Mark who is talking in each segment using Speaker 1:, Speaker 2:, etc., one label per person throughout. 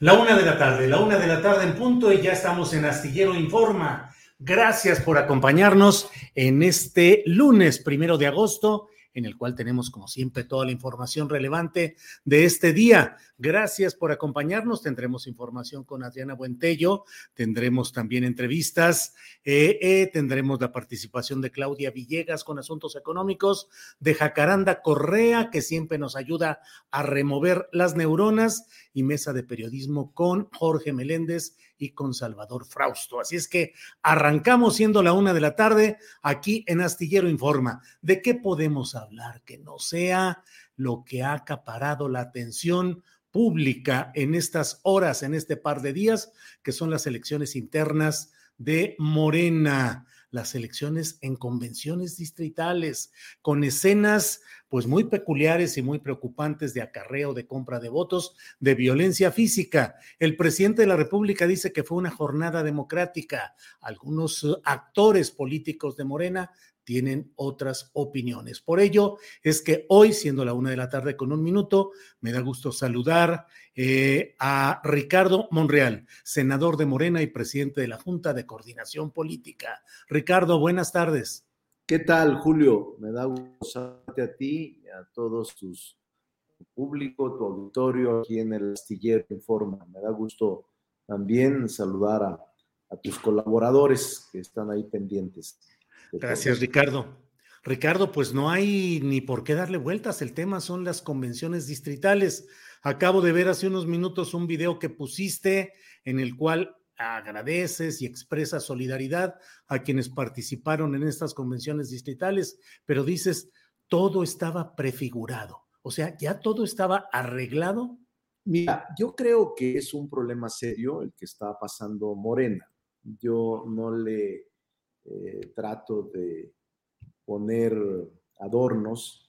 Speaker 1: La una de la tarde, la una de la tarde en punto y ya estamos en Astillero Informa. Gracias por acompañarnos en este lunes primero de agosto en el cual tenemos, como siempre, toda la información relevante de este día. Gracias por acompañarnos. Tendremos información con Adriana Buentello, tendremos también entrevistas, eh, eh, tendremos la participación de Claudia Villegas con asuntos económicos, de Jacaranda Correa, que siempre nos ayuda a remover las neuronas, y mesa de periodismo con Jorge Meléndez y con Salvador Frausto. Así es que arrancamos siendo la una de la tarde aquí en Astillero Informa. ¿De qué podemos hablar que no sea lo que ha acaparado la atención pública en estas horas, en este par de días, que son las elecciones internas de Morena? las elecciones en convenciones distritales, con escenas pues muy peculiares y muy preocupantes de acarreo, de compra de votos, de violencia física. El presidente de la República dice que fue una jornada democrática. Algunos eh, actores políticos de Morena tienen otras opiniones. Por ello es que hoy, siendo la una de la tarde con un minuto, me da gusto saludar eh, a Ricardo Monreal, senador de Morena y presidente de la Junta de Coordinación Política. Ricardo, buenas tardes.
Speaker 2: ¿Qué tal, Julio? Me da gusto saludarte a ti y a todos tus público, tu auditorio aquí en el Astillero Informa. Me da gusto también saludar a, a tus colaboradores que están ahí pendientes.
Speaker 1: Gracias, Ricardo. Ricardo, pues no hay ni por qué darle vueltas. El tema son las convenciones distritales. Acabo de ver hace unos minutos un video que pusiste en el cual agradeces y expresas solidaridad a quienes participaron en estas convenciones distritales, pero dices, todo estaba prefigurado. O sea, ya todo estaba arreglado.
Speaker 2: Mira, yo creo que es un problema serio el que está pasando Morena. Yo no le eh, trato de poner adornos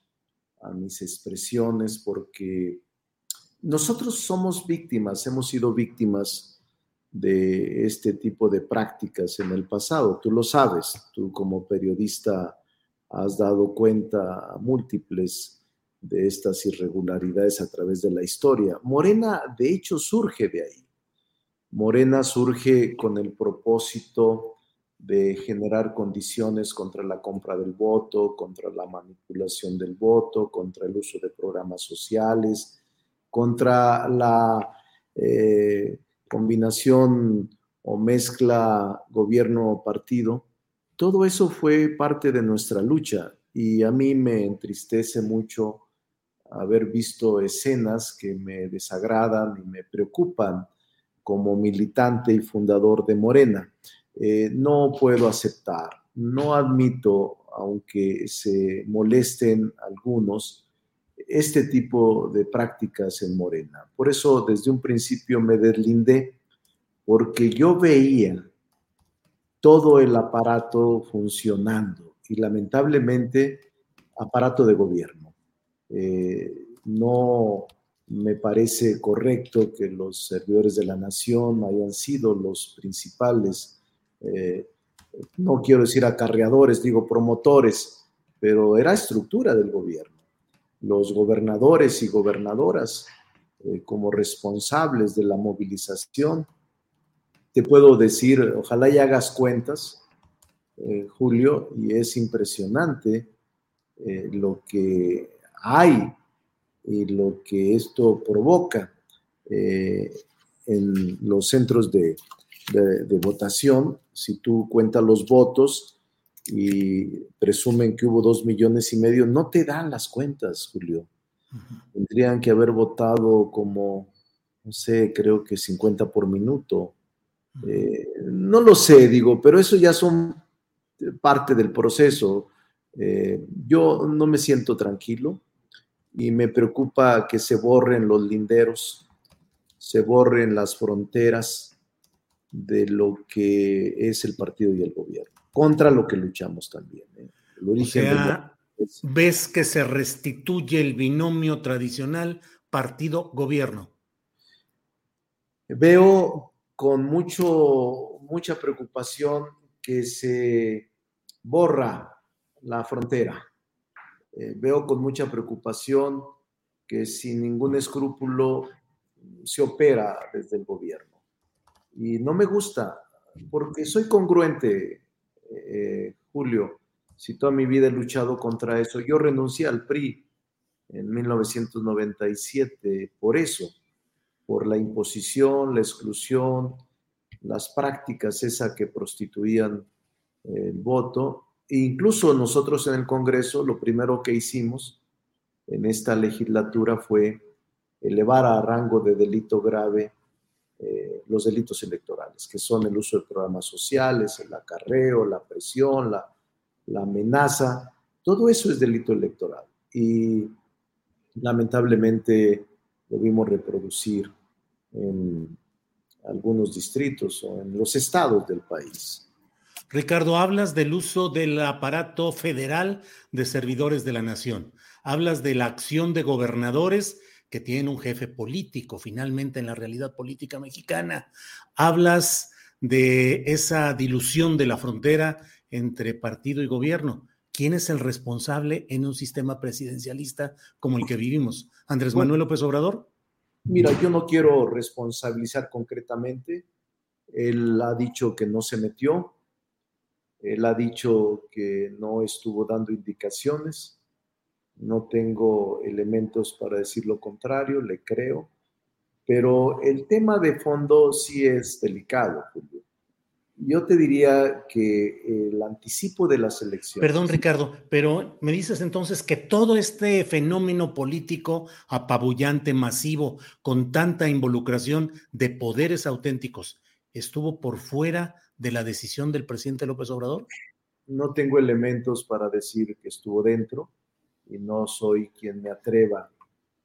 Speaker 2: a mis expresiones porque nosotros somos víctimas, hemos sido víctimas de este tipo de prácticas en el pasado. Tú lo sabes, tú como periodista has dado cuenta múltiples de estas irregularidades a través de la historia. Morena, de hecho, surge de ahí. Morena surge con el propósito de generar condiciones contra la compra del voto, contra la manipulación del voto, contra el uso de programas sociales, contra la eh, combinación o mezcla gobierno-partido. Todo eso fue parte de nuestra lucha y a mí me entristece mucho haber visto escenas que me desagradan y me preocupan como militante y fundador de Morena. Eh, no puedo aceptar, no admito, aunque se molesten algunos, este tipo de prácticas en Morena. Por eso desde un principio me deslindé, porque yo veía todo el aparato funcionando y lamentablemente aparato de gobierno. Eh, no me parece correcto que los servidores de la nación hayan sido los principales, eh, no quiero decir acarreadores, digo promotores, pero era estructura del gobierno. Los gobernadores y gobernadoras eh, como responsables de la movilización te puedo decir, ojalá y hagas cuentas, eh, Julio, y es impresionante lo que hay y lo que esto provoca en los centros de, votación. Si tú cuentas los votos y presumen que hubo dos millones y medio, no te dan las cuentas, Julio. Tendrían que haber votado como, no sé, creo que 50 por minuto eh, no lo sé, digo, pero eso ya son parte del proceso. Eh, yo no me siento tranquilo y me preocupa que se borren los linderos, se borren las fronteras de lo que es el partido y el gobierno, contra lo que luchamos también. ¿eh?
Speaker 1: ¿Ves que se restituye el binomio tradicional partido-gobierno?
Speaker 2: Veo con mucho, mucha preocupación que se borra la frontera. Eh, veo con mucha preocupación que sin ningún escrúpulo se opera desde el gobierno. Y no me gusta, porque soy congruente, eh, Julio. Si toda mi vida he luchado contra eso, yo renuncié al PRI en 1997 por eso por la imposición, la exclusión, las prácticas esa que prostituían el voto. E incluso nosotros en el Congreso lo primero que hicimos en esta legislatura fue elevar a rango de delito grave eh, los delitos electorales, que son el uso de programas sociales, el acarreo, la presión, la, la amenaza, todo eso es delito electoral. Y lamentablemente lo vimos reproducir en algunos distritos o en los estados del país.
Speaker 1: Ricardo, hablas del uso del aparato federal de servidores de la nación. Hablas de la acción de gobernadores que tienen un jefe político, finalmente en la realidad política mexicana. Hablas de esa dilución de la frontera entre partido y gobierno. ¿Quién es el responsable en un sistema presidencialista como el que vivimos? ¿Andrés Manuel López Obrador?
Speaker 2: Mira, yo no quiero responsabilizar concretamente. Él ha dicho que no se metió. Él ha dicho que no estuvo dando indicaciones. No tengo elementos para decir lo contrario, le creo. Pero el tema de fondo sí es delicado, Julio. Yo te diría que el anticipo de las elecciones.
Speaker 1: Perdón, Ricardo, pero me dices entonces que todo este fenómeno político apabullante, masivo, con tanta involucración de poderes auténticos, estuvo por fuera de la decisión del presidente López Obrador?
Speaker 2: No tengo elementos para decir que estuvo dentro y no soy quien me atreva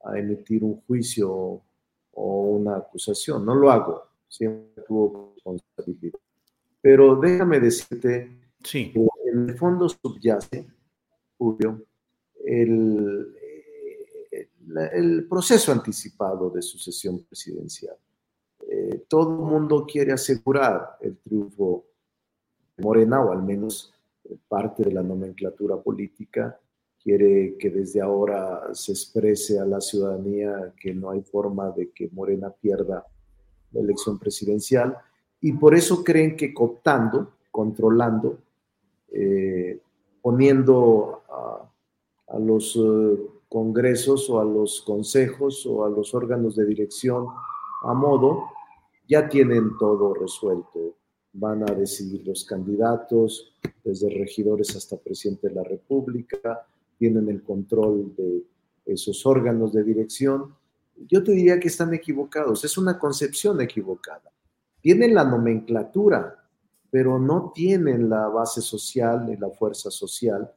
Speaker 2: a emitir un juicio o una acusación. No lo hago. Siempre tuvo responsabilidad. Pero déjame decirte
Speaker 1: que
Speaker 2: en el fondo subyace, Julio, el, el proceso anticipado de sucesión presidencial. Eh, todo el mundo quiere asegurar el triunfo de Morena, o al menos parte de la nomenclatura política quiere que desde ahora se exprese a la ciudadanía que no hay forma de que Morena pierda la elección presidencial y por eso creen que cooptando, controlando, eh, poniendo a, los eh, congresos o a los consejos o a los órganos de dirección a modo, ya tienen todo resuelto. Van a decidir los candidatos, desde regidores hasta presidente de la República, tienen el control de esos órganos de dirección. Yo te diría que están equivocados, es una concepción equivocada tienen la nomenclatura, pero no tienen la base social ni la fuerza social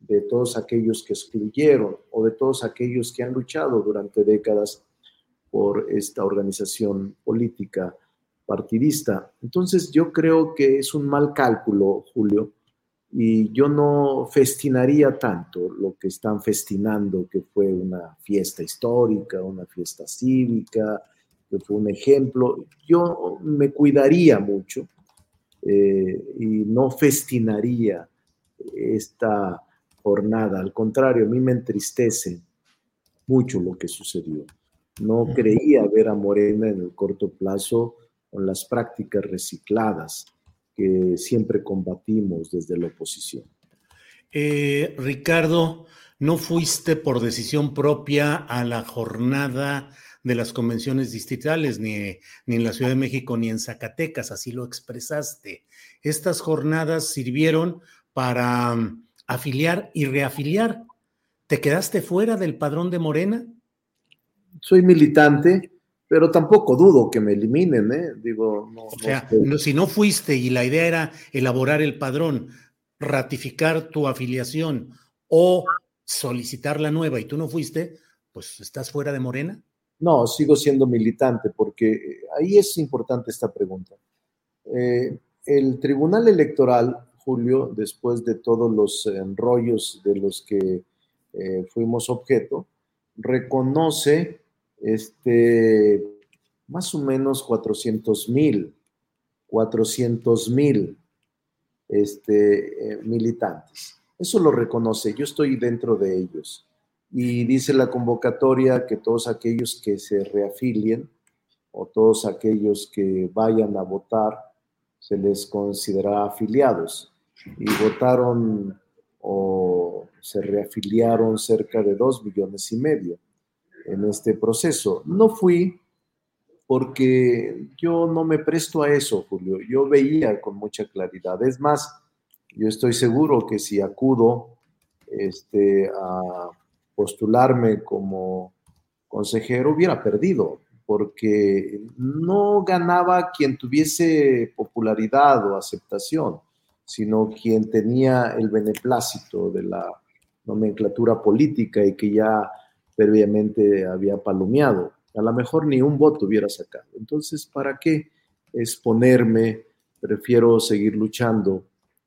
Speaker 2: de todos aquellos que excluyeron o de todos aquellos que han luchado durante décadas por esta organización política partidista. Entonces yo creo que es un mal cálculo, Julio, y yo no festinaría tanto lo que están festinando, que fue una fiesta histórica, una fiesta cívica, que fue un ejemplo. Yo me cuidaría mucho eh, y no festinaría esta jornada. Al contrario, a mí me entristece mucho lo que sucedió. No creía ver a Morena en el corto plazo con las prácticas recicladas que siempre combatimos desde la oposición.
Speaker 1: Eh, Ricardo, ¿no fuiste por decisión propia a la jornada de las convenciones distritales, ni, ni en la Ciudad de México ni en Zacatecas? Así lo expresaste. Estas jornadas sirvieron para um, afiliar y reafiliar. ¿Te quedaste fuera del padrón de Morena?
Speaker 2: Soy militante, pero tampoco dudo que me eliminen, ¿eh? Digo,
Speaker 1: no, o sea, si no fuiste y la idea era elaborar el padrón, ratificar tu afiliación o solicitar la nueva y tú no fuiste, pues estás fuera de Morena.
Speaker 2: No, sigo siendo militante porque ahí es importante esta pregunta. Eh, el Tribunal Electoral, Julio, después de todos los enrollos de los que eh, fuimos objeto, reconoce este, más o menos 400 mil, 400 mil este, eh, militantes. Eso lo reconoce, yo estoy dentro de ellos. Y dice la convocatoria que todos aquellos que se reafilien o todos aquellos que vayan a votar se les considera afiliados. Y votaron o se reafiliaron cerca de dos millones y medio en este proceso. No fui porque yo no me presto a eso, Julio. Yo veía con mucha claridad. Es más, yo estoy seguro que si acudo este, a postularme como consejero, hubiera perdido, porque no ganaba quien tuviese popularidad o aceptación, sino quien tenía el beneplácito de la nomenclatura política y que ya previamente había palomeado. A lo mejor ni un voto hubiera sacado. Entonces, ¿para qué exponerme? Prefiero seguir luchando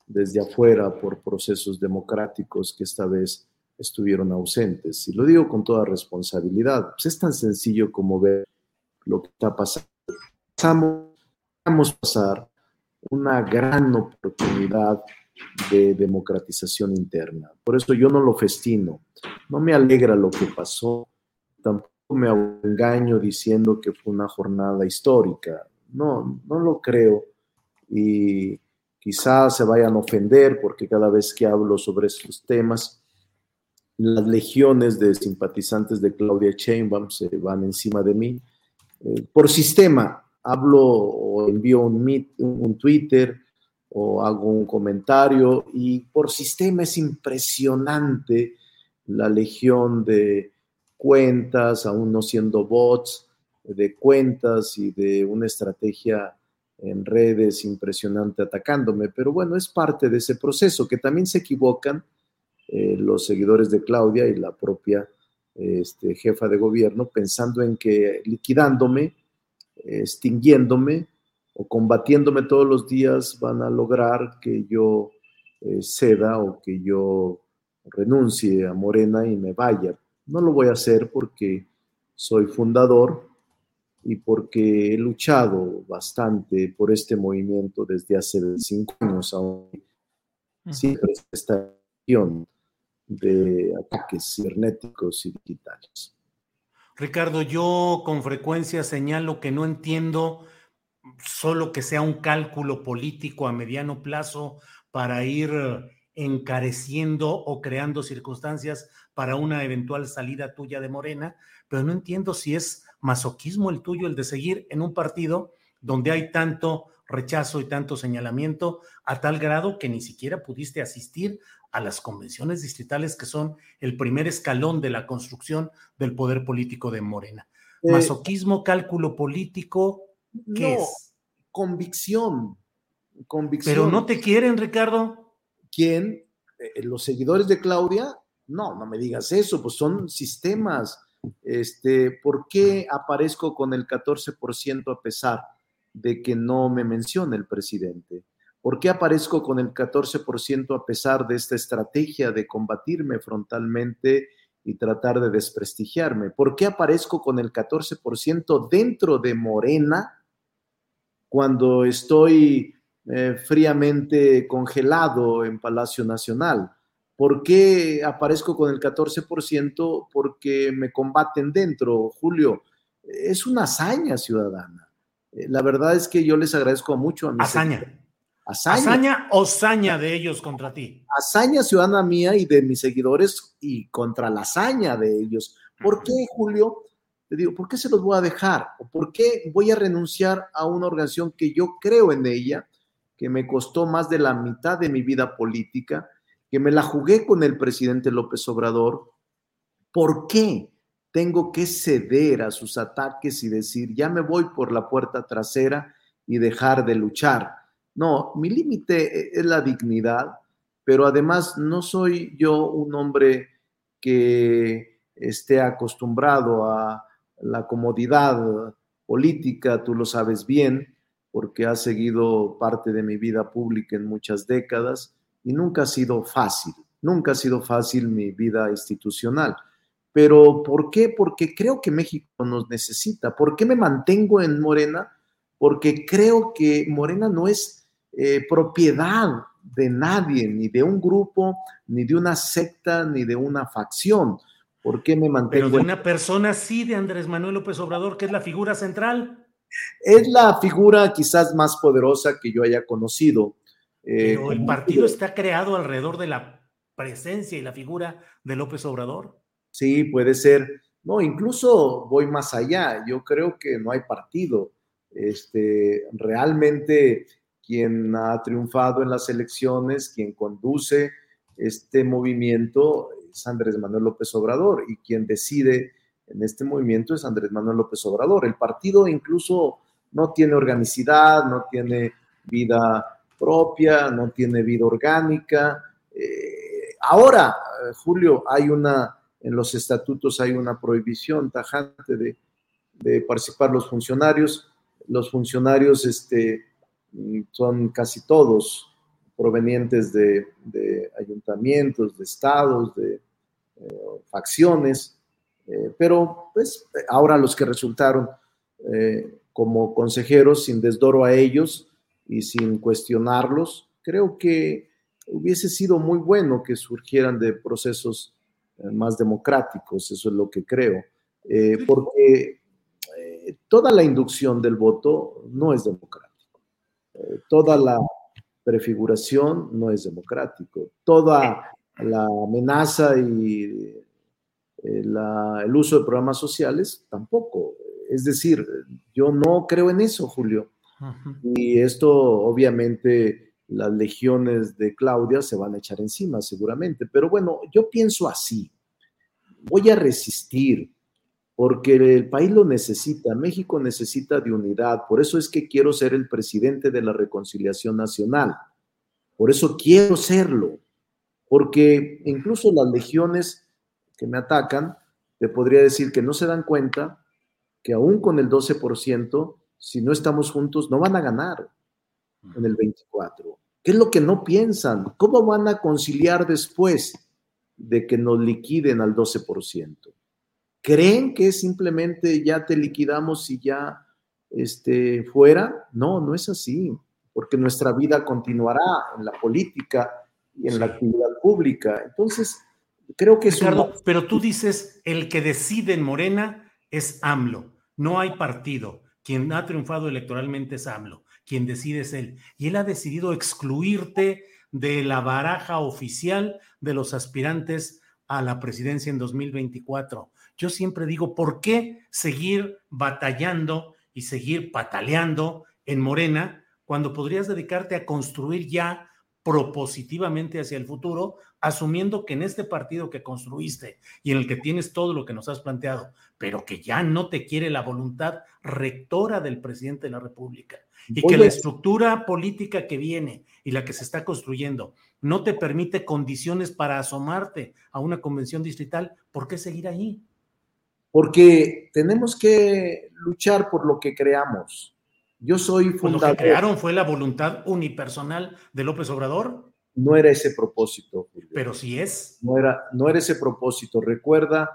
Speaker 2: desde afuera por procesos democráticos que esta vez estuvieron ausentes. Y lo digo con toda responsabilidad. Pues es tan sencillo como ver lo que está pasando. Vamos a pasar una gran oportunidad de democratización interna. Por eso yo no lo festino. No me alegra lo que pasó, tampoco me engaño diciendo que fue una jornada histórica. No, no lo creo. Y quizás se vayan a ofender porque cada vez que hablo sobre estos temas, las legiones de simpatizantes de Claudia Sheinbaum se van encima de mí. Eh, por sistema, hablo o envío un, un Twitter o hago un comentario y por sistema es impresionante la legión de cuentas, aún no siendo bots, de cuentas y de una estrategia en redes impresionante atacándome. Pero bueno, es parte de ese proceso que también se equivocan eh, los seguidores de Claudia y la propia este, jefa de gobierno pensando en que liquidándome, extinguiéndome, o combatiéndome todos los días van a lograr que yo eh, ceda o que yo renuncie a Morena y me vaya. No lo voy a hacer porque soy fundador y porque he luchado bastante por este movimiento desde hace 25 años aún. Siempre esta acción de ataques cibernéticos y digitales.
Speaker 1: Ricardo, yo con frecuencia señalo que no entiendo solo que sea un cálculo político a mediano plazo para ir encareciendo o creando circunstancias para una eventual salida tuya de Morena, pero no entiendo si es masoquismo el tuyo el de seguir en un partido donde hay tanto rechazo y tanto señalamiento a tal grado que ni siquiera pudiste asistir a las convenciones distritales que son el primer escalón de la construcción del poder político de Morena. Eh, masoquismo, cálculo político, ¿Qué no, es?
Speaker 2: Convicción. Convicción.
Speaker 1: Pero no te quieren, Ricardo.
Speaker 2: ¿Quién? Eh, los seguidores de Claudia. No, no me digas eso, pues son sistemas. Este, ¿Por qué aparezco con el 14% a pesar de que no me mencione el presidente? ¿Por qué aparezco con el 14% a pesar de esta estrategia de combatirme frontalmente y tratar de desprestigiarme? ¿Por qué aparezco con el 14% dentro de Morena cuando estoy eh, fríamente congelado en Palacio Nacional? ¿Por qué aparezco con el 14%? Porque me combaten dentro, Julio. Es una hazaña ciudadana. Eh, la verdad es que yo les agradezco mucho a
Speaker 1: mis Hazaña. Hazaña. o saña de ellos contra ti.
Speaker 2: Hazaña ciudadana mía y de mis seguidores y contra la hazaña de ellos. ¿Por qué, Julio? Te digo, ¿por qué se los voy a dejar? ¿O por qué voy a renunciar a una organización que yo creo en ella, que me costó más de la mitad de mi vida política, que me la jugué con el presidente López Obrador? ¿Por qué tengo que ceder a sus ataques y decir, ya me voy por la puerta trasera y dejar de luchar? No, mi límite es la dignidad, pero además no soy yo un hombre que esté acostumbrado a la comodidad política, tú lo sabes bien, porque has seguido parte de mi vida pública en muchas décadas y nunca ha sido fácil, nunca ha sido fácil mi vida institucional. Pero ¿por qué? Porque creo que México nos necesita. ¿Por qué me mantengo en Morena? Porque creo que Morena no es eh, propiedad de nadie, ni de un grupo, ni de una secta, ni de una facción. ¿Por qué me mantengo?
Speaker 1: Pero de una persona sí, de Andrés Manuel López Obrador, que es la figura central.
Speaker 2: Es la figura quizás más poderosa que yo haya conocido.
Speaker 1: Eh, Pero el partido está creado alrededor de la presencia y la figura de López Obrador.
Speaker 2: Sí, puede ser. No, incluso voy más allá. Yo creo que no hay partido. Este, realmente quien ha triunfado en las elecciones, quien conduce este movimiento es Andrés Manuel López Obrador y quien decide en este movimiento es Andrés Manuel López Obrador. El partido incluso no tiene organicidad, no tiene vida propia, no tiene vida orgánica. Eh, ahora, Julio, hay una, en los estatutos hay una prohibición tajante de, de participar los funcionarios. Los funcionarios, este, son casi todos provenientes de, ayuntamientos, de estados, de eh, facciones, eh, pero pues ahora los que resultaron eh, como consejeros, sin desdoro a ellos y sin cuestionarlos, creo que hubiese sido muy bueno que surgieran de procesos más democráticos, eso es lo que creo, porque toda la inducción del voto no es democrática toda la prefiguración no es democrático, toda la amenaza y eh, el uso de programas sociales tampoco. Es decir, yo no creo en eso, Julio. Y esto obviamente las legiones de Claudia se van a echar encima seguramente. Pero bueno, yo pienso así. Voy a resistir, porque el país lo necesita, México necesita de unidad, por eso es que quiero ser el presidente de la reconciliación nacional, por eso quiero serlo, porque incluso las legiones que me atacan, te podría decir que no se dan cuenta que aún con el 12%, si no estamos juntos, no van a ganar en el 24. ¿Qué es lo que no piensan? ¿Cómo van a conciliar después de que nos liquiden al 12%? ¿Creen que simplemente ya te liquidamos y ya este, fuera? No, no es así, porque nuestra vida continuará en la política y en la actividad pública. Entonces, creo que es
Speaker 1: pero tú dices, el que decide en Morena es AMLO, no hay partido. Quien ha triunfado electoralmente es AMLO, quien decide es él. Y él ha decidido excluirte de la baraja oficial de los aspirantes a la presidencia en 2024 yo siempre digo, ¿por qué seguir batallando y seguir pataleando en Morena cuando podrías dedicarte a construir ya propositivamente hacia el futuro, asumiendo que en este partido que construiste y en el que tienes todo lo que nos has planteado, pero que ya no te quiere la voluntad rectora del presidente de la República y que la estructura política que viene y la que se está construyendo no te permite condiciones para asomarte a una convención distrital, ¿por qué seguir ahí?
Speaker 2: porque tenemos que luchar por lo que creamos. Yo soy fundador.
Speaker 1: ¿Lo que crearon fue la voluntad unipersonal de López Obrador?
Speaker 2: No era ese propósito.
Speaker 1: Julio. Pero sí es.
Speaker 2: No era, no era ese propósito. Recuerda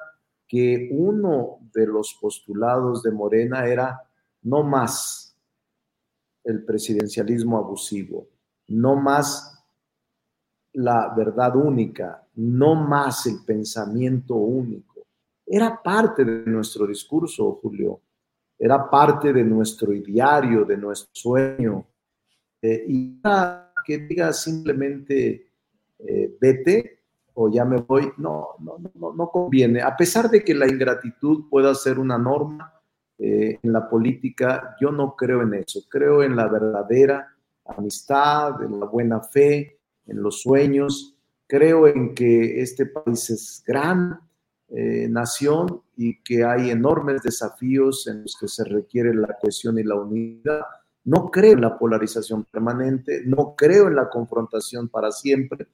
Speaker 2: que uno de los postulados de Morena era no más el presidencialismo abusivo, no más la verdad única, no más el pensamiento único. Era parte de nuestro discurso, Julio, era parte de nuestro ideario, de nuestro sueño. Eh, y que diga simplemente eh, vete o ya me voy, no, no, no, no conviene. A pesar de que la ingratitud pueda ser una norma eh, en la política, yo no creo en eso. Creo en la verdadera amistad, en la buena fe, en los sueños. Creo en que este país es gran eh, nación y que hay enormes desafíos en los que se requiere la cohesión y la unidad. No creo en la polarización permanente, no creo en la confrontación para siempre.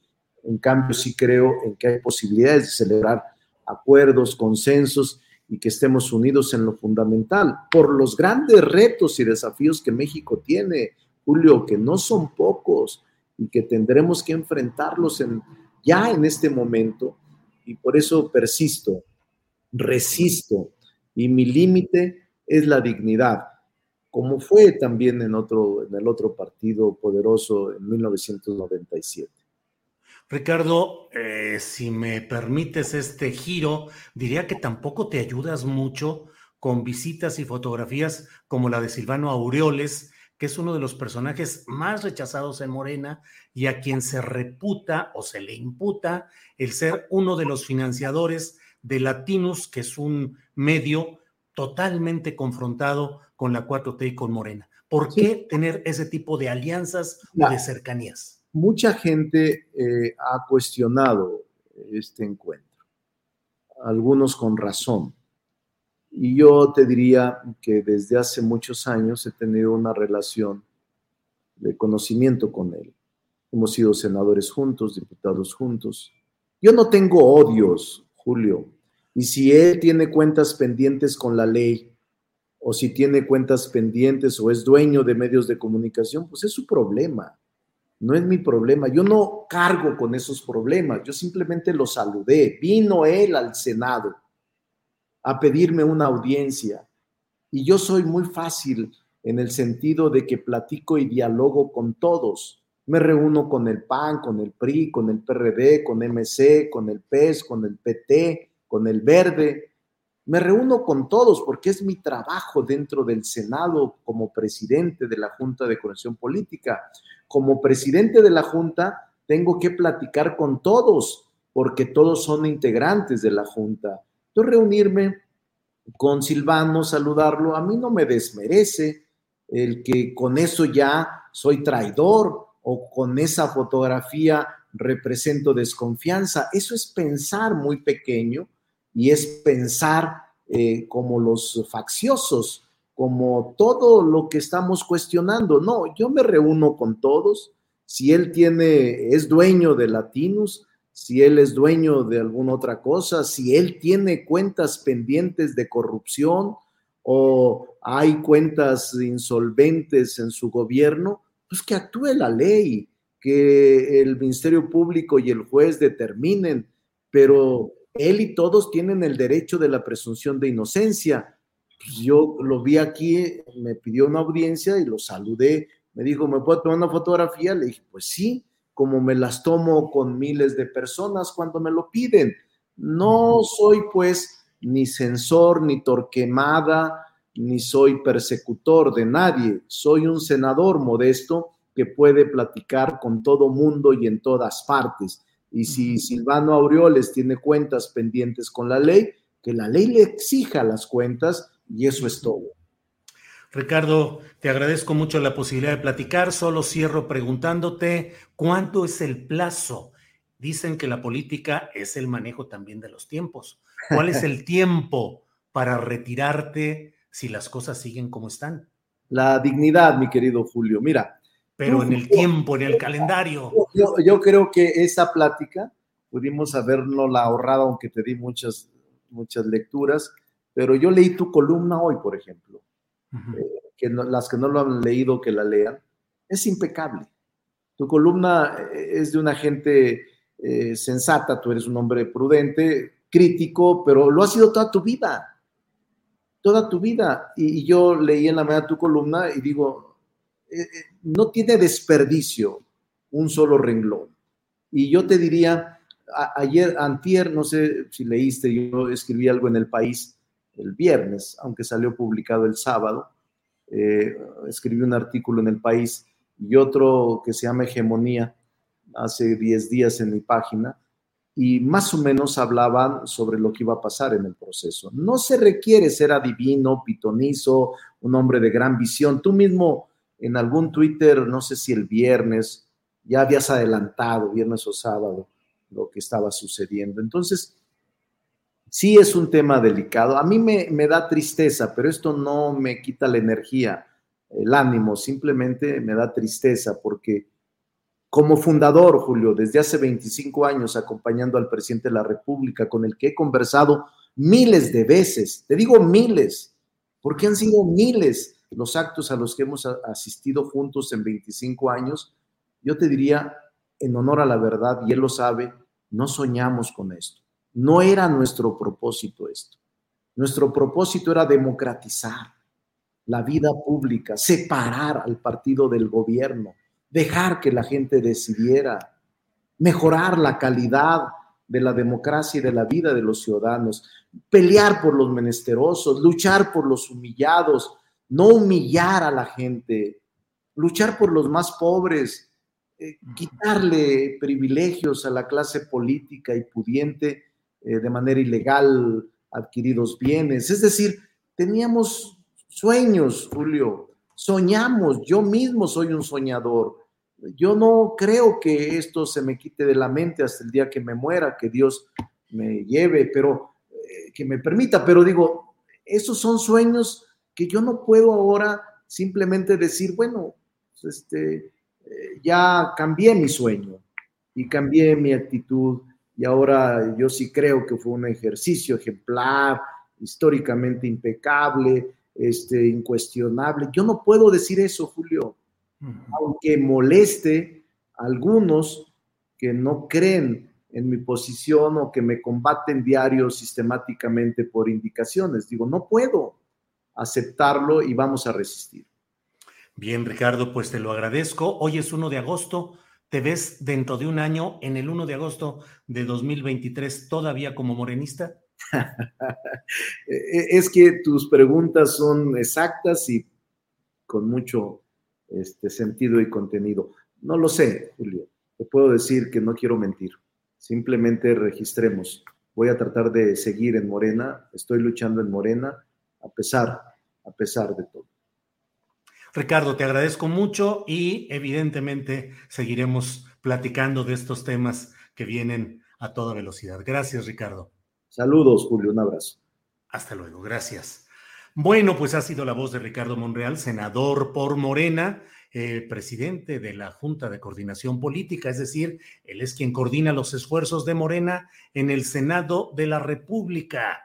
Speaker 2: En cambio, sí creo en que hay posibilidades de celebrar acuerdos, consensos y que estemos unidos en lo fundamental por los grandes retos y desafíos que México tiene, Julio, que no son pocos y que tendremos que enfrentarlos en, ya en este momento. Y por eso persisto, resisto, y mi límite es la dignidad, como fue también en, otro, en el otro partido poderoso en 1997.
Speaker 1: Ricardo, eh, si me permites este giro, diría que tampoco te ayudas mucho con visitas y fotografías como la de Silvano Aureoles, que es uno de los personajes más rechazados en Morena y a quien se reputa o se le imputa el ser uno de los financiadores de Latinus, que es un medio totalmente confrontado con la 4T y con Morena. ¿Por qué tener ese tipo de alianzas o de cercanías?
Speaker 2: Mucha gente eh, ha cuestionado este encuentro, algunos con razón. Y yo te diría que desde hace muchos años he tenido una relación de conocimiento con él. Hemos sido senadores juntos, diputados juntos. Yo no tengo odios, Julio. Y si él tiene cuentas pendientes con la ley, o si tiene cuentas pendientes o es dueño de medios de comunicación, pues es su problema. No es mi problema. Yo no cargo con esos problemas. Yo simplemente lo saludé. Vino él al Senado a pedirme una audiencia. Y yo soy muy fácil en el sentido de que platico y dialogo con todos. Me reúno con el PAN, con el PRI, con el PRD, con MC, con el PES, con el PT, con el Verde. Me reúno con todos porque es mi trabajo dentro del Senado como presidente de la Junta de Conexión Política. Como presidente de la Junta, tengo que platicar con todos porque todos son integrantes de la Junta entonces, reunirme con Silvano, saludarlo, a mí no me desmerece el que con eso ya soy traidor o con esa fotografía represento desconfianza. Eso es pensar muy pequeño y es pensar eh, como los facciosos, como todo lo que estamos cuestionando. No, yo me reúno con todos. Si él tiene, es dueño de Latinus, si él es dueño de alguna otra cosa, si él tiene cuentas pendientes de corrupción o hay cuentas insolventes en su gobierno, pues que actúe la ley, que el Ministerio Público y el juez determinen, pero él y todos tienen el derecho de la presunción de inocencia. Pues yo lo vi aquí, me pidió una audiencia y lo saludé. Me dijo, ¿me puedo tomar una fotografía? Le dije, pues sí como me las tomo con miles de personas cuando me lo piden. No soy pues ni censor, ni torquemada, ni soy persecutor de nadie. Soy un senador modesto que puede platicar con todo mundo y en todas partes. Y si Silvano Aureoles tiene cuentas pendientes con la ley, que la ley le exija las cuentas y eso es todo.
Speaker 1: Ricardo, te agradezco mucho la posibilidad de platicar. Solo cierro preguntándote cuánto es el plazo. Dicen que la política es el manejo también de los tiempos. ¿Cuál es el tiempo para retirarte si las cosas siguen como están?
Speaker 2: La dignidad, mi querido Julio. Mira.
Speaker 1: Pero en el tiempo, en el calendario.
Speaker 2: Yo, yo creo que esa plática pudimos habernos ahorrado, aunque te di muchas, muchas lecturas, pero yo leí tu columna hoy, por ejemplo que las que no lo han leído, que la lean, es impecable. Tu columna eh, es de una gente eh, sensata, tú eres un hombre prudente, crítico, pero lo ha sido toda tu vida, toda tu vida. Y, yo leí en la mañana tu columna y digo, eh, no tiene desperdicio un solo renglón. Y yo te diría, ayer, antier, no sé si leíste, yo escribí algo en el país el viernes, aunque salió publicado el sábado, escribí un artículo en el país y otro que se llama Hegemonía, hace 10 días en mi página, y más o menos hablaban sobre lo que iba a pasar en el proceso. No se requiere ser adivino, pitonizo, un hombre de gran visión. Tú mismo en algún Twitter, no sé si el viernes, ya habías adelantado, viernes o sábado, lo que estaba sucediendo. Entonces, sí es un tema delicado. A mí me, me da tristeza, pero esto no me quita la energía el ánimo, simplemente me da tristeza porque como fundador, Julio, desde hace 25 años acompañando al presidente de la República, con el que he conversado miles de veces, te digo miles, porque han sido miles los actos a los que hemos asistido juntos en 25 años, yo te diría, en honor a la verdad, y él lo sabe, no soñamos con esto. No era nuestro propósito esto. Nuestro propósito era democratizar, la vida pública, separar al partido del gobierno, dejar que la gente decidiera, mejorar la calidad de la democracia y de la vida de los ciudadanos, pelear por los menesterosos, luchar por los humillados, no humillar a la gente, luchar por los más pobres, eh, quitarle privilegios a la clase política y pudiente eh, de manera ilegal adquiridos bienes. Es decir, teníamos sueños, Julio. Soñamos, yo mismo soy un soñador. Yo no creo que esto se me quite de la mente hasta el día que me muera, que Dios me lleve, pero eh, que me permita. Pero digo, esos son sueños que yo no puedo ahora simplemente decir, bueno, pues, este, eh, ya cambié mi sueño y cambié mi actitud y ahora yo sí creo que fue un ejercicio ejemplar, históricamente impecable, este, incuestionable. Yo no puedo decir eso, Julio, aunque moleste a algunos que no creen en mi posición o que me combaten diario sistemáticamente por indicaciones. Digo, no puedo aceptarlo y vamos a resistir.
Speaker 1: Bien, Ricardo, pues te lo agradezco. Hoy es 1 de agosto. ¿Te ves dentro de un año, en el 1 de agosto de 2023, todavía como morenista?
Speaker 2: E-, es que tus preguntas son exactas y con mucho este, sentido y contenido. No lo sé, Julio. Te puedo decir que no quiero mentir. Simplemente registremos. Voy a tratar de seguir en Morena. Estoy luchando en Morena a pesar, a pesar de todo.
Speaker 1: Ricardo, te agradezco mucho y evidentemente seguiremos platicando de estos temas que vienen a toda velocidad. Gracias, Ricardo.
Speaker 2: Saludos, Julio, un abrazo.
Speaker 1: Hasta luego, gracias. Bueno, pues ha sido la voz de Ricardo Monreal, senador por Morena, eh, presidente de la Junta de Coordinación Política, es decir, él es quien coordina los esfuerzos de Morena en el Senado de la República.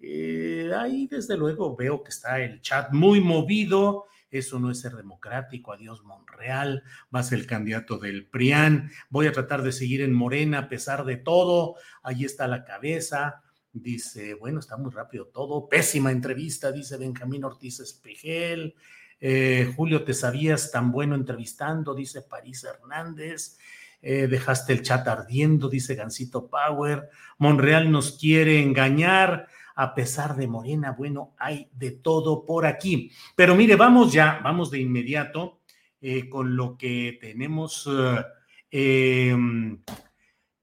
Speaker 1: Eh, ahí, desde luego, veo que está el chat muy movido. Eso no es ser democrático. Adiós, Monreal. Va el candidato del PRIAN. Voy a tratar de seguir en Morena a pesar de todo. Ahí está la cabeza. Dice, bueno, está muy rápido todo. Pésima entrevista, dice Benjamín Ortiz Espejel. Eh, Julio, ¿te sabías tan bueno entrevistando? Dice París Hernández. Eh, dejaste el chat ardiendo, dice Gancito Power. Monreal nos quiere engañar. A pesar de Morena, bueno, hay de todo por aquí. Pero mire, vamos ya, vamos de inmediato eh, con lo que tenemos, em,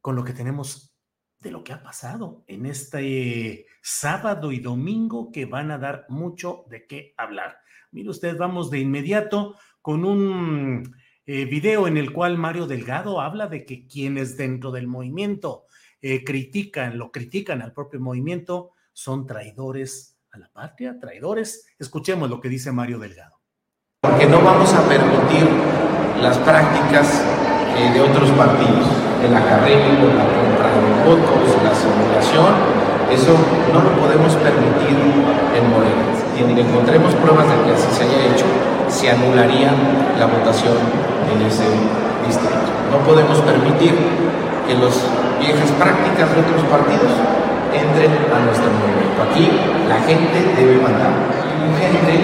Speaker 1: con lo que tenemos de lo que ha pasado en este sábado y domingo que van a dar mucho de qué hablar. Mire usted, vamos de inmediato con un eh, video en el cual Mario Delgado habla de que quienes dentro del movimiento eh, critican, lo critican al propio movimiento, son traidores a la patria, traidores. Escuchemos lo que dice Mario Delgado.
Speaker 3: Porque no vamos a permitir las prácticas eh, de otros partidos, el académico, la compra de votos, la simulación, eso no lo podemos permitir en Morena. donde encontremos pruebas de que así se haya hecho, se anularía la votación en ese distrito. No podemos permitir que las viejas prácticas de otros partidos entren a nuestro movimiento. Aquí la gente debe mandar. Hay gente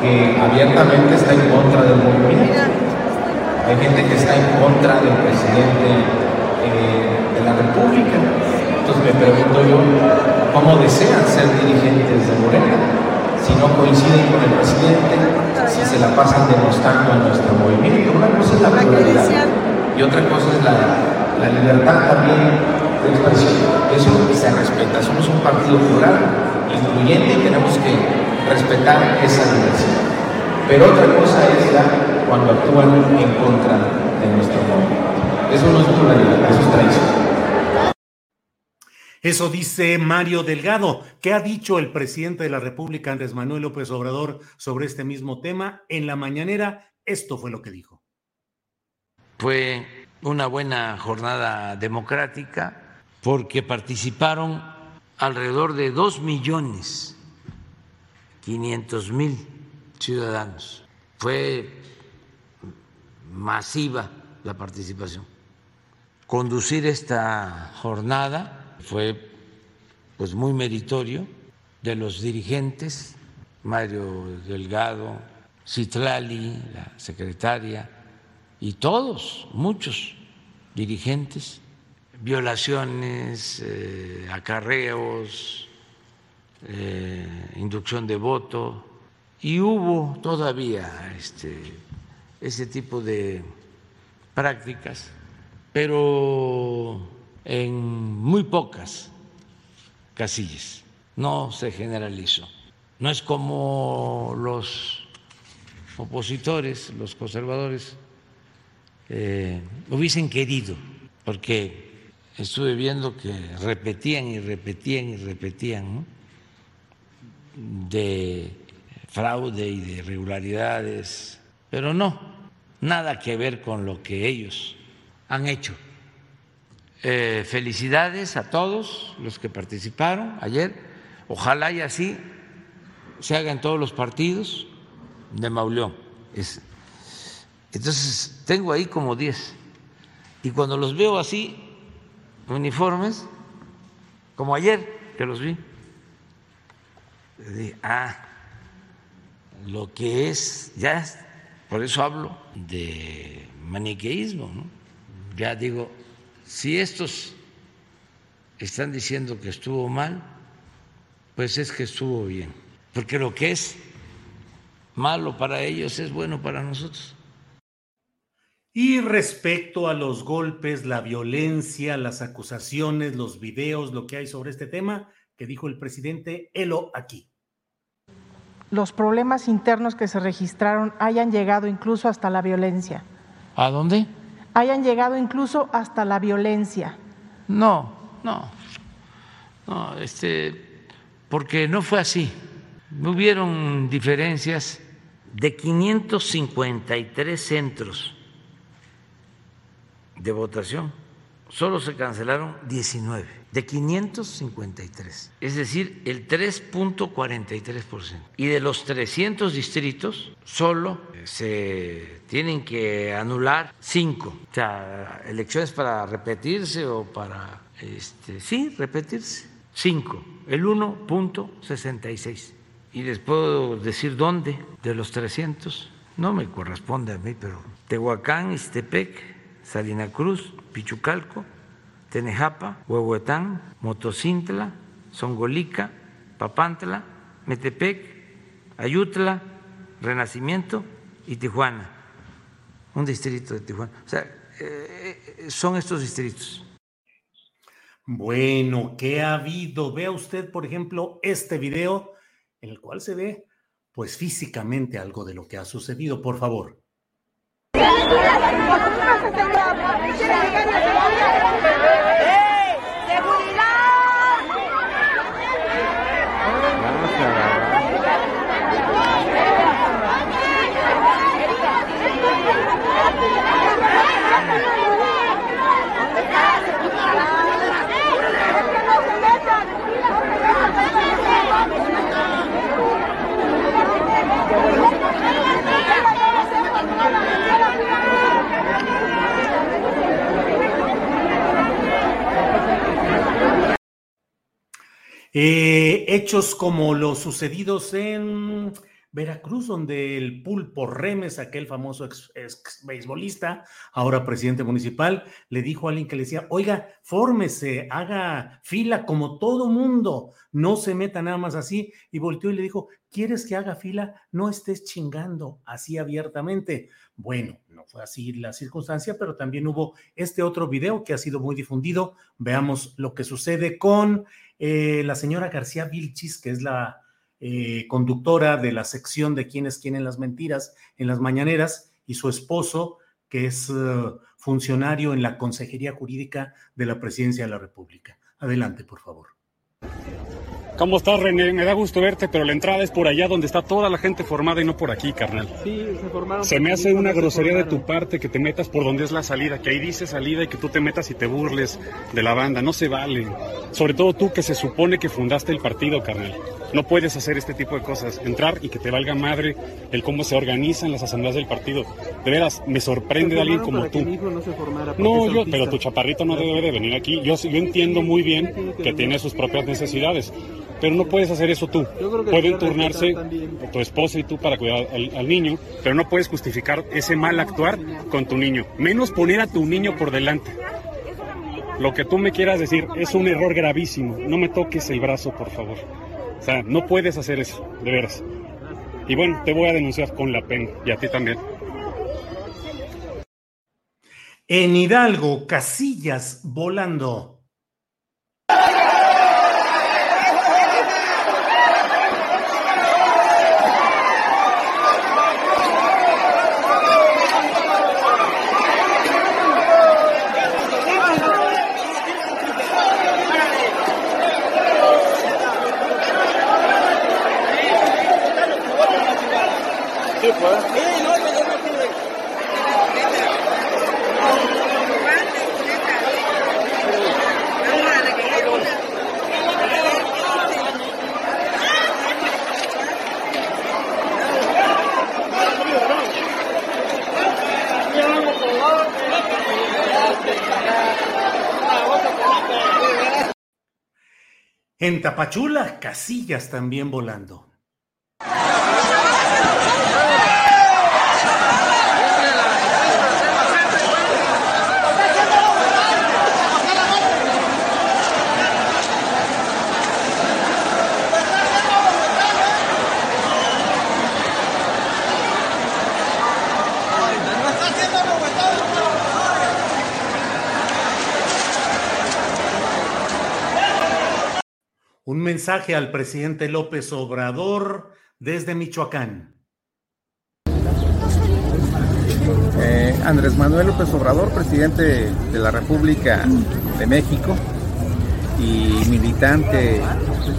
Speaker 3: que abiertamente está en contra del movimiento. Hay gente que está en contra del presidente eh, de la República. Entonces me pregunto yo, ¿cómo desean ser dirigentes de Morena? Si no coinciden con el presidente, si se la pasan demostrando a nuestro movimiento. Una cosa es la pluralidad y otra cosa es la, la libertad también de expresión. Eso se respeta. Somos un partido plural, incluyente y tenemos que respetar esa diversidad. Pero otra cosa es ya cuando actúan en contra de nuestro movimiento. Eso no es pluralidad, eso es traición.
Speaker 1: Eso dice Mario Delgado. ¿Qué ha dicho el presidente de la República, Andrés Manuel López Obrador, sobre este mismo tema? En la mañanera, esto fue lo que dijo.
Speaker 4: Fue una buena jornada democrática porque participaron alrededor de dos millones quinientos mil ciudadanos. Fue masiva la participación. Conducir esta jornada fue pues muy meritorio de los dirigentes, Mario Delgado, Citlali, la secretaria, y todos, muchos dirigentes, violaciones, eh, acarreos, eh, inducción de voto, y hubo todavía este, ese tipo de prácticas, pero en muy pocas casillas, no se generalizó. No es como los opositores, los conservadores, eh, hubiesen querido, porque estuve viendo que repetían y repetían y repetían de fraude y de irregularidades, pero no, nada que ver con lo que ellos han hecho. Eh, felicidades a todos los que participaron ayer. Ojalá y así se haga en todos los partidos de Mauleón. entonces, tengo ahí como 10. Y cuando los veo así, uniformes, como ayer que los vi, dije, ah, lo que es, ya, por eso hablo de maniqueísmo. Ya digo, si estos están diciendo que estuvo mal, pues es que estuvo bien, porque lo que es malo para ellos es bueno para nosotros.
Speaker 1: Y respecto a los golpes, la violencia, las acusaciones, los videos, lo que hay sobre este tema, que dijo el presidente, helo aquí.
Speaker 5: Los problemas internos que se registraron hayan llegado incluso hasta la violencia.
Speaker 4: ¿A dónde?
Speaker 5: hayan llegado incluso hasta la violencia.
Speaker 4: No, no, no, este, porque no fue así. Hubieron diferencias de 553 centros de votación, solo se cancelaron 19 de 553, es decir, el 3.43%. Y de los 300 distritos, solo se tienen que anular 5. O sea, elecciones para repetirse o para, este, sí, repetirse. 5, el 1.66. Y les puedo decir dónde de los 300. No me corresponde a mí, pero Tehuacán, Istepec, Salina Cruz, Pichucalco, Tenejapa, Huehuetán, Motocintla, Songolica, Papantla, Metepec, Ayutla, Renacimiento y Tijuana, un distrito de Tijuana. O sea, eh, eh, son estos distritos.
Speaker 1: Bueno, ¿qué ha habido? Vea usted, por ejemplo, este video en el cual se ve, pues físicamente algo de lo que ha sucedido. Por favor. Hey! Eh, hechos como los sucedidos en Veracruz, donde el pulpo Remes, aquel famoso ex, ex, beisbolista, ahora presidente municipal, le dijo a alguien que le decía, oiga, fórmese, haga fila como todo mundo, no se meta nada más así, y volteó y le dijo, ¿quieres que haga fila? No estés chingando así abiertamente. Bueno, no fue así la circunstancia, pero también hubo este otro video que ha sido muy difundido. Veamos lo que sucede con eh, la señora García Vilchis, que es la eh, conductora de la sección de quienes quieren las mentiras en las mañaneras, y su esposo, que es uh, funcionario en la Consejería Jurídica de la Presidencia de la República. Adelante, por favor.
Speaker 6: ¿Cómo estás, René? Me da gusto verte, pero la entrada es por allá donde está toda la gente formada y no por aquí, carnal.
Speaker 7: Sí, se formaron.
Speaker 6: Se me hace una grosería de tu parte que te metas por donde es la salida, que ahí dice salida y que tú te metas y te burles de la banda. No se vale. Sobre todo tú que se supone que fundaste el partido, carnal. No puedes hacer este tipo de cosas. Entrar y que te valga madre el cómo se organizan las asambleas del partido. De veras, me sorprende de alguien como tú.
Speaker 7: no, se formara
Speaker 6: no yo, pero tu chaparrito no debe de venir aquí. Yo, yo entiendo muy bien que tiene sus propias necesidades pero no puedes hacer eso tú. Pueden turnarse tu esposa y tú para cuidar al, al, niño, pero no puedes justificar ese mal actuar con tu niño, menos poner a tu niño por delante. Lo que tú me quieras decir es un error gravísimo. No me toques el brazo, por favor. O sea, no puedes hacer eso, de veras. Y bueno, te voy a denunciar con la pena y a ti también.
Speaker 1: En Hidalgo, Casillas volando. En Tapachula, casillas también volando. Un mensaje al presidente López Obrador desde Michoacán.
Speaker 3: Eh, Andrés Manuel López Obrador, presidente de la República de México y militante,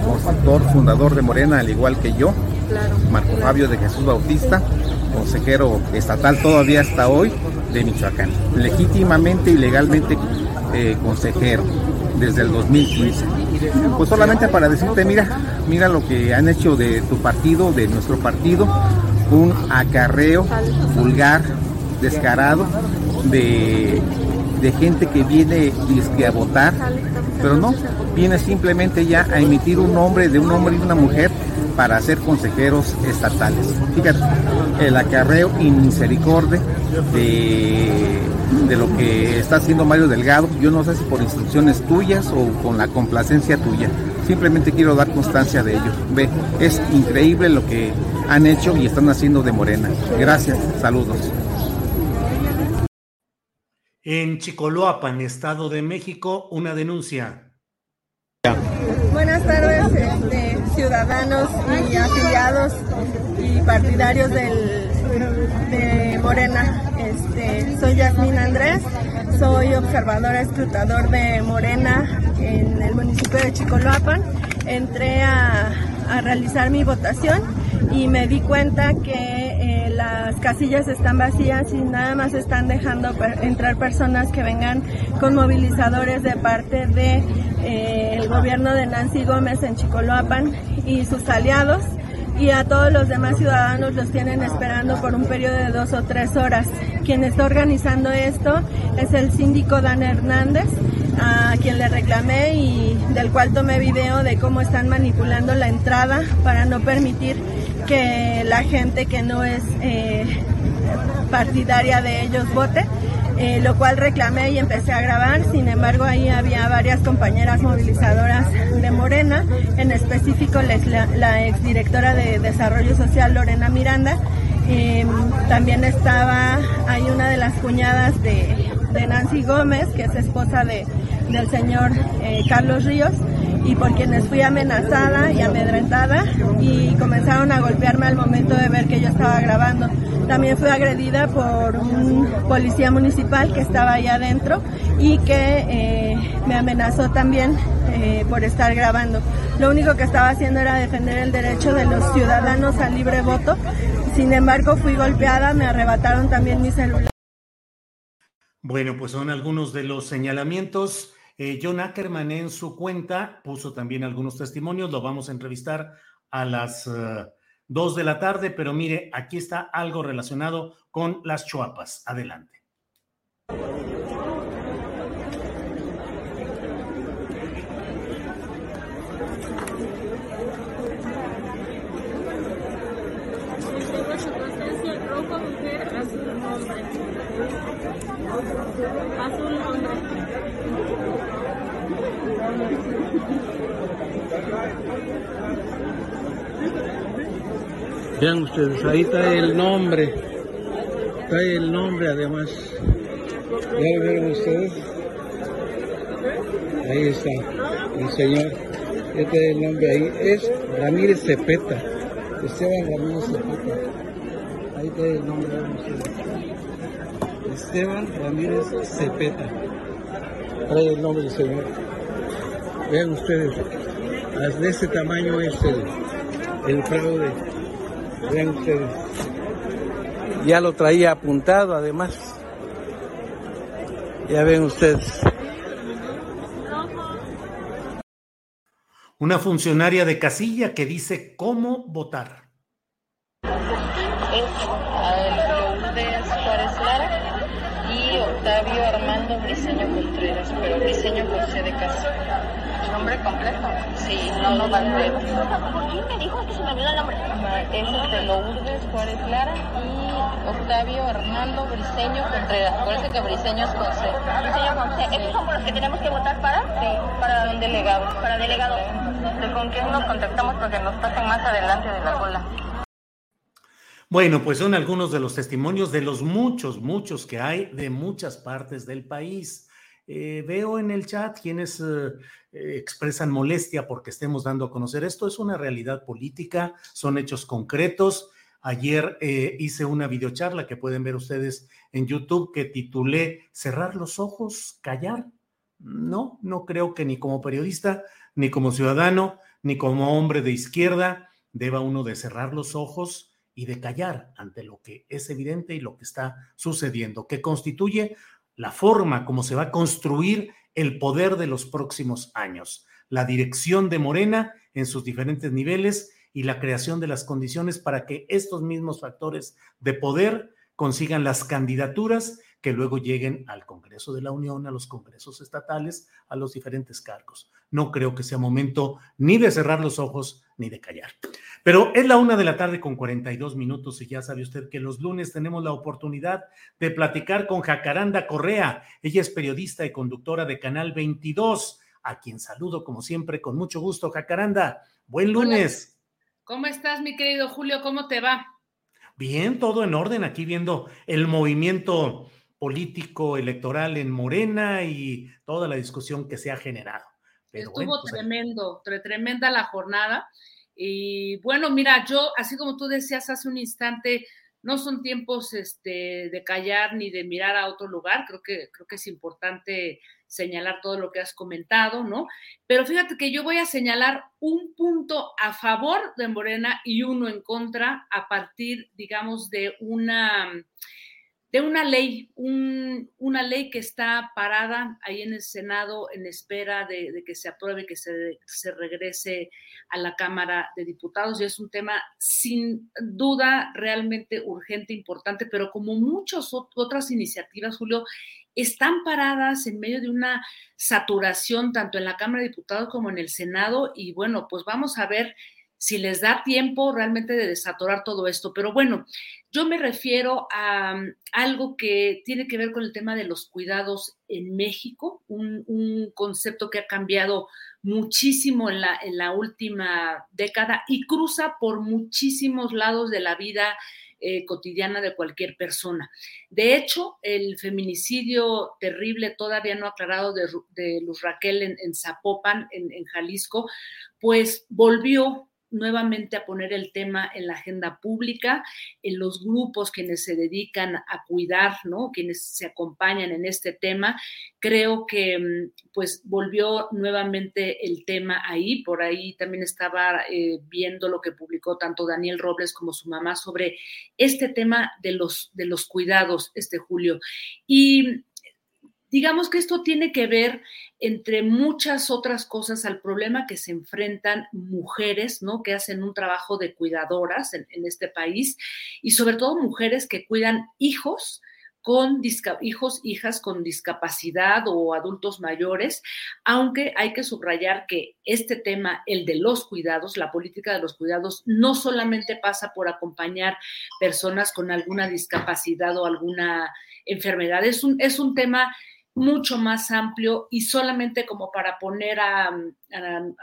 Speaker 3: constructor, fundador de Morena, al igual que yo, Marco Fabio de Jesús Bautista, consejero estatal todavía hasta hoy de Michoacán, legítimamente y legalmente eh, consejero desde el 2015. Pues solamente para decirte, mira, mira lo que han hecho de tu partido, de nuestro partido, un acarreo vulgar, descarado, de, de gente que viene a votar, pero no, viene simplemente ya a emitir un nombre de un hombre y una mujer para ser consejeros estatales. Fíjate, el acarreo inmisericordia de, de lo que está haciendo Mario Delgado, yo no sé si por instrucciones tuyas o con la complacencia tuya. Simplemente quiero dar constancia de ello. Ve, es increíble lo que han hecho y están haciendo de Morena. Gracias, saludos.
Speaker 1: En Chicoloapan, Estado de México, una denuncia.
Speaker 8: Buenas tardes, este, ciudadanos y afiliados y partidarios del, de Morena. Este, soy Yasmín Andrés, soy observadora escrutador de Morena en el municipio de Chicoloapan. Entré a, a realizar mi votación y me di cuenta que las casillas están vacías y nada más están dejando entrar personas que vengan con movilizadores de parte de eh, gobierno de Nancy Gómez en Chicoloapan y sus aliados y a todos los demás ciudadanos los tienen esperando por un periodo de dos o tres horas. Quien está organizando esto es el síndico Dan Hernández a quien le reclamé y del cual tomé video de cómo están manipulando la entrada para no permitir que la gente que no es eh, partidaria de ellos vote. Eh, lo cual reclamé y empecé a grabar. Sin embargo, ahí había varias compañeras movilizadoras de Morena, en específico la, exdirectora de Desarrollo Social, Lorena Miranda. Em, también estaba ahí una de las cuñadas de, Nancy Gómez, que es esposa de, del señor eh, Carlos Ríos y por quienes fui amenazada y amedrentada y comenzaron a golpearme al momento de ver que yo estaba grabando. También fui agredida por un policía municipal que estaba ahí adentro y que eh, me amenazó también eh, por estar grabando. Lo único que estaba haciendo era defender el derecho de los ciudadanos al libre voto. Sin embargo, fui golpeada, me arrebataron también mi celular.
Speaker 1: Bueno, pues son algunos de los señalamientos eh, John Ackerman en su cuenta puso también algunos testimonios, lo vamos a entrevistar a las uh, dos de la tarde, pero mire, aquí está algo relacionado con las chuapas. Adelante.
Speaker 9: Azul Vean ustedes, ahí está el nombre. Está el nombre además. ¿Ya lo vieron ustedes? Ahí está, el señor. Este es el nombre ahí. Es Ramírez Cepeta. Esteban Ramírez Cepeta. Ahí está el nombre de ustedes. Esteban Ramírez Cepeta. Trae el nombre del señor. Vean ustedes, de este tamaño es el, el fraude. Vean ustedes. Ya lo traía apuntado además. Ya ven ustedes.
Speaker 1: Una funcionaria de casilla que dice cómo votar.
Speaker 10: Es Lourdes Suárez Lara y Octavio Armando Briseño Contreras, pero Briseño José de Casa nombre completo. Sí, no vale. ¿Por qué me dijo que se me olvidó el nombre? Es de Lourdes Juárez Lara y Octavio Hernando Briseño Contreras. Acuérdense que Briseño es con C. Briseño con C. ¿Estos son por los que tenemos que votar para? Sí, para un delegado. Para delegado. ¿Con quién nos contactamos? Porque nos pasan más adelante de la cola.
Speaker 1: Bueno, pues son algunos de los testimonios de los muchos, muchos que hay de muchas partes del país. Eh, veo en el chat quienes eh, expresan molestia porque estemos dando a conocer esto. Es una realidad política, son hechos concretos. Ayer eh, hice una videocharla que pueden ver ustedes en YouTube que titulé Cerrar los ojos, callar. No, no creo que ni como periodista, ni como ciudadano, ni como hombre de izquierda deba uno de cerrar los ojos y de callar ante lo que es evidente y lo que está sucediendo, que constituye la forma como se va a construir el poder de los próximos años, la dirección de Morena en sus diferentes niveles y la creación de las condiciones para que estos mismos factores de poder consigan las candidaturas que luego lleguen al Congreso de la Unión, a los congresos estatales, a los diferentes cargos. No creo que sea momento ni de cerrar los ojos ni de callar. Pero es la una de la tarde con 42 minutos y ya sabe usted que los lunes tenemos la oportunidad de platicar con Jacaranda Correa. Ella es periodista y conductora de Canal 22, a quien saludo como siempre con mucho gusto. Jacaranda, buen lunes.
Speaker 11: ¿Cómo estás, mi querido Julio? ¿Cómo te va?
Speaker 1: Bien, todo en orden aquí viendo el movimiento político electoral en Morena y toda la discusión que se ha generado.
Speaker 11: Estuvo pues, tremendo, tremenda la jornada. Y bueno, mira, yo, así como tú decías hace un instante, no son tiempos este, de callar ni de mirar a otro lugar. Creo que, creo que es importante señalar todo lo que has comentado, ¿no? Pero fíjate que yo voy a señalar un punto a favor de Morena y uno en contra a partir, digamos, de una de una ley, una ley que está parada ahí en el Senado en espera de, que se apruebe, que se, se, regrese a la Cámara de Diputados. Y es un tema sin duda realmente urgente, importante, pero como muchas otras iniciativas, Julio, están paradas en medio de una saturación tanto en la Cámara de Diputados como en el Senado y bueno, pues vamos a ver si les da tiempo realmente de desatorar todo esto. Pero bueno, yo me refiero a um, algo que tiene que ver con el tema de los cuidados en México, un, concepto que ha cambiado muchísimo en la, en la última década y cruza por muchísimos lados de la vida eh, cotidiana de cualquier persona. De hecho, el feminicidio terrible todavía no aclarado de, Luz Raquel en, Zapopan, en Jalisco, pues volvió nuevamente a poner el tema en la agenda pública, en los grupos quienes se dedican a cuidar, ¿no? Quienes se acompañan en este tema. Creo que mm, pues volvió nuevamente el tema ahí, por ahí también estaba eh, viendo lo que publicó tanto Daniel Robles como su mamá sobre este tema de los, de los cuidados, este Julio. Y Digamos que esto tiene que ver, entre muchas otras cosas, al problema que se enfrentan mujeres, ¿no? Que hacen un trabajo de cuidadoras en, este país y sobre todo mujeres que cuidan hijos con hijos, hijas con discapacidad o adultos mayores, aunque hay que subrayar que este tema, el de los cuidados, la política de los cuidados, no solamente pasa por acompañar personas con alguna discapacidad o alguna enfermedad, es un, es un tema mucho más amplio y solamente como para poner a,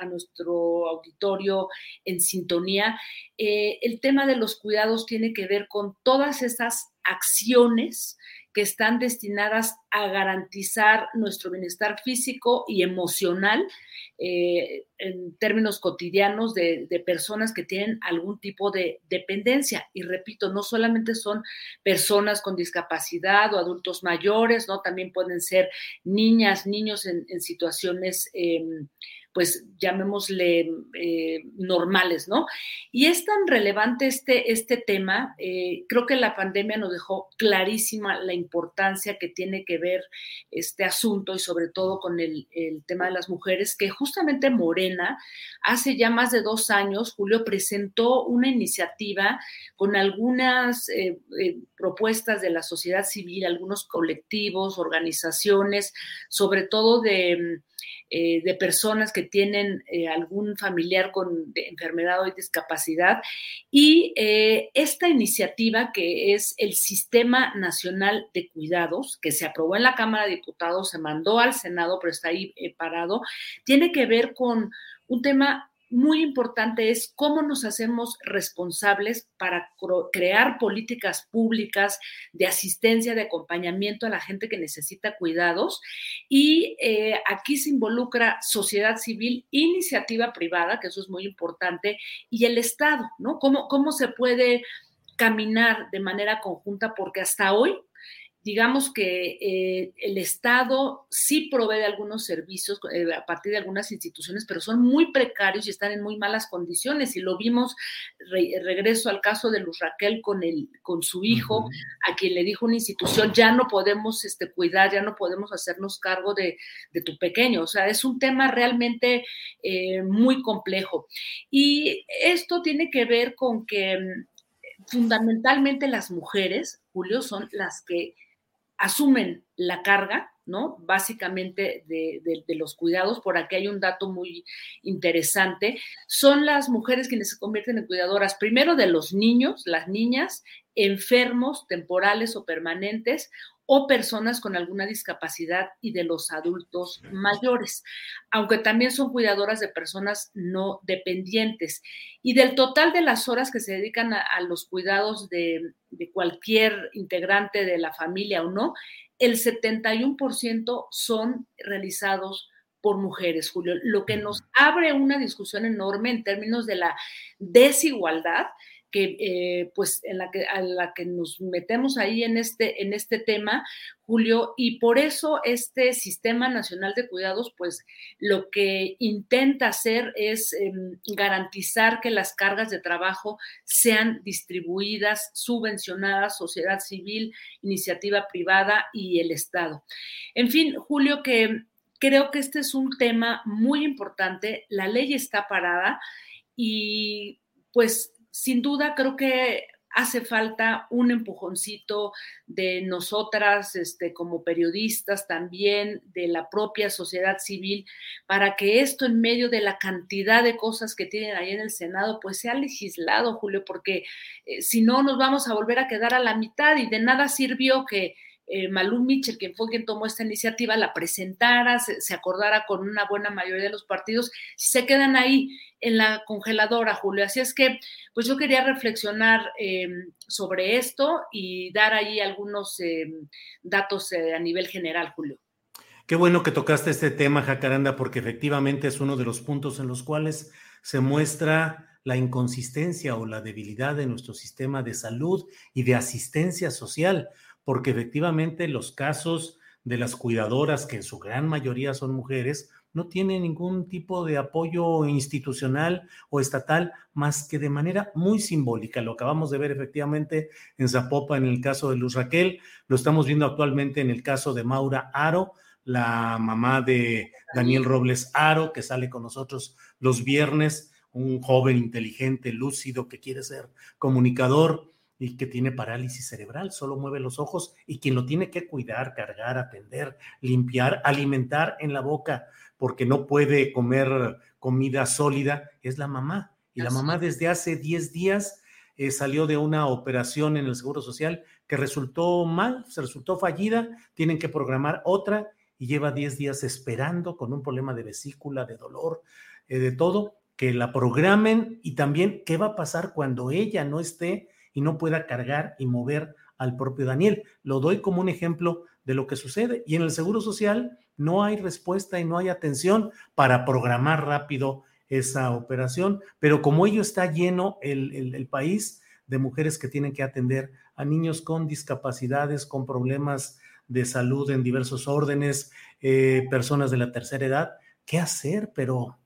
Speaker 11: nuestro auditorio en sintonía, eh, el tema de los cuidados tiene que ver con todas esas acciones que están destinadas a garantizar nuestro bienestar físico y emocional eh, en términos cotidianos de, personas que tienen algún tipo de dependencia. Y repito, no solamente son personas con discapacidad o adultos mayores, ¿no? También pueden ser niñas, niños en, situaciones... Em, pues llamémosle eh, normales, ¿no? Y es tan relevante este, este tema, eh, creo que la pandemia nos dejó clarísima la importancia que tiene que ver este asunto y sobre todo con el, tema de las mujeres, que justamente Morena, hace ya más de dos años, Julio presentó una iniciativa con algunas eh, propuestas de la sociedad civil, algunos colectivos, organizaciones, sobre todo de eh, de personas que tienen eh, algún familiar con enfermedad o discapacidad. Y eh, esta iniciativa, que es el Sistema Nacional de Cuidados, que se aprobó en la Cámara de Diputados, se mandó al Senado, pero está ahí parado, tiene que ver con un tema muy importante es cómo nos hacemos responsables para crear políticas públicas de asistencia, de acompañamiento a la gente que necesita cuidados. Y eh, aquí se involucra sociedad civil, iniciativa privada, que eso es muy importante, y el Estado, ¿no? ¿Cómo, cómo se puede caminar de manera conjunta? Porque hasta hoy digamos que eh, el Estado sí provee algunos servicios eh, a partir de algunas instituciones, pero son muy precarios y están en muy malas condiciones. Y lo vimos, regreso al caso de Luz Raquel con, el, con su hijo, a quien le dijo una institución, ya no podemos este, cuidar, ya no podemos hacernos cargo de, tu pequeño. O sea, es un tema realmente eh, muy complejo. Y esto tiene que ver con que mm, fundamentalmente las mujeres, Julio, son las que asumen la carga, ¿no? Básicamente de, los cuidados, por aquí hay un dato muy interesante, son las mujeres quienes se convierten en cuidadoras, primero de los niños, las niñas, enfermos, temporales o permanentes, o personas con alguna discapacidad y de los adultos mayores, aunque también son cuidadoras de personas no dependientes. Y del total de las horas que se dedican a, los cuidados de, de cualquier integrante de la familia o no, el 71% son realizados por mujeres, Julio, lo que nos abre una discusión enorme en términos de la desigualdad que eh, pues en la que, a la que nos metemos ahí en este, en este tema, Julio, y por eso este Sistema Nacional de Cuidados, pues lo que intenta hacer es em, garantizar que las cargas de trabajo sean distribuidas, subvencionadas, sociedad civil, iniciativa privada y el Estado. En fin, Julio, que creo que este es un tema muy importante, la ley está parada y pues sin duda creo que hace falta un empujoncito de nosotras, este, como periodistas también, de la propia sociedad civil, para que esto en medio de la cantidad de cosas que tienen ahí en el Senado, pues sea legislado, Julio, porque eh, si no nos vamos a volver a quedar a la mitad y de nada sirvió que eh, Malú Mitchell, quien fue quien tomó esta iniciativa, la presentara, se, acordara con una buena mayoría de los partidos, se quedan ahí en la congeladora, Julio. Así es que, pues yo quería reflexionar eh, sobre esto y dar ahí algunos eh, datos a nivel general, Julio.
Speaker 1: Qué bueno que tocaste este tema, Jacaranda, porque efectivamente es uno de los puntos en los cuales se muestra la inconsistencia o la debilidad de nuestro sistema de salud y de asistencia social porque efectivamente los casos de las cuidadoras, que en su gran mayoría son mujeres, no tienen ningún tipo de apoyo institucional o estatal más que de manera muy simbólica. Lo acabamos de ver efectivamente en Zapopa en el caso de Luz Raquel, lo estamos viendo actualmente en el caso de Maura Aro, la mamá de Daniel Robles Aro, que sale con nosotros los viernes, un joven inteligente, lúcido, que quiere ser comunicador y que tiene parálisis cerebral, solo mueve los ojos y quien lo tiene que cuidar, cargar, atender, limpiar, alimentar en la boca, porque no puede comer comida sólida, es la mamá. Y la mamá desde hace 10 días eh, salió de una operación en el Seguro Social que resultó mal, se resultó fallida, tienen que programar otra y lleva 10 días esperando con un problema de vesícula, de dolor, eh, de todo, que la programen y también qué va a pasar cuando ella no esté y no pueda cargar y mover al propio Daniel. Lo doy como un ejemplo de lo que sucede. Y en el Seguro Social no hay respuesta y no hay atención para programar rápido esa operación, pero como ello está lleno el, país de mujeres que tienen que atender a niños con discapacidades, con problemas de salud en diversos órdenes, eh, personas de la tercera edad, ¿qué hacer? Pero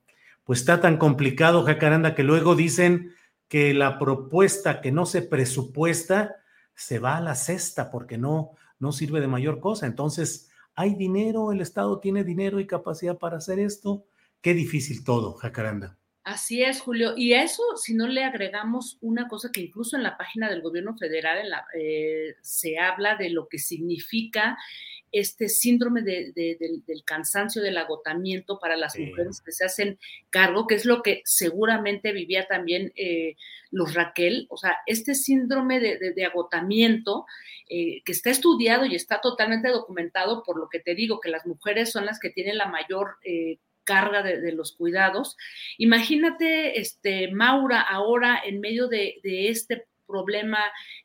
Speaker 1: pues está tan complicado, Jacaranda, que luego dicen, que la propuesta que no se presupuesta se va a la cesta porque no, no sirve de mayor cosa. Entonces, hay dinero, el Estado tiene dinero y capacidad para hacer esto. Qué difícil todo, Jacaranda.
Speaker 11: Así es, Julio. Y eso, si no le agregamos una cosa que incluso en la página del gobierno federal eh, se habla de lo que significa este síndrome del, cansancio, del agotamiento para las mujeres que se hacen cargo, que es lo que seguramente vivía también eh, los Raquel, o sea, este síndrome de, agotamiento eh, que está estudiado y está totalmente documentado por lo que te digo, que las mujeres son las que tienen la mayor... Eh, carga de, los cuidados. Imagínate, este, Maura, ahora en medio de, de este problema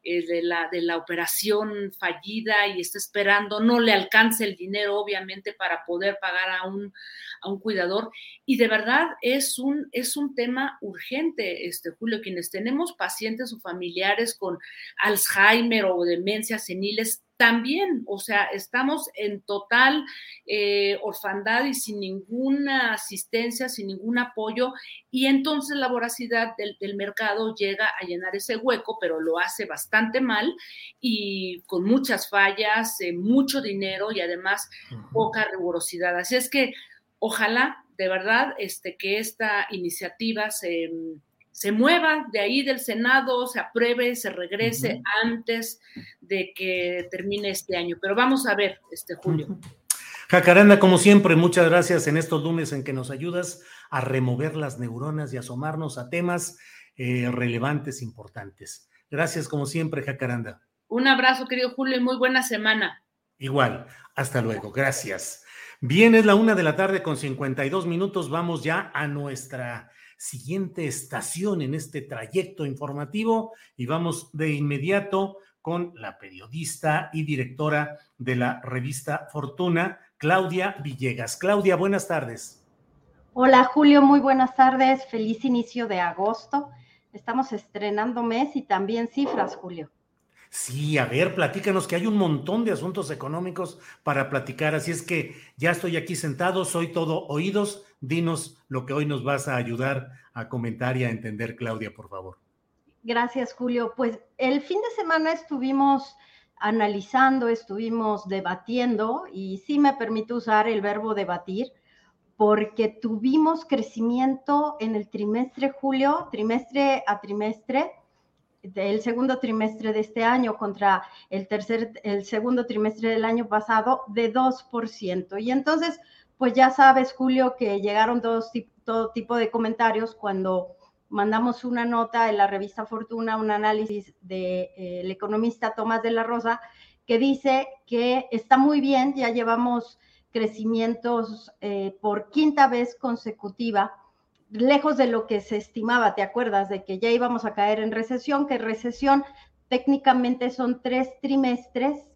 Speaker 11: eh, de, la, de la operación fallida y está esperando, no le alcance el dinero, obviamente, para poder pagar a un, a un cuidador. Y de verdad es un, es un tema urgente, este, Julio, quienes tenemos pacientes o familiares con Alzheimer o demencias seniles, también, o sea, estamos en total eh, orfandad y sin ninguna asistencia, sin ningún apoyo, y entonces la voracidad del, mercado llega a llenar ese hueco, pero lo hace bastante mal y con muchas fallas, eh, mucho dinero y además poca rigurosidad. Así es que ojalá, de verdad, este, que esta iniciativa se se mueva de ahí del Senado, se apruebe, se regrese antes de que termine este año. Pero vamos a ver, este Julio.
Speaker 1: Jacaranda, como siempre, muchas gracias en estos lunes en que nos ayudas a remover las neuronas y asomarnos a temas eh, relevantes, importantes. Gracias, como siempre, Jacaranda.
Speaker 11: Un abrazo, querido Julio, y muy buena semana.
Speaker 1: Igual, hasta luego, gracias. Bien, es la una de la tarde con 52 minutos. Vamos ya a nuestra siguiente estación en este trayecto informativo y vamos de inmediato con la periodista y directora de la revista Fortuna, Claudia Villegas. Claudia, buenas tardes.
Speaker 12: Hola Julio, muy buenas tardes. Feliz inicio de agosto. Estamos estrenando mes y también cifras, Julio.
Speaker 1: Sí, a ver, platícanos que hay un montón de asuntos económicos para platicar, así es que ya estoy aquí sentado, soy todo oídos. Dinos lo que hoy nos vas a ayudar a comentar y a entender, Claudia, por favor.
Speaker 12: Gracias, Julio. Pues el fin de semana estuvimos analizando, estuvimos debatiendo y sí me permito usar el verbo debatir porque tuvimos crecimiento en el trimestre julio, trimestre a trimestre, del segundo trimestre de este año contra el tercer, el segundo trimestre del año pasado de 2%. Y entonces, pues ya sabes, Julio, que llegaron todo tipo de comentarios cuando mandamos una nota en la revista Fortuna, un análisis del de, eh, economista Tomás de la Rosa, que dice que está muy bien, ya llevamos crecimientos eh, por quinta vez consecutiva, lejos de lo que se estimaba, ¿te acuerdas? De que ya íbamos a caer en recesión, que recesión técnicamente son tres trimestres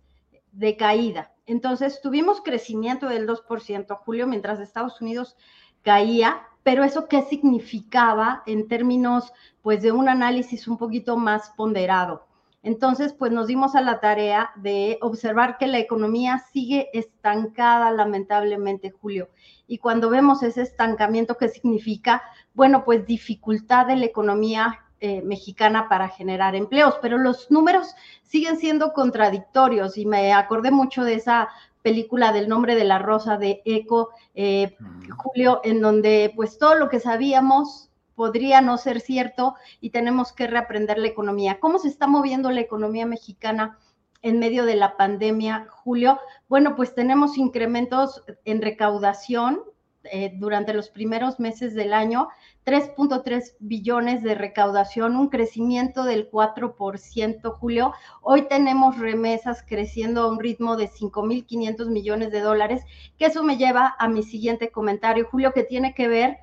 Speaker 12: de caída. Entonces tuvimos crecimiento del 2%, Julio, mientras Estados Unidos caía, pero eso qué significaba en términos pues de un análisis un poquito más ponderado. Entonces, pues nos dimos a la tarea de observar que la economía sigue estancada, lamentablemente, Julio. Y cuando vemos ese estancamiento, ¿qué significa? Bueno, pues dificultad de la economía eh, mexicana para generar empleos, pero los números siguen siendo contradictorios y me acordé mucho de esa película del nombre de la rosa de Eco, eh, Julio, en donde pues todo lo que sabíamos podría no ser cierto y tenemos que reaprender la economía. ¿Cómo se está moviendo la economía mexicana? en medio de la pandemia, Julio. Bueno, pues tenemos incrementos en recaudación eh, durante los primeros meses del año 3.3 billones de recaudación, un crecimiento del 4%, Julio. Hoy tenemos remesas creciendo a un ritmo de 5.500 millones de dólares, que eso me lleva a mi siguiente comentario, Julio, que tiene que ver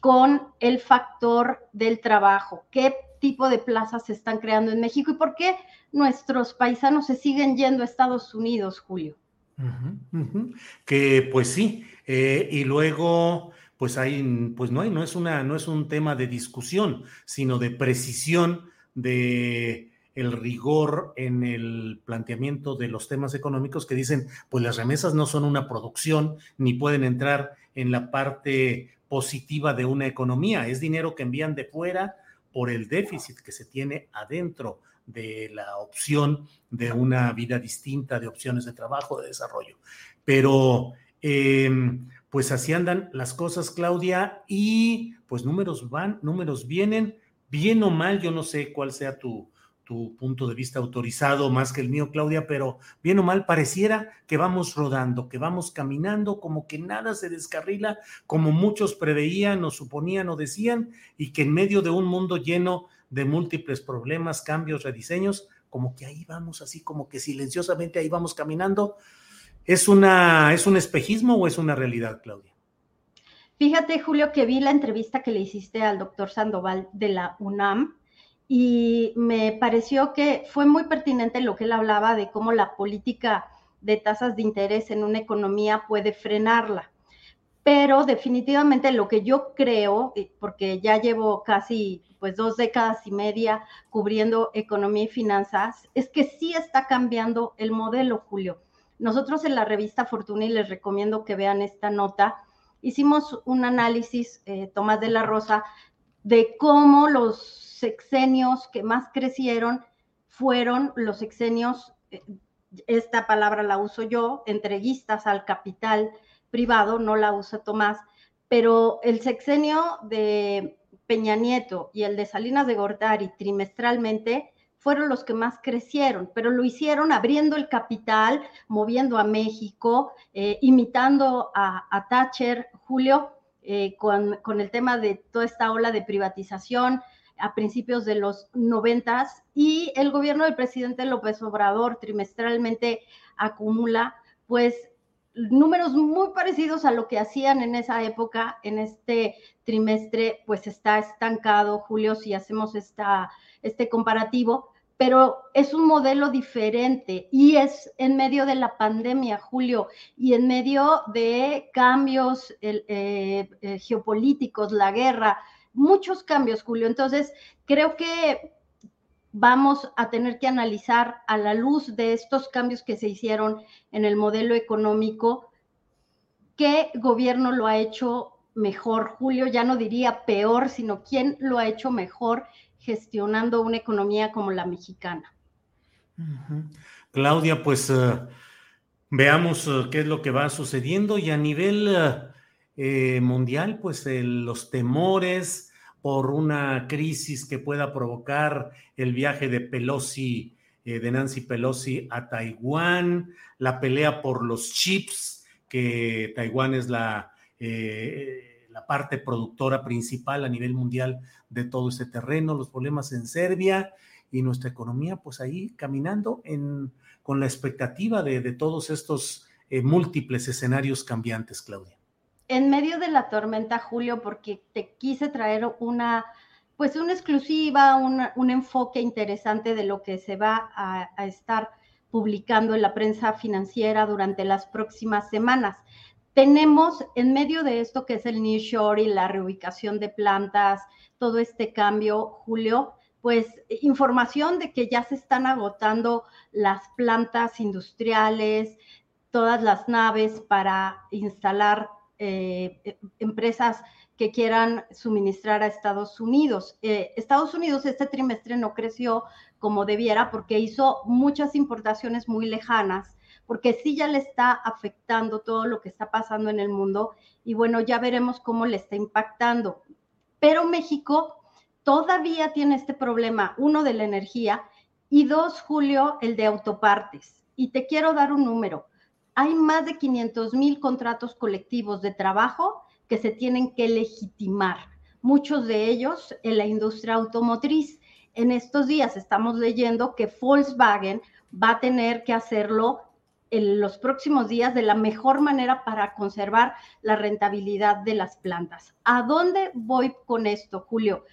Speaker 12: con el factor del trabajo. ¿Qué tipo de plazas se están creando en México y por qué nuestros paisanos se siguen yendo a Estados Unidos, Julio?
Speaker 1: Que pues sí, eh, y luego pues hay, pues no hay, no es una, no es un tema de discusión, sino de precisión de el rigor en el planteamiento de los temas económicos que dicen, pues las remesas no son una producción ni pueden entrar en la parte positiva de una economía, es dinero que envían de fuera por el déficit que se tiene adentro de la opción de una vida distinta, de opciones de trabajo, de desarrollo. Pero eh, pues así andan las cosas, Claudia, y pues números van, números vienen, bien o mal, yo no sé cuál sea tu, tu punto de vista autorizado más que el mío, Claudia, pero bien o mal pareciera que vamos rodando, que vamos caminando, como que nada se descarrila, como muchos preveían o suponían o decían, y que en medio de un mundo lleno de múltiples problemas, cambios, rediseños, como que ahí vamos así, como que silenciosamente ahí vamos caminando, ¿Es, una, ¿Es un espejismo o es una realidad, Claudia?
Speaker 12: Fíjate, Julio, que vi la entrevista que le hiciste al doctor Sandoval de la UNAM y me pareció que fue muy pertinente lo que él hablaba de cómo la política de tasas de interés en una economía puede frenarla. Pero definitivamente lo que yo creo, porque ya llevo casi pues dos décadas y media cubriendo economía y finanzas, es que sí está cambiando el modelo, Julio. Nosotros en la revista Fortuna, y les recomiendo que vean esta nota, hicimos un análisis, eh, Tomás de la Rosa, de cómo los sexenios que más crecieron fueron los sexenios, eh, esta palabra la uso yo, entreguistas al capital privado, no la usa Tomás, pero el sexenio de Peña Nieto y el de Salinas de Gortari trimestralmente fueron los que más crecieron, pero lo hicieron abriendo el capital, moviendo a México, eh, imitando a, Thatcher, Julio, eh, con, con, el tema de toda esta ola de privatización a principios de los noventas y el gobierno del presidente López Obrador trimestralmente acumula pues números muy parecidos a lo que hacían en esa época, en este trimestre, pues está estancado, Julio, si hacemos esta, este comparativo, pero es un modelo diferente y es en medio de la pandemia, Julio, y en medio de cambios eh, eh, geopolíticos, la guerra, muchos cambios, Julio. Entonces, creo que vamos a tener que analizar a la luz de estos cambios que se hicieron en el modelo económico, qué gobierno lo ha hecho mejor, Julio, ya no diría peor, sino quién lo ha hecho mejor gestionando una economía como la mexicana.
Speaker 1: Claudia, pues eh, veamos eh, qué es lo que va sucediendo y a nivel eh, mundial, pues los temores por una crisis que pueda provocar el viaje de Pelosi, eh, de Nancy Pelosi a Taiwán, la pelea por los chips, que Taiwán es la, eh, la parte productora principal a nivel mundial de todo ese terreno, los problemas en Serbia y nuestra economía, pues ahí caminando en, con la expectativa de, de todos estos eh, múltiples escenarios cambiantes, Claudia.
Speaker 12: En medio de la tormenta, Julio, porque te quise traer una, pues una exclusiva, un enfoque interesante de lo que se va a, estar publicando en la prensa financiera durante las próximas semanas. Tenemos en medio de esto que es el nearshore y la reubicación de plantas, todo este cambio, Julio, pues información de que ya se están agotando las plantas industriales, todas las naves para instalar eh, eh, empresas que quieran suministrar a Estados Unidos. Eh, Estados Unidos este trimestre no creció como debiera porque hizo muchas importaciones muy lejanas, porque sí ya le está afectando todo lo que está pasando en el mundo y bueno, ya veremos cómo le está impactando. Pero México todavía tiene este problema, uno de la energía y dos, Julio, el de autopartes. Y te quiero dar un número hay más de 500 mil contratos colectivos de trabajo que se tienen que legitimar, muchos de ellos en la industria automotriz. En estos días estamos leyendo que Volkswagen va a tener que hacerlo en los próximos días de la mejor manera para conservar la rentabilidad de las plantas. ¿A dónde voy con esto, Julio?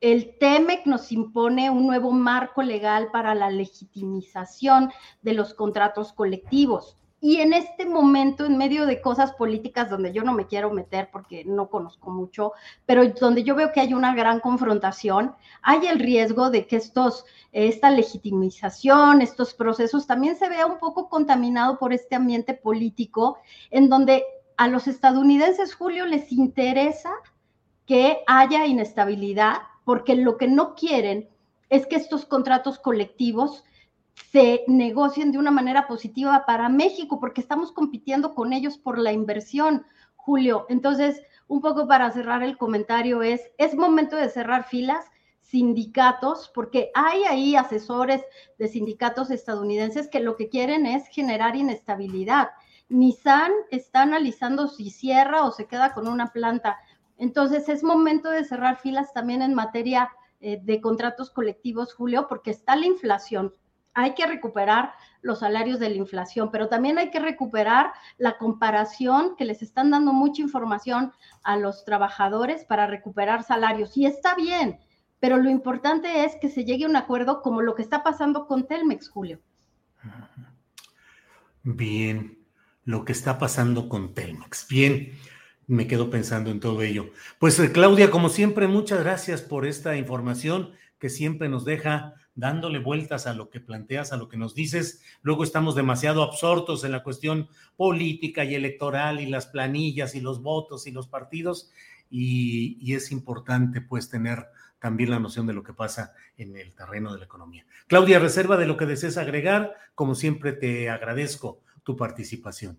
Speaker 12: El TEMEC nos impone un nuevo marco legal para la legitimización de los contratos colectivos. Y en este momento, en medio de cosas políticas donde yo no me quiero meter porque no conozco mucho, pero donde yo veo que hay una gran confrontación, hay el riesgo de que estos, esta legitimización, estos procesos también se vea un poco contaminado por este ambiente político en donde a los estadounidenses, Julio, les interesa que haya inestabilidad porque lo que no quieren es que estos contratos colectivos se negocien de una manera positiva para México, porque estamos compitiendo con ellos por la inversión, Julio. Entonces, un poco para cerrar el comentario es, es momento de cerrar filas, sindicatos, porque hay ahí asesores de sindicatos estadounidenses que lo que quieren es generar inestabilidad. Nissan está analizando si cierra o se queda con una planta. Entonces, es momento de cerrar filas también en materia eh, de contratos colectivos, Julio, porque está la inflación, hay que recuperar los salarios de la inflación, pero también hay que recuperar la comparación que les están dando mucha información a los trabajadores para recuperar salarios. Y está bien, pero lo importante es que se llegue a un acuerdo como lo que está pasando con Telmex, Julio.
Speaker 1: Bien, lo que está pasando con Telmex. Bien, me quedo pensando en todo ello. Pues eh, Claudia, como siempre, muchas gracias por esta información que siempre nos deja dándole vueltas a lo que planteas, a lo que nos dices. Luego estamos demasiado absortos en la cuestión política y electoral y las planillas y los votos y los partidos y, es importante pues tener también la noción de lo que pasa en el terreno de la economía. Claudia, reserva de lo que desees agregar. Como siempre, te agradezco tu participación.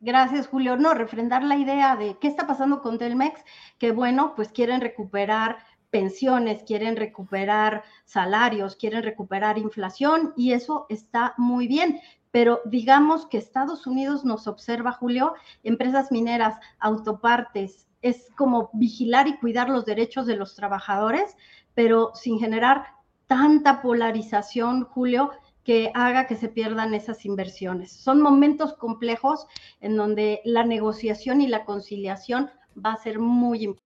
Speaker 12: Gracias, Julio. No, refrendar la idea de qué está pasando con Telmex, que bueno, pues quieren recuperar pensiones, quieren recuperar salarios, quieren recuperar inflación y eso está muy bien. Pero digamos que Estados Unidos nos observa, Julio, empresas mineras, autopartes, es como vigilar y cuidar los derechos de los trabajadores, pero sin generar tanta polarización, Julio, que haga que se pierdan esas inversiones. Son momentos complejos en donde la negociación y la conciliación va a ser muy importante.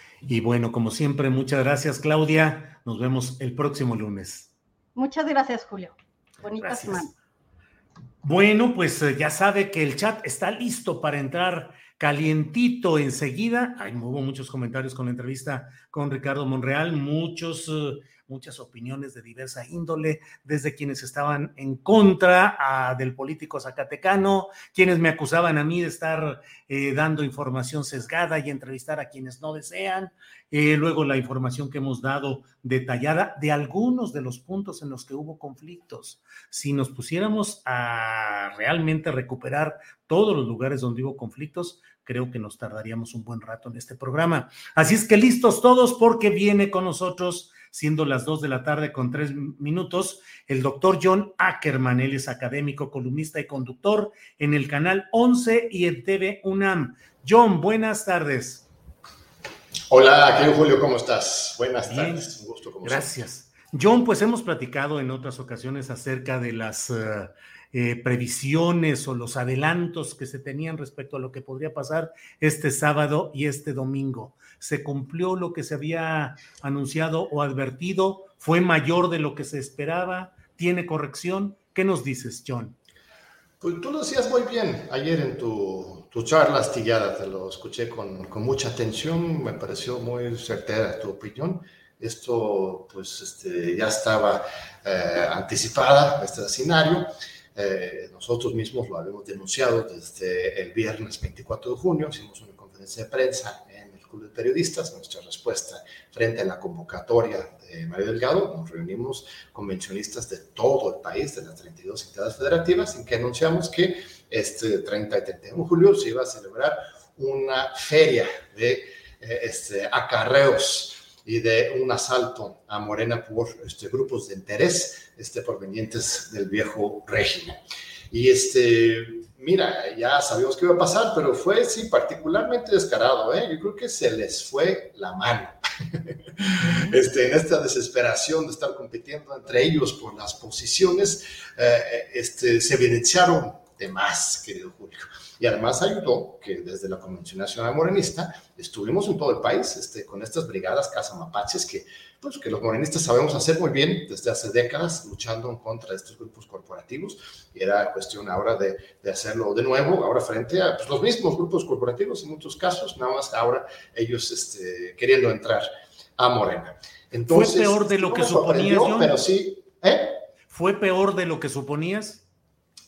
Speaker 1: Y bueno, como siempre, muchas gracias, Claudia. Nos vemos el próximo lunes.
Speaker 12: Muchas gracias, Julio. Bonita
Speaker 1: Gracias.
Speaker 12: semana.
Speaker 1: Bueno, pues eh, ya sabe que el chat está listo para entrar calientito enseguida. Ay, hubo muchos comentarios con la entrevista con Ricardo Monreal, muchos, eh, muchas opiniones de diversa índole, desde quienes estaban en contra ah, del político zacatecano, quienes me acusaban a mí de estar eh, dando información sesgada y entrevistar a quienes no desean. Eh, luego la información que hemos dado detallada de algunos de los puntos en los que hubo conflictos. Si nos pusiéramos a realmente recuperar todos los lugares donde hubo conflictos, creo que nos tardaríamos un buen rato en este programa. Así es que listos todos porque viene con nosotros, siendo las dos de la tarde con tres minutos, el doctor John Ackerman. Él es académico, columnista y conductor en el canal 11 y en TV UNAM. John, buenas tardes.
Speaker 13: Hola, querido Julio, ¿cómo estás? Buenas
Speaker 1: Bien,
Speaker 13: tardes, un gusto como
Speaker 1: Gracias. John, pues hemos platicado en otras ocasiones acerca de las eh, eh, previsiones o los adelantos que se tenían respecto a lo que podría pasar este sábado y este domingo. ¿Se cumplió lo que se había anunciado o advertido? ¿Fue mayor de lo que se esperaba? ¿Tiene corrección? ¿Qué nos dices, John?
Speaker 13: Pues tú lo decías muy bien ayer en tu, tu charla astillada, te lo escuché con, con mucha atención, me pareció muy certera tu opinión. Esto pues este, ya estaba eh, anticipada, este escenario. Eh, nosotros mismos lo habíamos denunciado desde el viernes 24 de junio, hicimos una conferencia de prensa en el Club de Periodistas, nuestra respuesta frente a la convocatoria de Mario Delgado, nos reunimos convencionistas de todo el país, de las 32 entidades federativas, en que anunciamos que este 30 y 31 de julio se iba a celebrar una feria de eh, este, acarreos y de un asalto a Morena por este, grupos de interés este, provenientes del viejo régimen. Y este, mira, ya sabíamos que iba a pasar, pero fue sí particularmente descarado, ¿eh? Yo creo que se les fue la mano. Este, en esta desesperación de estar compitiendo entre ellos por las posiciones, eh, este, se evidenciaron de más, querido Julio. Y además ayudó que desde la Convención Nacional Morenista estuvimos en todo el país este, con estas brigadas cazamapaches que, pues, que los morenistas sabemos hacer muy bien desde hace décadas, luchando en contra de estos grupos corporativos. Y era cuestión ahora de, de hacerlo de nuevo, ahora frente a pues, los mismos grupos corporativos en muchos casos, nada más ahora ellos este, queriendo entrar a Morena. Entonces,
Speaker 1: ¿Fue peor de lo
Speaker 13: no
Speaker 1: que suponías, John?
Speaker 13: Pero sí, ¿eh?
Speaker 1: ¿Fue peor de lo que suponías?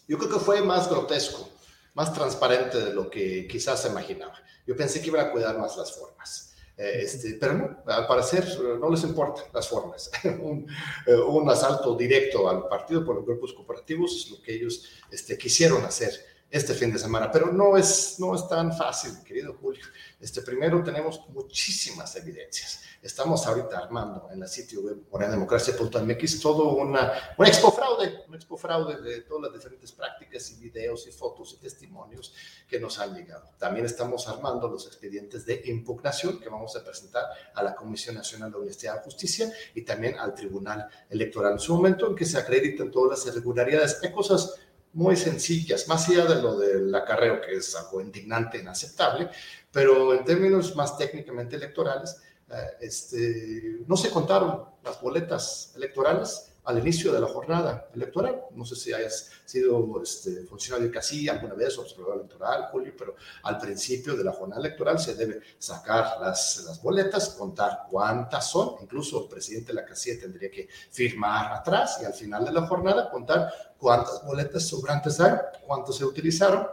Speaker 13: Yo creo que fue más grotesco, más transparente de lo que quizás se imaginaba. Yo pensé que iban a cuidar más las formas. Eh, este, pero no, al parecer eh, no les importan las formas. un, eh, un asalto directo al partido por los grupos cooperativos es lo que ellos este, quisieron hacer este fin de semana, pero no es, no es tan fácil, querido Julio. Este, primero tenemos muchísimas evidencias. Estamos ahorita armando en la sitio web morenademocracia.mx todo una, un expo fraude, un expo fraude de todas las diferentes prácticas y videos y fotos y testimonios que nos han llegado. También estamos armando los expedientes de impugnación que vamos a presentar a la Comisión Nacional de Honestidad y Justicia y también al Tribunal Electoral en su momento en que se acreditan todas las irregularidades. Hay cosas muy sencillas, más allá de lo del acarreo, que es algo indignante, inaceptable, pero en términos más técnicamente electorales, eh, este, no se contaron las boletas electorales al inicio de la jornada electoral. No sé si hayas sido este, funcionario de casilla alguna vez, observador electoral, Julio, pero al principio de la jornada electoral se debe sacar las, las boletas, contar cuántas son, incluso el presidente de la casilla tendría que firmar atrás y al final de la jornada contar cuántas boletas sobrantes hay, cuántas se utilizaron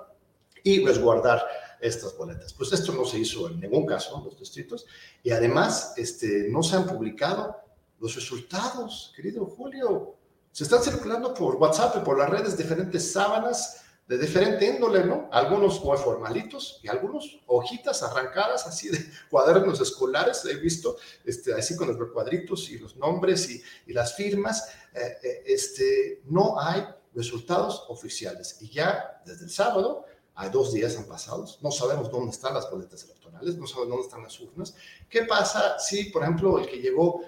Speaker 13: y resguardar estas boletas. Pues esto no se hizo en ningún caso en los distritos y además este, no se han publicado los resultados, querido Julio. Se están circulando por WhatsApp por las redes diferentes sábanas de diferente índole, ¿no? Algunos muy formalitos y algunos hojitas arrancadas así de cuadernos escolares, he visto, este, así con los cuadritos y los nombres y, y las firmas. Eh, eh, este, no hay resultados oficiales. Y ya desde el sábado, hay dos días han pasado, no sabemos dónde están las boletas electorales, no sabemos dónde están las urnas. ¿Qué pasa si, por ejemplo, el que llegó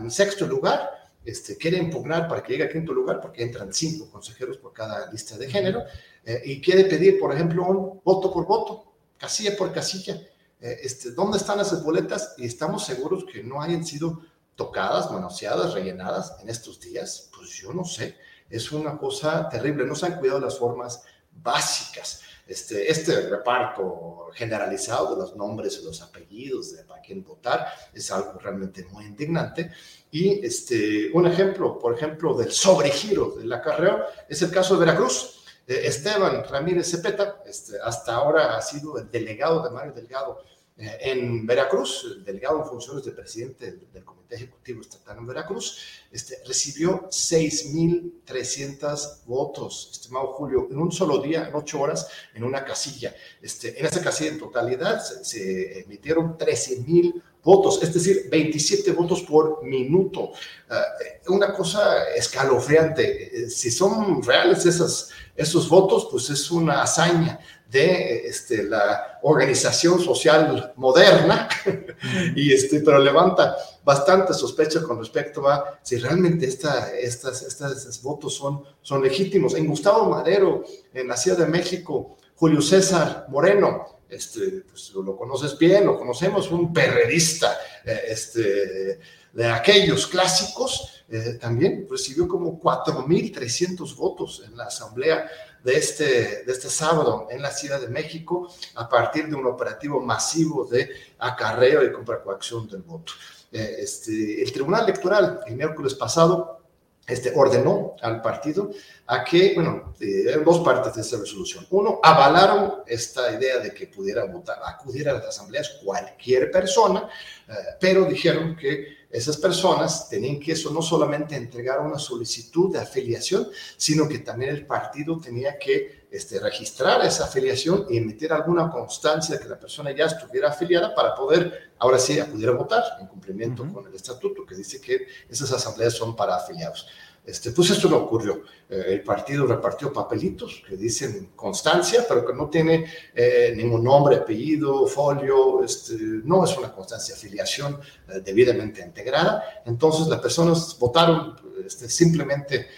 Speaker 13: en sexto lugar, este, quiere impugnar para que llegue a quinto lugar, porque entran cinco consejeros por cada lista de género, eh, y quiere pedir, por ejemplo, un voto por voto, casilla por casilla. Eh, este, ¿Dónde están esas boletas? Y estamos seguros que no hayan sido tocadas, manoseadas, rellenadas en estos días. Pues yo no sé. Es una cosa terrible. No se han cuidado las formas básicas. Este, este reparto generalizado de los nombres y los apellidos de para quién votar es algo realmente muy indignante. Y este, un ejemplo, por ejemplo, del sobregiro del acarreo es el caso de Veracruz. Eh, Esteban Ramírez Cepeta, este, hasta ahora ha sido el delegado de Mario Delgado en Veracruz, el delegado en funciones de presidente del, Comité Ejecutivo Estatal en Veracruz, este, recibió 6.300 votos, estimado Julio, en un solo día, en ocho horas, en una casilla. Este, en esa casilla en totalidad se, se emitieron 13.000 votos, es decir, 27 votos por minuto. Uh, una cosa escalofriante. Si son reales esas, esos votos, pues es una hazaña de este, la organización social moderna, y este, pero levanta bastante sospecha con respecto a si realmente esta, estas, estas, votos son, son legítimos. En Gustavo Madero, en la Ciudad de México, Julio César Moreno, este, pues, lo conoces bien, lo conocemos, un perredista eh, este, de aquellos clásicos, eh, también recibió como 4.300 votos en la asamblea de este, de este sábado en la Ciudad de México a partir de un operativo masivo de acarreo y coacción del voto. Eh, este, el Tribunal Electoral el miércoles pasado este, ordenó al partido a que, bueno, eh, dos partes de esa resolución. Uno, avalaron esta idea de que pudiera votar, acudir a las asambleas cualquier persona, eh, pero dijeron que esas personas tenían que eso no solamente entregar una solicitud de afiliación, sino que también el partido tenía que este, registrar esa afiliación y emitir alguna constancia de que la persona ya estuviera afiliada para poder, ahora sí, acudir a votar en cumplimiento con el estatuto que dice que esas asambleas son para afiliados. Este, pues esto no ocurrió. Eh, el partido repartió papelitos que dicen constancia, pero que no tiene eh, ningún nombre, apellido, folio, este, no es una constancia de afiliación eh, debidamente integrada. Entonces las personas votaron este, simplemente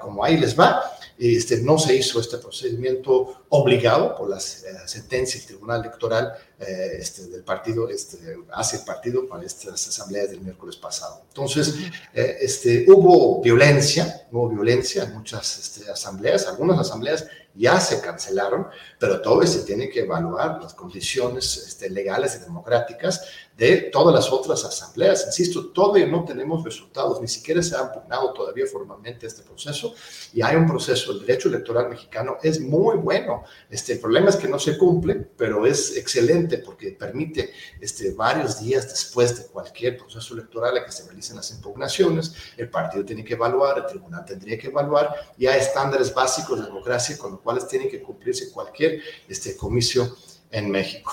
Speaker 13: como ahí les va. Este, no se hizo este procedimiento obligado por la sentencia del Tribunal Electoral eh, este, del partido, este, hacia el partido para estas asambleas del miércoles pasado. Entonces, eh, este, hubo violencia, hubo violencia en muchas este, asambleas, algunas asambleas ya se cancelaron, pero todo se tiene que evaluar las condiciones este, legales y democráticas de todas las otras asambleas. Insisto, todavía no tenemos resultados, ni siquiera se ha impugnado todavía formalmente este proceso y hay un proceso, el derecho electoral mexicano es muy bueno. Este, el problema es que no se cumple, pero es excelente porque permite este, varios días después de cualquier proceso electoral a que se realicen las impugnaciones, el partido tiene que evaluar, el tribunal tendría que evaluar y hay estándares básicos de democracia con cuales tiene que cumplirse cualquier este, comicio en México.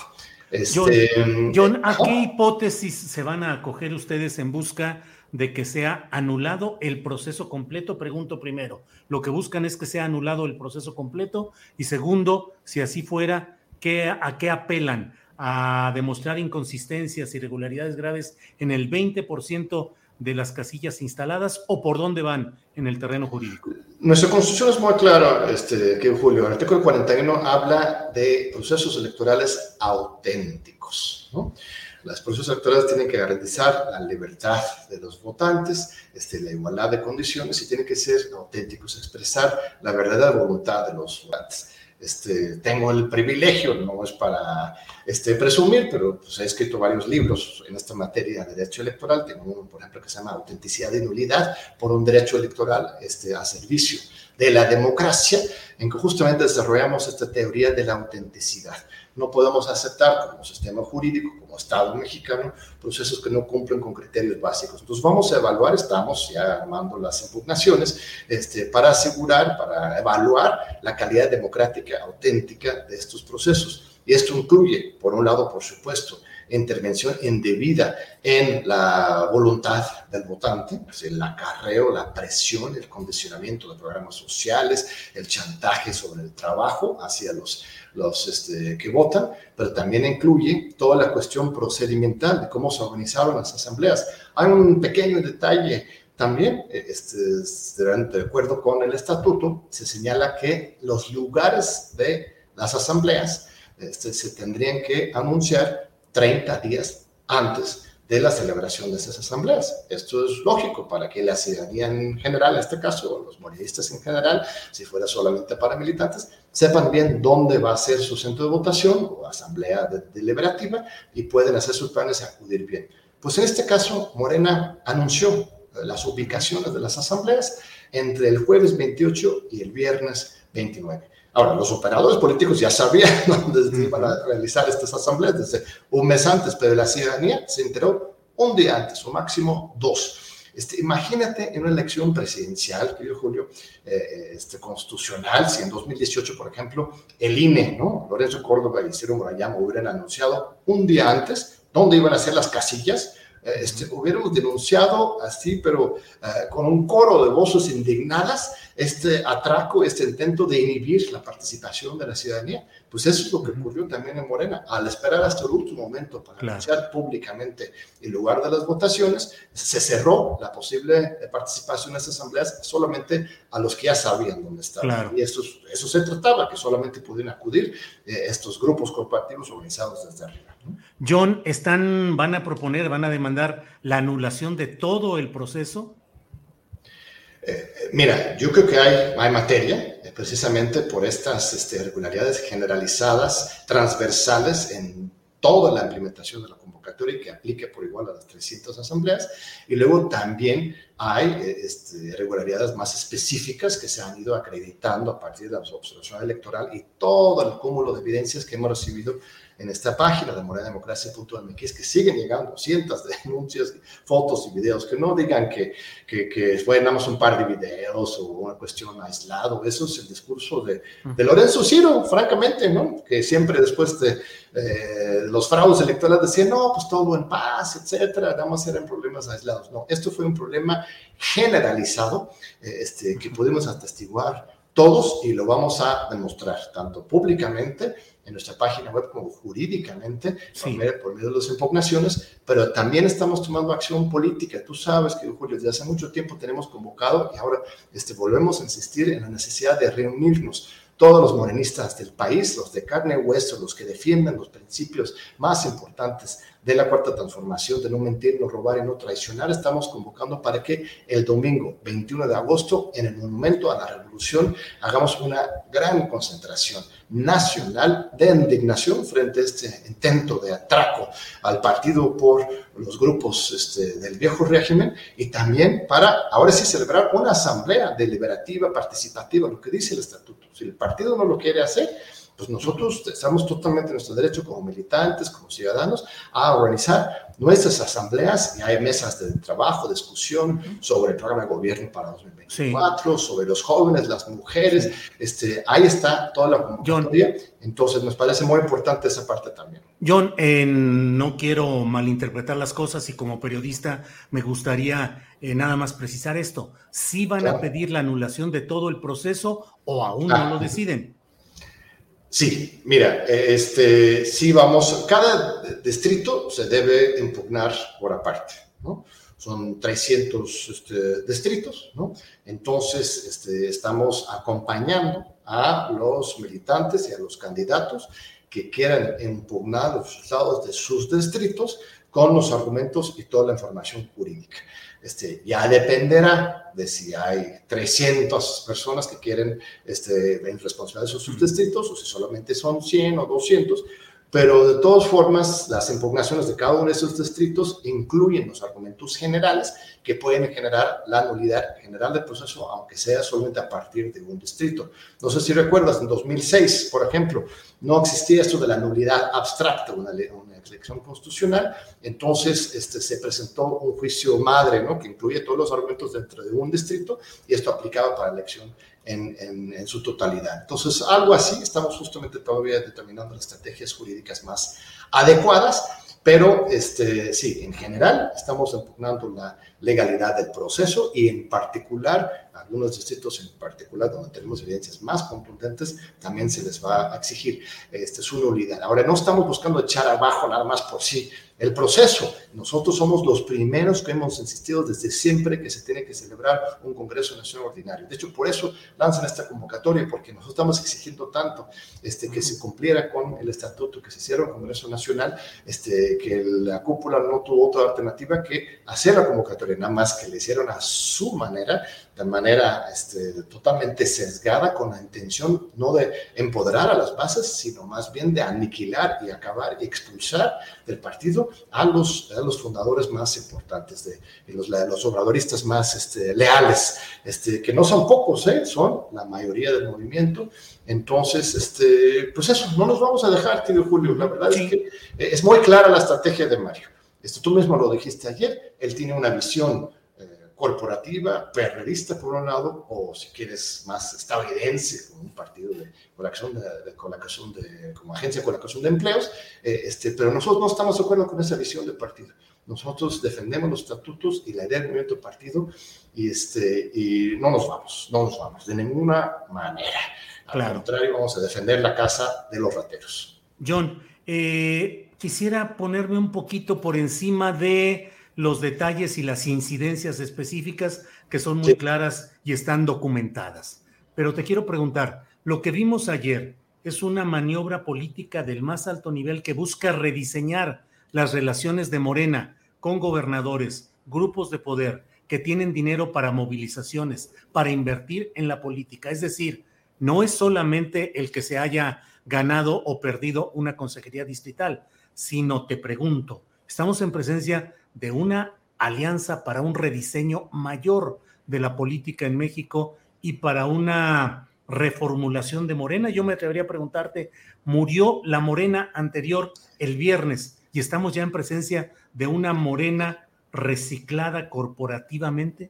Speaker 1: Este, John, ¿a qué hipótesis se van a acoger ustedes en busca de que sea anulado el proceso completo? Pregunto primero, lo que buscan es que sea anulado el proceso completo y segundo, si así fuera, ¿qué, ¿a qué apelan? ¿A demostrar inconsistencias, irregularidades graves en el 20% de las casillas instaladas o por dónde van en el terreno jurídico?
Speaker 13: Nuestra constitución es muy clara, este, que Julio. El artículo 41 habla de procesos electorales auténticos. ¿no? Los procesos electorales tienen que garantizar la libertad de los votantes, este, la igualdad de condiciones y tienen que ser auténticos, expresar la verdadera voluntad de los votantes. Este, tengo el privilegio, no es para este, presumir, pero pues, he escrito varios libros en esta materia de derecho electoral. Tengo uno, por ejemplo, que se llama Autenticidad y Nulidad por un derecho electoral este, a servicio de la democracia, en que justamente desarrollamos esta teoría de la autenticidad. No podemos aceptar como sistema jurídico, como Estado mexicano, procesos que no cumplen con criterios básicos. Entonces vamos a evaluar, estamos ya armando las impugnaciones este, para asegurar, para evaluar la calidad democrática auténtica de estos procesos. Y esto incluye, por un lado, por supuesto, intervención indebida en la voluntad del votante, el acarreo, la presión, el condicionamiento de programas sociales, el chantaje sobre el trabajo hacia los, los este, que votan, pero también incluye toda la cuestión procedimental de cómo se organizaron las asambleas. Hay un pequeño detalle también, este, de acuerdo con el estatuto, se señala que los lugares de las asambleas este, se tendrían que anunciar 30 días antes de la celebración de esas asambleas. Esto es lógico para que la ciudadanía en general, en este caso, o los morenistas en general, si fuera solamente para militantes, sepan bien dónde va a ser su centro de votación o asamblea deliberativa y pueden hacer sus planes y acudir bien. Pues en este caso, Morena anunció las ubicaciones de las asambleas entre el jueves 28 y el viernes 29. Ahora, los operadores políticos ya sabían dónde iban a realizar estas asambleas desde un mes antes, pero la ciudadanía se enteró un día antes, o máximo dos. Este, imagínate en una elección presidencial, querido Julio, eh, este, constitucional, si en 2018, por ejemplo, el INE, ¿no? Lorenzo Córdoba y Ciro Murayama hubieran anunciado un día antes dónde iban a ser las casillas, eh, este, hubiéramos denunciado así, pero eh, con un coro de voces indignadas, este atraco, este intento de inhibir la participación de la ciudadanía. Pues eso es lo que ocurrió también en Morena. Al esperar hasta el último momento para anunciar públicamente el lugar de las votaciones, se cerró la posible eh, participación en estas asambleas solamente a los que ya sabían dónde estaban. Y eso, eso se trataba, que solamente pudieran acudir estos grupos corporativos organizados desde arriba.
Speaker 1: John, ¿están, van a proponer, van a demandar la anulación de todo el proceso?
Speaker 13: Eh, mira, yo creo que hay, hay materia, eh, precisamente por estas este, irregularidades generalizadas, transversales en toda la implementación de la convocatoria y que aplique por igual a las 300 asambleas. Y luego también hay eh, este, irregularidades más específicas que se han ido acreditando a partir de la observación electoral y todo el cúmulo de evidencias que hemos recibido en esta página de morenademocracia.mx que siguen llegando cientos de denuncias, fotos y videos, que no digan que, que, que, fue nada más un par de videos o una cuestión aislada. Eso es el discurso de, de Lorenzo Ciro, francamente, ¿no? Que siempre después de eh, los fraudes electorales decían, no, pues todo en paz, etcétera, nada más eran problemas aislados. No, esto fue un problema generalizado eh, este, que pudimos atestiguar todos y lo vamos a demostrar tanto públicamente en nuestra página web como jurídicamente por, medio, de las impugnaciones, pero también estamos tomando acción política. Tú sabes que, Julio, desde hace mucho tiempo tenemos convocado y ahora este, volvemos a insistir en la necesidad de reunirnos todos los morenistas del país, los de carne y hueso, los que defienden los principios más importantes de la cuarta transformación, de no mentir, no robar y no traicionar, estamos convocando para que el domingo 21 de agosto, en el Monumento a la Revolución, hagamos una gran concentración nacional de indignación frente a este intento de atraco al partido por los grupos este, del viejo régimen y también para ahora sí celebrar una asamblea deliberativa, participativa, lo que dice el estatuto. Si el partido no lo quiere hacer, pues nosotros estamos totalmente en nuestro derecho como militantes, como ciudadanos, a organizar nuestras asambleas y hay mesas de trabajo, discusión sobre el programa de gobierno para 2024, sobre los jóvenes, las mujeres, este, ahí está toda la convocatoria, entonces nos parece muy importante esa parte también.
Speaker 1: John, no quiero malinterpretar las cosas y como periodista me gustaría eh, nada más precisar esto, ¿sí van a pedir la anulación de todo el proceso o aún no lo deciden?
Speaker 13: Sí, mira, eh, este, sí vamos, cada distrito se debe impugnar por aparte, ¿no? Son 300 este, distritos, ¿no? Entonces, este, estamos acompañando a los militantes y a los candidatos que quieran impugnar los resultados de sus distritos con los argumentos y toda la información jurídica. Este, ya dependerá de si hay 300 personas que quieren este, responsabilidad de sus distritos o si solamente son 100 o 200, pero de todas formas las impugnaciones de cada uno de esos distritos incluyen los argumentos generales que pueden generar la nulidad general del proceso, aunque sea solamente a partir de un distrito. No sé si recuerdas, en 2006, por ejemplo, no existía esto de la nulidad abstracta, una, una elección constitucional, entonces este, se presentó un juicio madre, ¿no? que incluye todos los argumentos dentro de un distrito, y esto aplicaba para la elección en, en, en, su totalidad. Entonces, algo así, estamos justamente todavía determinando las estrategias jurídicas más adecuadas, pero este, sí, en general estamos impugnando la legalidad del proceso y en particular, algunos distritos en particular donde tenemos evidencias más contundentes, también se les va a exigir este, su nulidad. Ahora, no estamos buscando echar abajo nada más por sí el proceso. Nosotros somos los primeros que hemos insistido desde siempre que se tiene que celebrar un Congreso Nacional Ordinario. De hecho, por eso lanzan esta convocatoria, porque nosotros estamos exigiendo tanto este, que se cumpliera con el estatuto, que se hiciera un Congreso Nacional, este, que la cúpula no tuvo otra alternativa que hacer la convocatoria, nada más que le hicieron a su manera, de manera este, totalmente sesgada, con la intención no de empoderar a las bases, sino más bien de aniquilar y acabar y expulsar del partido a los, a los fundadores más importantes, de, los, los obradoristas más este, leales, este, que no son pocos, ¿eh? son la mayoría del movimiento. Entonces, este, pues eso, no nos vamos a dejar, tío Julio. La verdad es que es muy clara la estrategia de Mario. Este, tú mismo lo dijiste ayer, él tiene una visión corporativa, perredista por un lado, o si quieres más estadounidense, un partido de colaboración, de, de, colaboración de, como agencia de colaboración de empleos, eh, este, pero nosotros no estamos de acuerdo con esa visión de partido. Nosotros defendemos los estatutos y la idea del movimiento partido y, este, y no nos vamos, no nos vamos, de ninguna manera. Al claro. contrario, vamos a defender la casa de los rateros.
Speaker 1: John, eh, quisiera ponerme un poquito por encima de los detalles y las incidencias específicas que son muy sí. claras y están documentadas. Pero te quiero preguntar, lo que vimos ayer es una maniobra política del más alto nivel que busca rediseñar las relaciones de Morena con gobernadores, grupos de poder que tienen dinero para movilizaciones, para invertir en la política. Es decir, no es solamente el que se haya ganado o perdido una consejería distrital, sino te pregunto, estamos en presencia de una alianza para un rediseño mayor de la política en México y para una reformulación de Morena. Yo me atrevería a preguntarte, ¿murió la Morena anterior el viernes y estamos ya en presencia de una Morena reciclada corporativamente?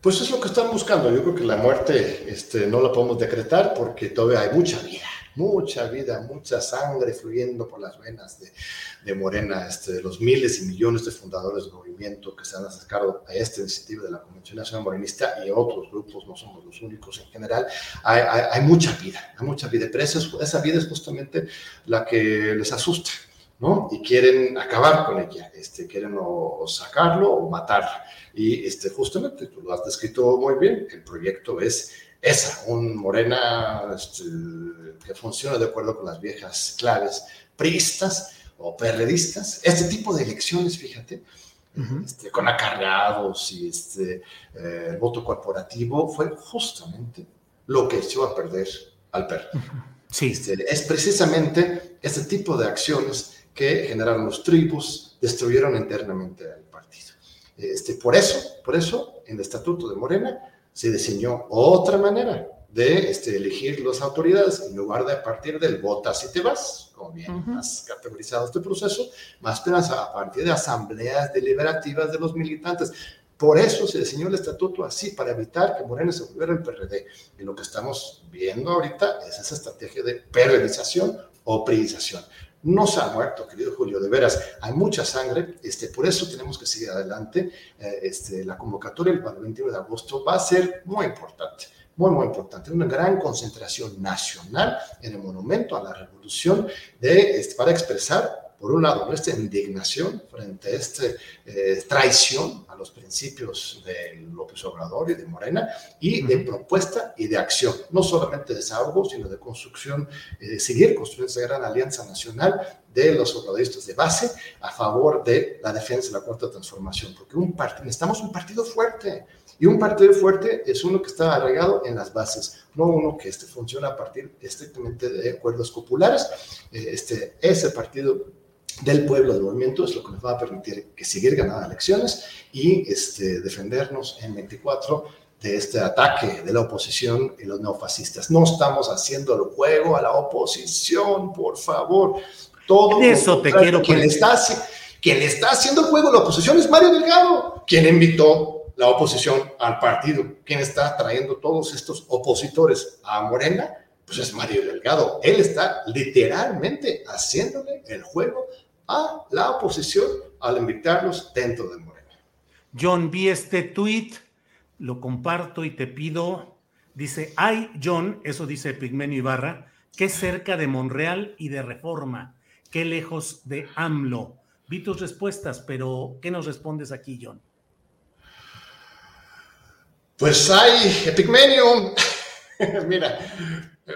Speaker 13: Pues es lo que están buscando. Yo creo que la muerte este, no la podemos decretar porque todavía hay mucha vida mucha vida, mucha sangre fluyendo por las venas de, Morena, este, de los miles y millones de fundadores del movimiento que se han acercado a esta iniciativa de la Convención Nacional Morenista y otros grupos, no somos los únicos en general, hay, mucha vida, hay mucha vida, pero esa, vida es justamente la que les asusta. ¿no? Y quieren acabar con ella, este, quieren o sacarlo o matarlo. Y este, justamente, tú lo has descrito muy bien, el proyecto es esa, un Morena este, que funciona de acuerdo con las viejas claves priistas o perredistas. Este tipo de elecciones, fíjate, uh -huh. este, con acarreados y este, eh, el voto corporativo, fue justamente lo que echó a perder al PER. Uh -huh. sí. Este, es precisamente este tipo de acciones que generaron los tribus, destruyeron internamente al partido. Este, por eso, por eso, en el estatuto de Morena, se diseñó otra manera de este, elegir las autoridades, en lugar de a partir del votas y te vas, como bien uh -huh. has categorizado este proceso, más a partir de asambleas deliberativas de los militantes. Por eso se diseñó el estatuto así, para evitar que Morena se volviera el PRD. Y lo que estamos viendo ahorita es esa estrategia de perredización o priorización no se ha muerto, querido Julio, de veras, hay mucha sangre, este, por eso tenemos que seguir adelante. Eh, este, la convocatoria el 21 de agosto va a ser muy importante, muy, muy importante. Una gran concentración nacional en el monumento a la revolución de, este, para expresar por un lado, nuestra indignación frente a esta eh, traición a los principios de López Obrador y de Morena, y de propuesta y de acción, no solamente de desahogo, sino de construcción, eh, de seguir construyendo esa gran alianza nacional de los obradoristas de base a favor de la defensa de la cuarta transformación, porque un necesitamos un partido fuerte, y un partido fuerte es uno que está arraigado en las bases, no uno que este, funciona a partir estrictamente de acuerdos populares. Eh, este, ese partido del pueblo del movimiento es lo que nos va a permitir que seguir ganando elecciones y este, defendernos en 24 de este ataque de la oposición y los neofascistas. No estamos haciendo el juego a la oposición, por favor. Todo
Speaker 1: eso te quiero
Speaker 13: quien está, quien le está haciendo el juego a la oposición es Mario Delgado, quien invitó la oposición al partido. Quien está trayendo todos estos opositores a Morena, pues es Mario Delgado. Él está literalmente haciéndole el juego a la oposición al invitarlos dentro de Morena.
Speaker 1: John, vi este tweet lo comparto y te pido, dice, hay John, eso dice Pigmenio Ibarra, que cerca de Monreal y de Reforma, qué lejos de AMLO. Vi tus respuestas, pero ¿qué nos respondes aquí, John?
Speaker 13: Pues hay, Pigmenio, mira, eh,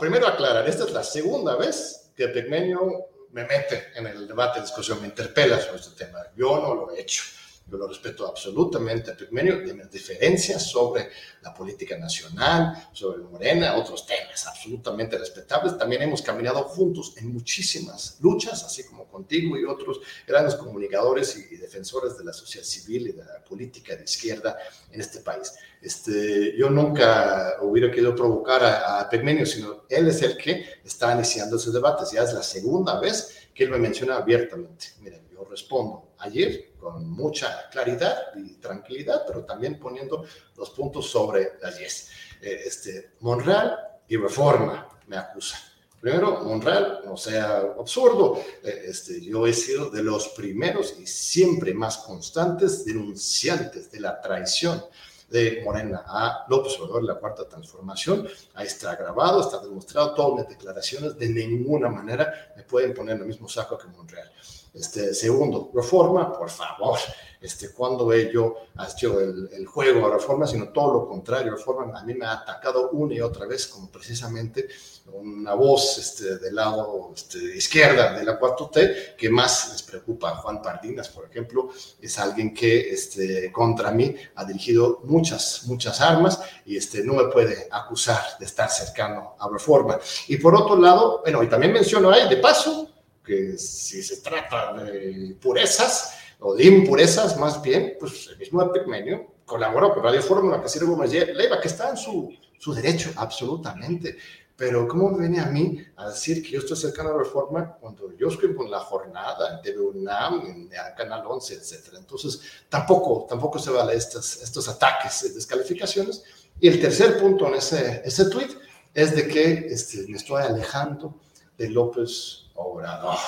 Speaker 13: primero aclarar, esta es la segunda vez que Pigmenio me mete en el debate, discusión, me interpela sobre este tema. Yo no lo he hecho. Yo lo respeto absolutamente a Pigmenio, de mis diferencias sobre la política nacional, sobre Morena, otros temas absolutamente respetables. También hemos caminado juntos en muchísimas luchas, así como contigo y otros grandes comunicadores y, defensores de la sociedad civil y de la política de izquierda en este país. Este, yo nunca hubiera querido provocar a, a Pigmenio, sino él es el que está iniciando esos debates. Ya es la segunda vez que él me menciona abiertamente. Miren, yo respondo ayer con mucha claridad y tranquilidad, pero también poniendo los puntos sobre las 10. Eh, este, Monreal y Reforma me acusan. Primero, Monreal, no sea absurdo, eh, este, yo he sido de los primeros y siempre más constantes denunciantes de la traición de Morena a López Obrador, la cuarta transformación. Ahí está grabado, está demostrado, todas mis declaraciones de ninguna manera me pueden poner en el mismo saco que Monreal. Este, segundo, reforma, por favor. Este, cuando yo hecho el, el, juego a reforma, sino todo lo contrario. Reforma a mí me ha atacado una y otra vez como precisamente una voz este, del lado este, izquierda de la 4T que más les preocupa. Juan Pardinas, por ejemplo, es alguien que este, contra mí ha dirigido muchas, muchas armas y este, no me puede acusar de estar cercano a reforma. Y por otro lado, bueno, y también menciono ahí, de paso, que si se trata de purezas o de impurezas, más bien, pues el mismo Epigmenio colaboró con Radio Fórmula, sirve como Leiva, que está en su, su derecho, absolutamente. Pero ¿cómo me viene a mí a decir que yo estoy cercano a la reforma cuando yo escribo en La Jornada, en TV UNAM, en Canal 11, etcétera? Entonces, tampoco, tampoco se vale estos, estos ataques, descalificaciones. Y el tercer punto en ese, ese tweet es de que este, me estoy alejando de López Obrador.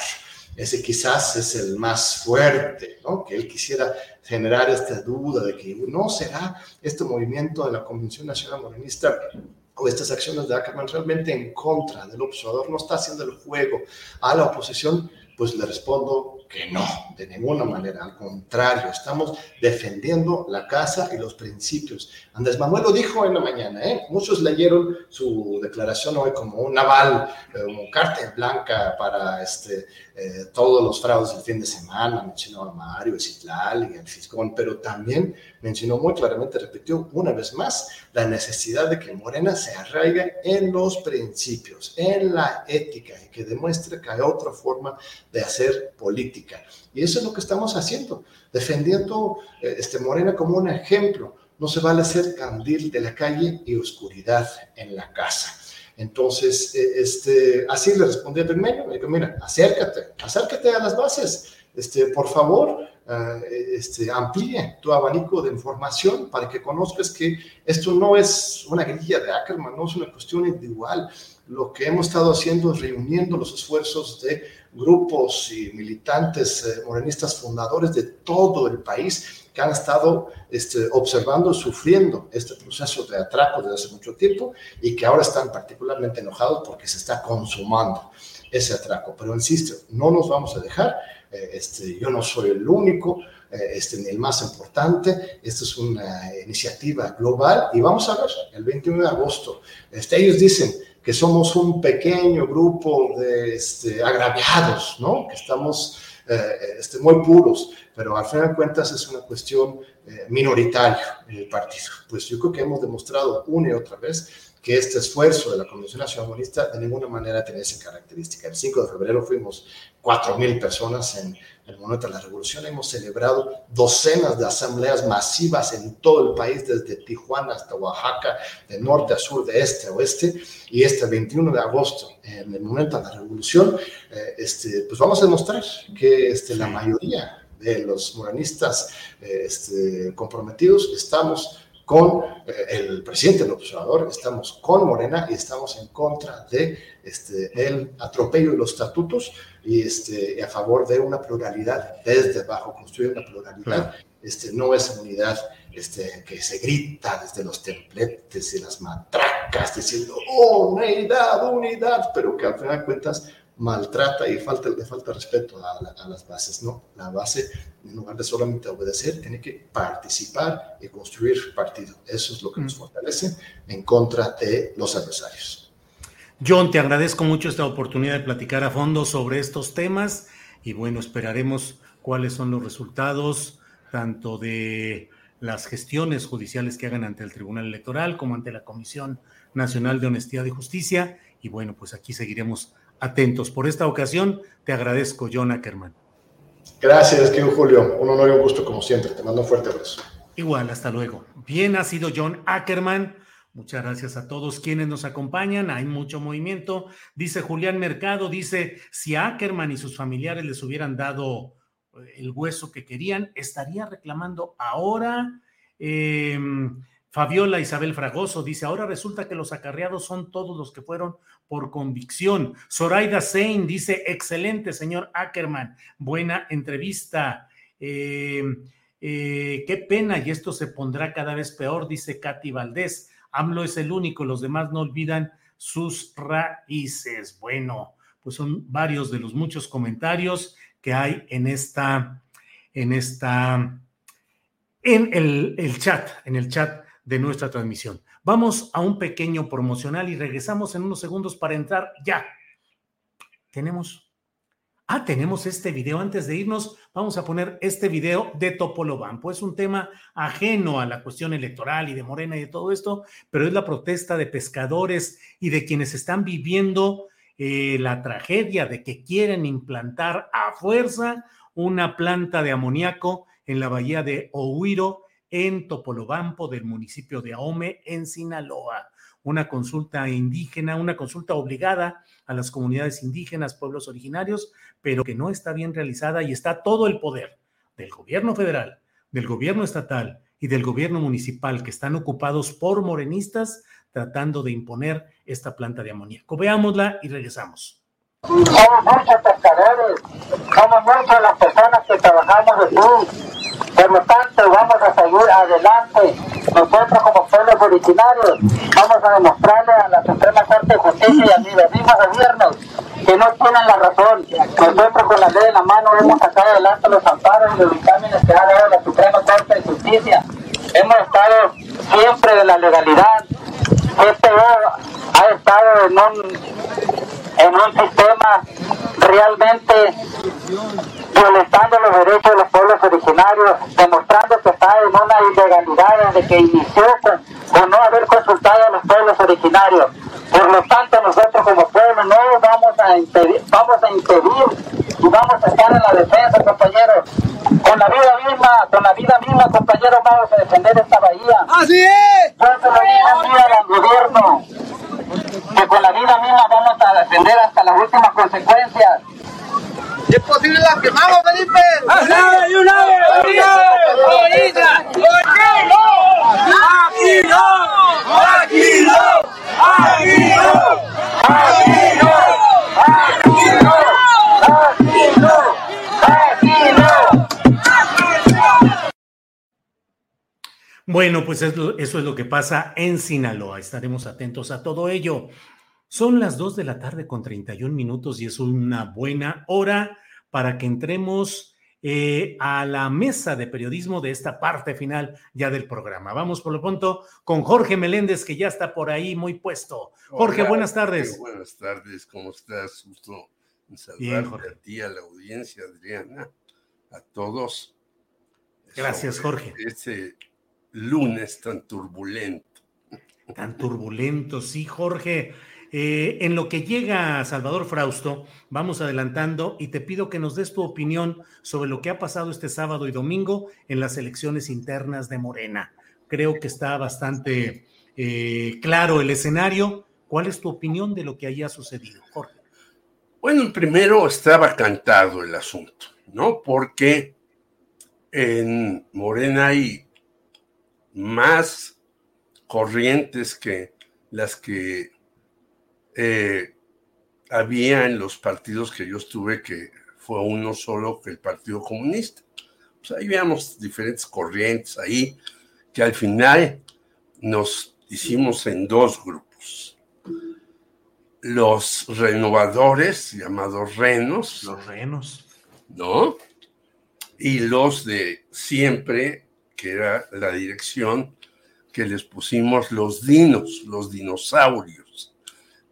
Speaker 13: Ese quizás es el más fuerte, ¿no? Que él quisiera generar esta duda de que no será este movimiento de la Convención Nacional Morenista o estas acciones de Ackerman realmente en contra del observador, no está haciendo el juego a la oposición, pues le respondo que no, de ninguna manera, al contrario, estamos defendiendo la casa y los principios. Andrés Manuel lo dijo en la mañana, ¿eh? muchos leyeron su declaración hoy como un aval, eh, como carta blanca para este, eh, todos los fraudes del fin de semana, mencionó a Mario, Citlal y el Fiscón, pero también mencionó muy claramente, repitió una vez más, la necesidad de que Morena se arraigue en los principios, en la ética, y que demuestre que hay otra forma de hacer política. Y eso es lo que estamos haciendo, defendiendo eh, este Morena como un ejemplo. No se vale ser candil de la calle y oscuridad en la casa. Entonces, eh, este, así le respondí a Bermejo, me dijo, mira, acércate, acércate a las bases, este, por favor, eh, este, amplíe tu abanico de información para que conozcas que esto no es una grilla de Ackerman, no es una cuestión individual. Lo que hemos estado haciendo es reuniendo los esfuerzos de grupos y militantes eh, morenistas fundadores de todo el país que han estado este, observando, sufriendo este proceso de atraco desde hace mucho tiempo y que ahora están particularmente enojados porque se está consumando ese atraco. Pero insisto, no nos vamos a dejar. Eh, este, yo no soy el único, eh, este, ni el más importante. Esta es una iniciativa global y vamos a ver el 21 de agosto. Este, ellos dicen que somos un pequeño grupo de este, agraviados, ¿no? Que estamos este, muy puros, pero al final de cuentas es una cuestión minoritaria el partido. Pues yo creo que hemos demostrado una y otra vez que este esfuerzo de la Convención Nacional Comunista de ninguna manera tenía esa característica. El 5 de febrero fuimos 4.000 personas en el momento de la revolución. Hemos celebrado docenas de asambleas masivas en todo el país, desde Tijuana hasta Oaxaca, de norte a sur, de este a oeste. Y este 21 de agosto, en el momento de la revolución, eh, este, pues vamos a demostrar que este, la mayoría de los moranistas eh, este, comprometidos estamos con eh, el presidente del observador, estamos con Morena y estamos en contra de este, el atropello de los estatutos y este, a favor de una pluralidad desde abajo, construir una pluralidad, este, no esa unidad este, que se grita desde los templetes y las matracas diciendo oh, unidad, unidad, pero que al final de cuentas maltrata y falta, le falta respeto a, las bases, ¿no? La base, en lugar de solamente obedecer, tiene que participar y construir partido. Eso es lo que nos mm. fortalece en contra de los adversarios.
Speaker 1: John, te agradezco mucho esta oportunidad de platicar a fondo sobre estos temas y bueno, esperaremos cuáles son los resultados tanto de las gestiones judiciales que hagan ante el Tribunal Electoral como ante la Comisión Nacional de Honestidad y Justicia. Y bueno, pues aquí seguiremos atentos. Por esta ocasión, te agradezco, John Ackerman.
Speaker 13: Gracias, querido Julio. Un honor y un gusto como siempre. Te mando un fuerte abrazo.
Speaker 1: Igual, hasta luego. Bien, ha sido John Ackerman. Muchas gracias a todos quienes nos acompañan. Hay mucho movimiento. Dice Julián Mercado, dice, si Ackerman y sus familiares les hubieran dado eh, el hueso que querían, estaría reclamando ahora. Eh, Fabiola Isabel Fragoso dice, ahora resulta que los acarreados son todos los que fueron por convicción. Zoraida Sein dice, excelente, señor Ackerman, buena entrevista. Eh, eh, qué pena, y esto se pondrá cada vez peor, dice Katy Valdés. AMLO es el único, los demás no olvidan sus raíces. Bueno, pues son varios de los muchos comentarios que hay en esta, en esta, en el, el chat, en el chat de nuestra transmisión. Vamos a un pequeño promocional y regresamos en unos segundos para entrar ya. Tenemos, ah, tenemos este video. Antes de irnos, vamos a poner este video de Topolobampo. Es un tema ajeno a la cuestión electoral y de Morena y de todo esto, pero es la protesta de pescadores y de quienes están viviendo eh, la tragedia de que quieren implantar a fuerza una planta de amoníaco en la bahía de Ohuiro en Topolobampo del municipio de Ahome, en Sinaloa. Una consulta indígena, una consulta obligada a las comunidades indígenas, pueblos originarios, pero que no está bien realizada y está todo el poder del gobierno federal, del gobierno estatal y del gobierno municipal que están ocupados por morenistas tratando de imponer esta planta de amoníaco. Veámosla y regresamos.
Speaker 14: Muchos pescadores, muchas personas que trabajamos de por lo tanto, vamos a seguir adelante. Nosotros como pueblos originarios vamos a demostrarle a la Suprema Corte de Justicia y a los mismos gobiernos que no tienen la razón. Nosotros con la ley en la mano hemos sacado adelante los amparos y los dictámenes que ha dado la Suprema Corte de Justicia. Hemos estado siempre de la legalidad. Este ha estado en un, en un sistema realmente violentando los derechos de los pueblos originarios, demostrando que está en una ilegalidad desde que inició con, no haber consultado a los pueblos originarios. Por lo tanto, nosotros como pueblo no vamos a impedir, vamos a impedir y vamos a estar en la defensa, compañeros. Con la vida misma, con la vida misma, compañeros, vamos a defender esta bahía.
Speaker 15: ¡Así es!
Speaker 14: Yo se lo dije al gobierno, que con la vida misma vamos a defender hasta las últimas consecuencias.
Speaker 15: ¿Es posible la quemamos, Felipe? ¡Así y una vez! ¡Aquí no! ¡Aquí no! ¡Aquí no! ¡Aquí no! ¡Aquí no! ¡Aquí no! ¡Aquí no!
Speaker 1: Bueno, pues eso es lo que pasa en Sinaloa. Estaremos atentos a todo ello. Son las 2 de la tarde con 31 minutos y es una buena hora para que entremos eh, a la mesa de periodismo de esta parte final ya del programa. Vamos por lo pronto con Jorge Meléndez, que ya está por ahí muy puesto. Jorge, buenas tardes.
Speaker 16: Buenas tardes, ¿cómo estás? Gusto
Speaker 17: saludarte a ti, a la audiencia, Adriana, a todos.
Speaker 1: Gracias, Jorge.
Speaker 17: Este lunes tan turbulento.
Speaker 1: Tan turbulento, sí, Jorge. Eh, en lo que llega Salvador Frausto, vamos adelantando y te pido que nos des tu opinión sobre lo que ha pasado este sábado y domingo en las elecciones internas de Morena. Creo que está bastante eh, claro el escenario. ¿Cuál es tu opinión de lo que haya sucedido, Jorge?
Speaker 17: Bueno, primero estaba cantado el asunto, ¿no? Porque en Morena hay más corrientes que las que eh, había en los partidos que yo estuve, que fue uno solo que el Partido Comunista. Pues ahí veíamos diferentes corrientes ahí, que al final nos hicimos en dos grupos. Los renovadores, llamados renos.
Speaker 1: Los renos.
Speaker 17: ¿No? Y los de siempre, que era la dirección que les pusimos los dinos, los dinosaurios,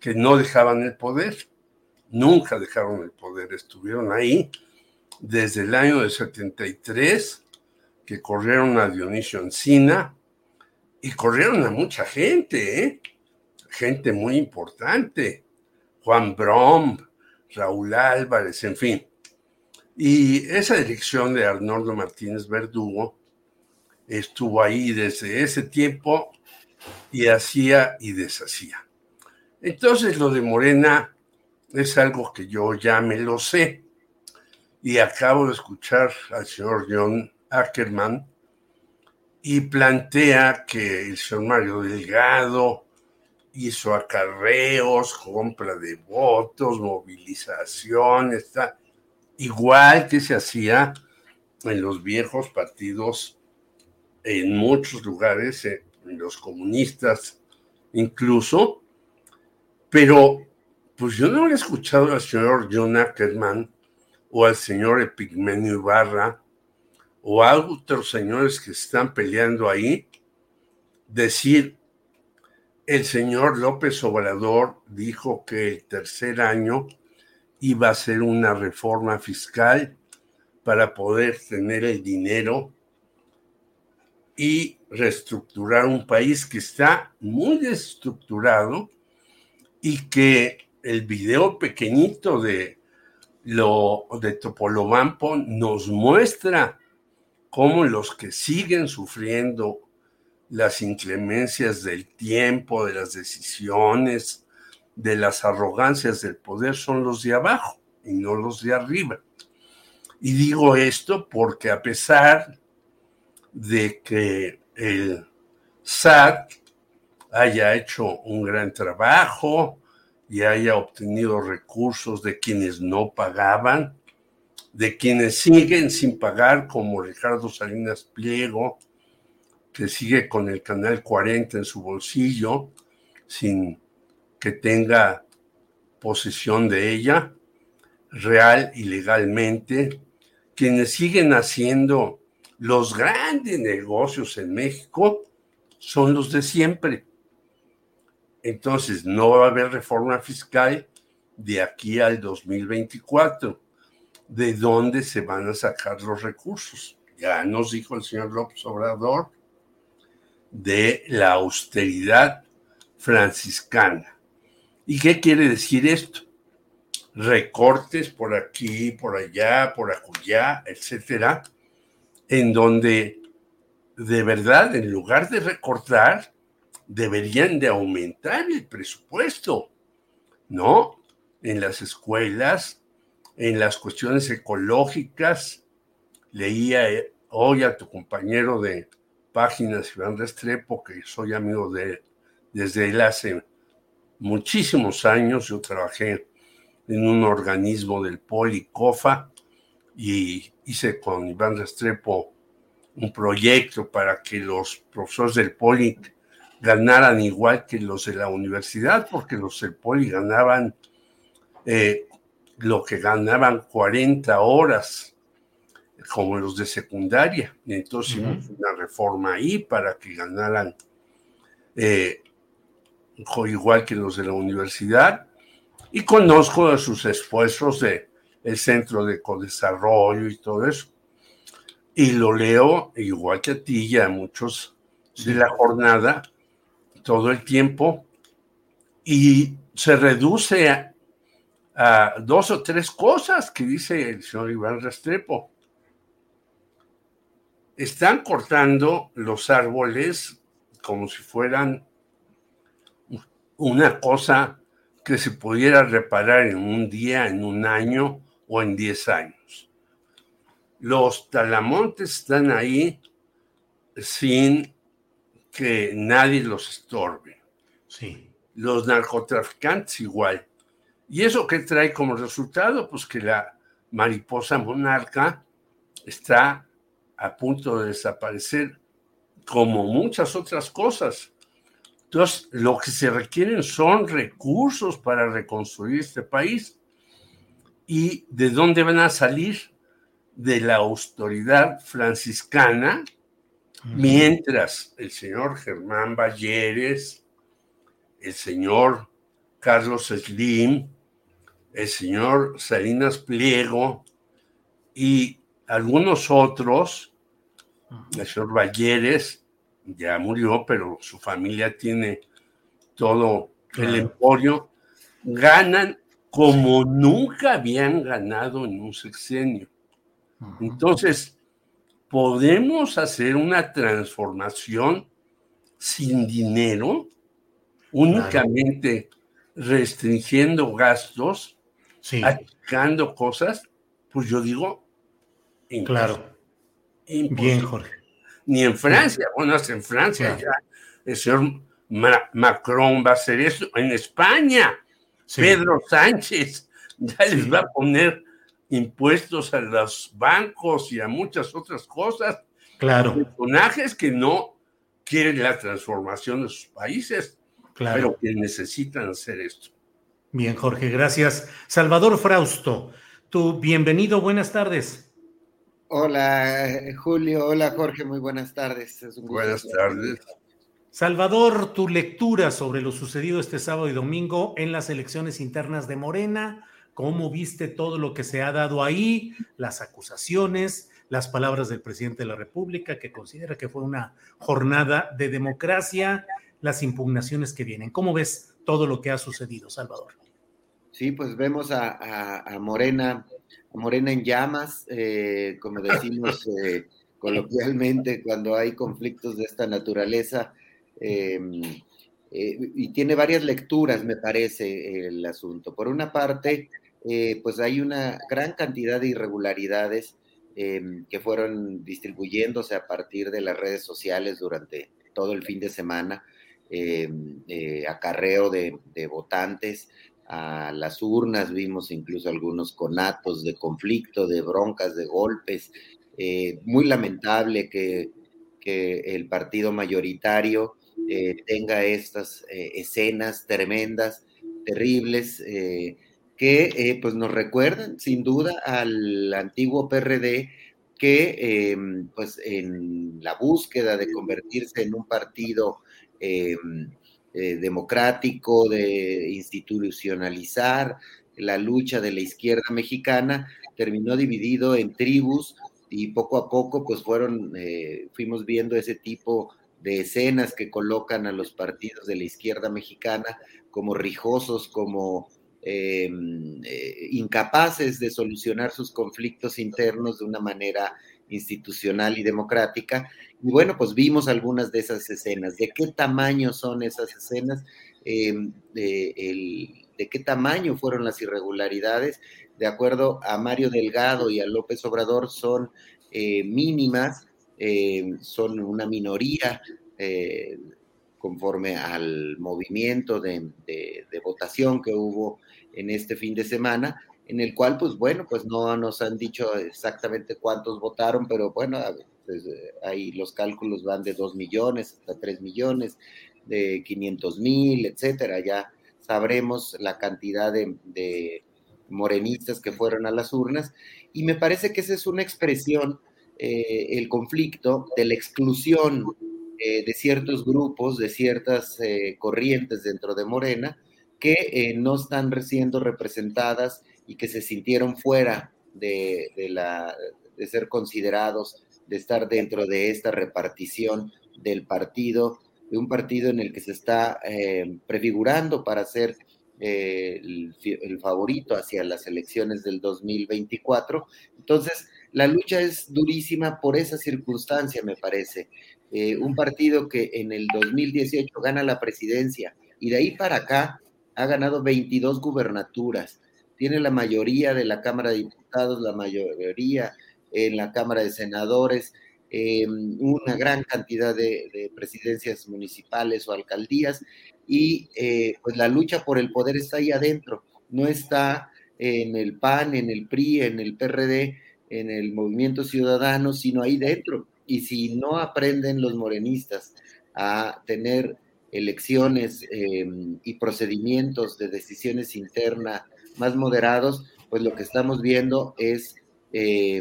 Speaker 17: que no dejaban el poder. Nunca dejaron el poder, estuvieron ahí desde el año de 73, que corrieron a Dionisio Encina y corrieron a mucha gente, ¿eh? gente muy importante. Juan Brom, Raúl Álvarez, en fin. Y esa dirección de Arnoldo Martínez Verdugo estuvo ahí desde ese tiempo y hacía y deshacía. Entonces lo de Morena es algo que yo ya me lo sé. Y acabo de escuchar al señor John Ackerman y plantea que el señor Mario Delgado hizo acarreos, compra de votos, movilización, está igual que se hacía en los viejos partidos en muchos lugares, en los comunistas incluso, pero pues yo no he escuchado al señor John Ackerman o al señor Epigmenio Ibarra o a otros señores que están peleando ahí decir el señor López Obrador dijo que el tercer año iba a ser una reforma fiscal para poder tener el dinero y reestructurar un país que está muy desestructurado y que el video pequeñito de lo de Topolobampo nos muestra cómo los que siguen sufriendo las inclemencias del tiempo, de las decisiones, de las arrogancias del poder son los de abajo y no los de arriba. Y digo esto porque a pesar de que el SAT haya hecho un gran trabajo y haya obtenido recursos de quienes no pagaban, de quienes siguen sin pagar, como Ricardo Salinas Pliego, que sigue con el canal 40 en su bolsillo, sin que tenga posesión de ella, real y legalmente, quienes siguen haciendo los grandes negocios en México son los de siempre. Entonces, no va a haber reforma fiscal de aquí al 2024. ¿De dónde se van a sacar los recursos? Ya nos dijo el señor López Obrador de la austeridad franciscana. ¿Y qué quiere decir esto? Recortes por aquí, por allá, por acullá, etcétera, en donde de verdad, en lugar de recortar, deberían de aumentar el presupuesto, ¿no? En las escuelas, en las cuestiones ecológicas. Leía eh, hoy a tu compañero de páginas, Iván Restrepo, que soy amigo de él desde él hace muchísimos años. Yo trabajé en un organismo del Policofa y hice con Iván Restrepo un proyecto para que los profesores del Poli ganaran igual que los de la universidad, porque los del Poli ganaban eh, lo que ganaban 40 horas, como los de secundaria. Y entonces hicimos una reforma ahí para que ganaran eh, igual que los de la universidad. y conozco de sus esfuerzos de el Centro de Codesarrollo y todo eso. Y lo leo igual que a ti y a muchos de la jornada todo el tiempo y se reduce a, dos o tres cosas que dice el señor Iván Restrepo. Están cortando los árboles como si fueran una cosa que se pudiera reparar en un día, en un año o en diez años. Los talamontes están ahí sin que nadie los estorbe.
Speaker 1: Sí.
Speaker 17: Los narcotraficantes igual. ¿Y eso qué trae como resultado? Pues que la mariposa monarca está a punto de desaparecer, como muchas otras cosas. Entonces, lo que se requieren son recursos para reconstruir este país. ¿Y de dónde van a salir? De la autoridad franciscana, mientras el señor Germán Valleres, el señor Carlos Slim, el señor Salinas Pliego y algunos otros, el señor Valleres ya murió, pero su familia tiene todo el emporio, ganan como nunca habían ganado en un sexenio. Entonces, podemos hacer una transformación sin dinero, únicamente restringiendo gastos, achicando cosas, pues yo digo,
Speaker 1: claro. Bien, Jorge.
Speaker 17: Ni en Francia, bueno, hasta en Francia ya el señor Macron va a hacer eso, en España, Pedro Sánchez ya les va a poner impuestos a los bancos y a muchas otras cosas.
Speaker 1: Claro.
Speaker 17: Personajes que no quieren la transformación de sus países,
Speaker 1: Claro.
Speaker 17: pero que necesitan hacer esto.
Speaker 1: Bien, Jorge, gracias. Salvador Frausto, tú bienvenido, buenas tardes.
Speaker 18: Hola, Julio. Hola, Jorge. Muy buenas tardes. Es un gusto
Speaker 17: Buenas tardes.
Speaker 1: Salvador, tu lectura sobre lo sucedido este sábado y domingo en las elecciones internas de Morena, ¿cómo viste todo lo que se ha dado ahí, las acusaciones, las palabras del presidente de la República, que considera que fue una jornada de democracia, las impugnaciones que vienen? ¿Cómo ves todo lo que ha sucedido, Salvador?
Speaker 18: Sí, pues vemos a, a- a Morena, a Morena en llamas, eh, como decimos eh, coloquialmente cuando hay conflictos de esta naturaleza. eh, eh, y tiene varias lecturas, me parece, el asunto. Por una parte, eh, pues hay una gran cantidad de irregularidades eh, que fueron distribuyéndose a partir de las redes sociales durante todo el fin de semana, eh, eh, acarreo de, votantes a las urnas, vimos incluso algunos conatos de conflicto, de broncas, de golpes. Eh, muy lamentable que, que el partido mayoritario tenga estas escenas tremendas, terribles, que eh, pues nos recuerdan sin duda al antiguo PRD que eh, pues en la búsqueda de convertirse en un partido eh, eh, democrático, de institucionalizar la lucha de la izquierda mexicana, terminó dividido en tribus y poco a poco pues fueron, eh, fuimos viendo ese tipo de escenas que colocan a los partidos de la izquierda mexicana como rijosos, como eh, eh, incapaces de solucionar sus conflictos internos de una manera institucional y democrática. Y bueno, pues vimos algunas de esas escenas. ¿De qué tamaño son esas escenas? Eh, de, qué tamaño fueron las irregularidades? De acuerdo a Mario Delgado y a López Obrador, son mínimas, son una minoría conforme al movimiento de votación que hubo en este fin de semana, en el cual, pues bueno, pues no nos han dicho exactamente cuántos votaron, pero bueno, eh, ahí los cálculos van de 2 millones hasta 3 millones, de 500 mil, etcétera, ya sabremos la cantidad de, morenistas que fueron a las urnas, y me parece que esa es una expresión, eh, el conflicto de la exclusión eh, de ciertos grupos, de ciertas corrientes dentro de Morena, que eh, no están siendo representadas y que se sintieron fuera de, la, ser considerados, de estar dentro de esta repartición del partido, de un partido en el que se está eh, prefigurando para ser eh, el, favorito hacia las elecciones del 2024. Entonces, la lucha es durísima por esa circunstancia, me parece. Un partido que en el 2018 gana la presidencia y de ahí para acá ha ganado 22 gubernaturas, tiene la mayoría de la Cámara de Diputados, la mayoría en la Cámara de Senadores, eh, una gran cantidad de, presidencias municipales o alcaldías y eh, pues la lucha por el poder está ahí adentro, no está en el PAN, en el PRI, en el PRD, en el Movimiento Ciudadano, sino ahí dentro. Y si no aprenden los morenistas a tener elecciones eh, y procedimientos de decisiones internas más moderados, pues lo que estamos viendo es eh,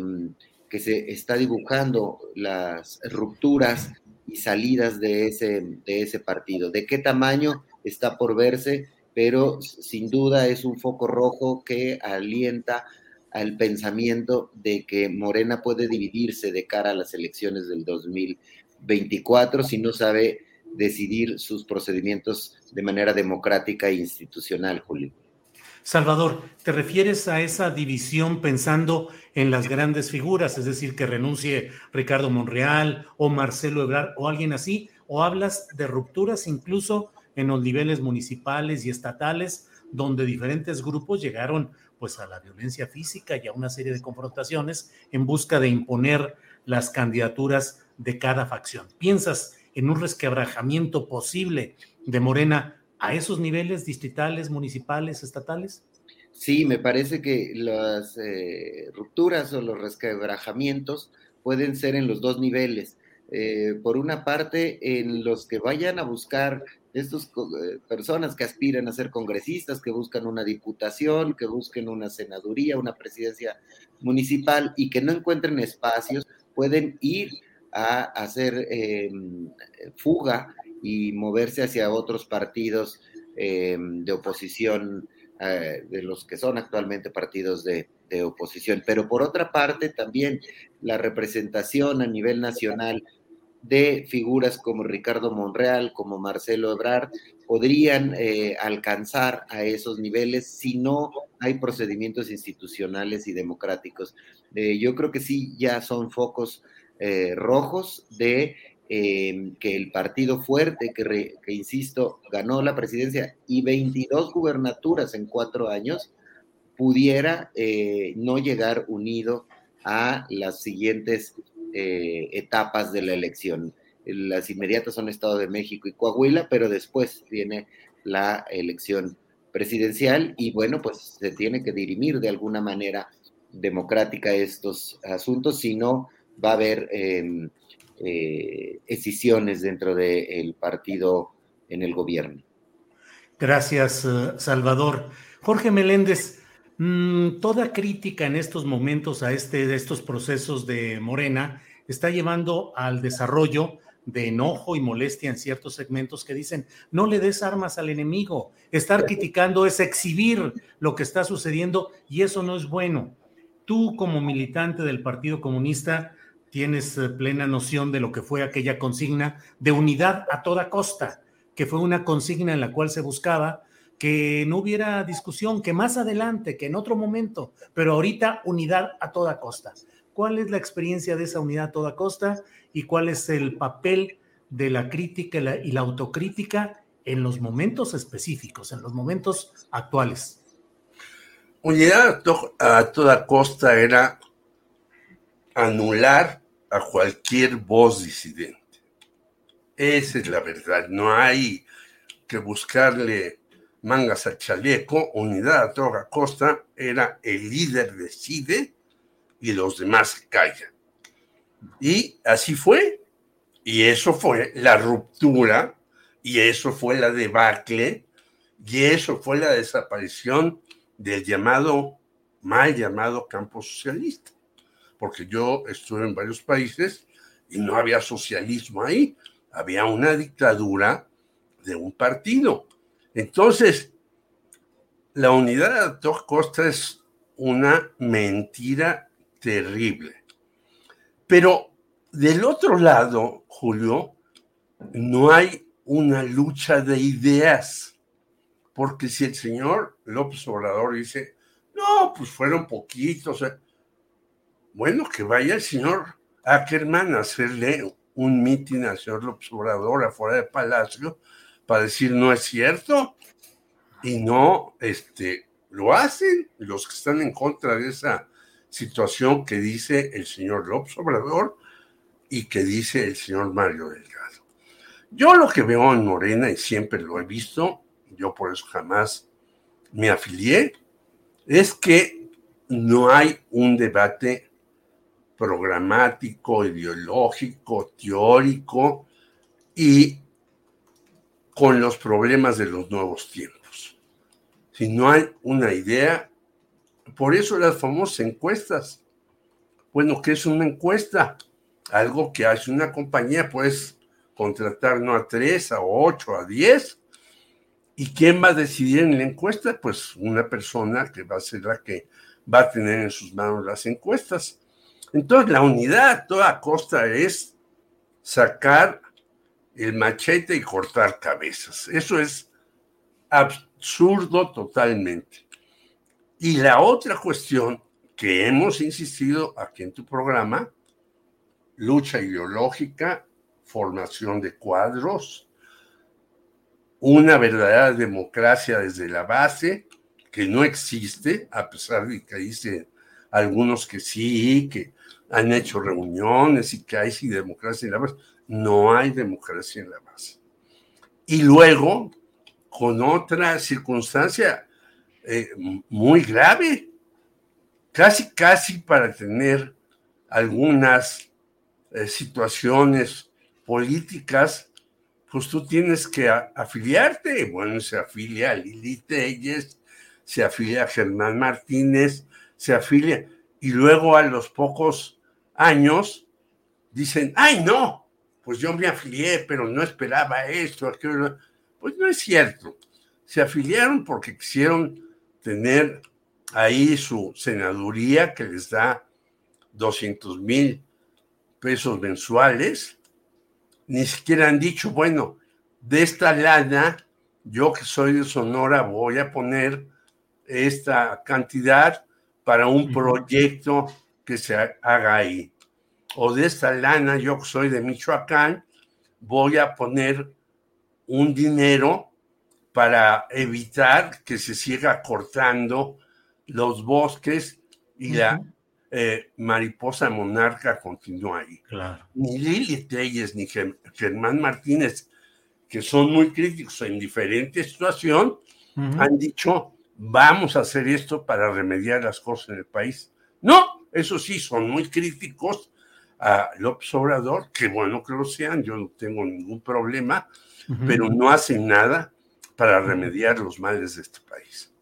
Speaker 18: que se está dibujando las rupturas y salidas de ese, de ese partido. ¿De qué tamaño está por verse? Pero sin duda es un foco rojo que alienta al pensamiento de que Morena puede dividirse de cara a las elecciones del 2024 si no sabe decidir sus procedimientos de manera democrática e institucional, Julio.
Speaker 1: Salvador, ¿te refieres a esa división pensando en las grandes figuras, es decir, que renuncie Ricardo Monreal o Marcelo Ebrard o alguien así? ¿O hablas de rupturas incluso en los niveles municipales y estatales, donde diferentes grupos llegaron pues a la violencia física y a una serie de confrontaciones en busca de imponer las candidaturas de cada facción? ¿Piensas en un resquebrajamiento posible de Morena a esos niveles distritales, municipales, estatales?
Speaker 18: Sí, me parece que las eh, rupturas o los resquebrajamientos pueden ser en los dos niveles. Eh, por una parte, en los que vayan a buscar estas eh, personas que aspiran a ser congresistas, que buscan una diputación, que busquen una senaduría, una presidencia municipal y que no encuentren espacios, pueden ir a hacer em, fuga y moverse hacia otros partidos eh, de oposición, eh, de los que son actualmente partidos de, oposición. Pero por otra parte, también la representación a nivel nacional de figuras como Ricardo Monreal, como Marcelo Ebrard, podrían eh, alcanzar a esos niveles si no hay procedimientos institucionales y democráticos. yo creo que sí, ya son focos rojos de Em, que el partido fuerte, que, insisto, ganó la presidencia y 22 gubernaturas en cuatro años, pudiera eh, no llegar unido a las siguientes eh, etapas de la elección. Las inmediatas son Estado de México y Coahuila, pero después viene la elección presidencial y bueno, pues se tiene que dirimir de alguna manera democrática estos asuntos, si no va a haber em, eh, decisiones dentro del partido en el gobierno.
Speaker 1: Gracias, eh, Salvador. Jorge Meléndez, mm, toda crítica en estos momentos a este, de estos procesos de Morena está llevando al desarrollo de enojo y molestia en ciertos segmentos que dicen, no le des armas al enemigo, estar criticando es exhibir lo que está sucediendo y eso no es bueno. Tú como militante del Partido Comunista, tienes eh, plena noción de lo que fue aquella consigna de unidad a toda costa, que fue una consigna en la cual se buscaba que no hubiera discusión, que más adelante, que en otro momento, pero ahorita unidad a toda costa. ¿Cuál es la experiencia de esa unidad a toda costa y cuál es el papel de la crítica y la, autocrítica en los momentos específicos, en los momentos actuales?
Speaker 17: Unidad a toda costa era anular a cualquier voz disidente. Esa es la verdad. No hay que buscarle mangas al chaleco. Unidad a toda costa era el líder decide y los demás callan. Y así fue. Y eso fue la ruptura y eso fue la debacle y eso fue la desaparición del llamado, mal llamado campo socialista porque yo estuve en varios países y no había socialismo ahí, había una dictadura de un partido. Entonces, la unidad a toda costa es una mentira terrible. Pero del otro lado, Julio, no hay una lucha de ideas. Porque si el señor López Obrador dice, no, pues fueron poquitos, bueno, que vaya el señor Ackerman a hacerle un mitin al señor López Obrador afuera del palacio para decir no es cierto y no este, lo hacen los que están en contra de esa situación que dice el señor López Obrador y que dice el señor Mario Delgado. Yo lo que veo en Morena, y siempre lo he visto, yo por eso jamás me afilié, es que no hay un debate programático, ideológico, teórico y con los problemas de los nuevos tiempos. Si no hay una idea, por eso las famosas encuestas. Bueno, ¿qué es una encuesta? Algo que hace una compañía, puedes contratar no a tres, a ocho, a diez. ¿Y quién va a decidir en la encuesta? Pues una persona que va a ser la que va a tener en sus manos las encuestas. Entonces, la unidad a toda costa es sacar el machete y cortar cabezas. Eso es absurdo totalmente. Y la otra cuestión que hemos insistido aquí en tu programa, lucha ideológica, formación de cuadros, una verdadera democracia desde la base, que no existe, a pesar de que dicen algunos que sí, que han hecho reuniones y que hay sí democracia en la base. No hay democracia en la base. Y luego, con otra circunstancia eh, muy grave, casi, casi para tener algunas eh, situaciones políticas, pues tú tienes que afiliarte. Bueno, se afilia a Lili Telles, se afilia a Germán Martínez, se afilia, y luego a los pocos años dicen, ay no, pues yo me afilié, pero no esperaba esto, aquello. Pues no es cierto. Se afiliaron porque quisieron tener ahí su senaduría que les da 200 mil pesos mensuales. Ni siquiera han dicho, bueno, de esta lana, yo que soy de Sonora voy a poner esta cantidad para un proyecto que se haga ahí o de esta lana, yo que soy de Michoacán, voy a poner un dinero para evitar que se siga cortando los bosques y la eh, mariposa monarca continúa ahí.
Speaker 1: Claro.
Speaker 17: Ni Lili Telles ni Germán Martínez, que son muy críticos en diferente situación, han dicho, vamos a hacer esto para remediar las cosas en el país. No, eso sí, son muy críticos a López Obrador, que bueno que lo sean, yo no tengo ningún problema, pero no hacen nada para remediar los males de este país.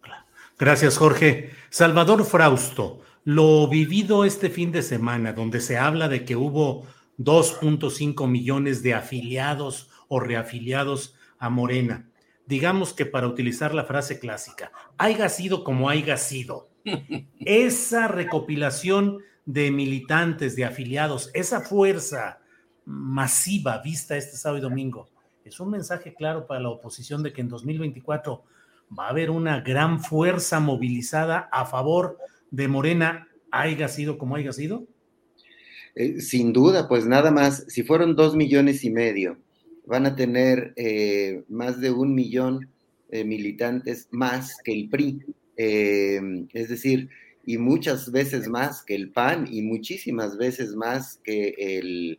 Speaker 1: Gracias, Jorge. Salvador Frausto, lo vivido este fin de semana, donde se habla de que hubo 2.5 millones de afiliados o reafiliados a Morena. Digamos que para utilizar la frase clásica, haya sido como haya sido. Esa recopilación de militantes, de afiliados, esa fuerza masiva vista este sábado y domingo, es un mensaje claro para la oposición de que en 2024 va a haber una gran fuerza movilizada a favor de Morena, haya sido como haya sido?
Speaker 18: Eh, sin duda, pues nada más, si fueron dos millones y medio, van a tener eh, más de un millón de militantes más que el PRI. Eh, es decir, y muchas veces más que el PAN y muchísimas veces más que el,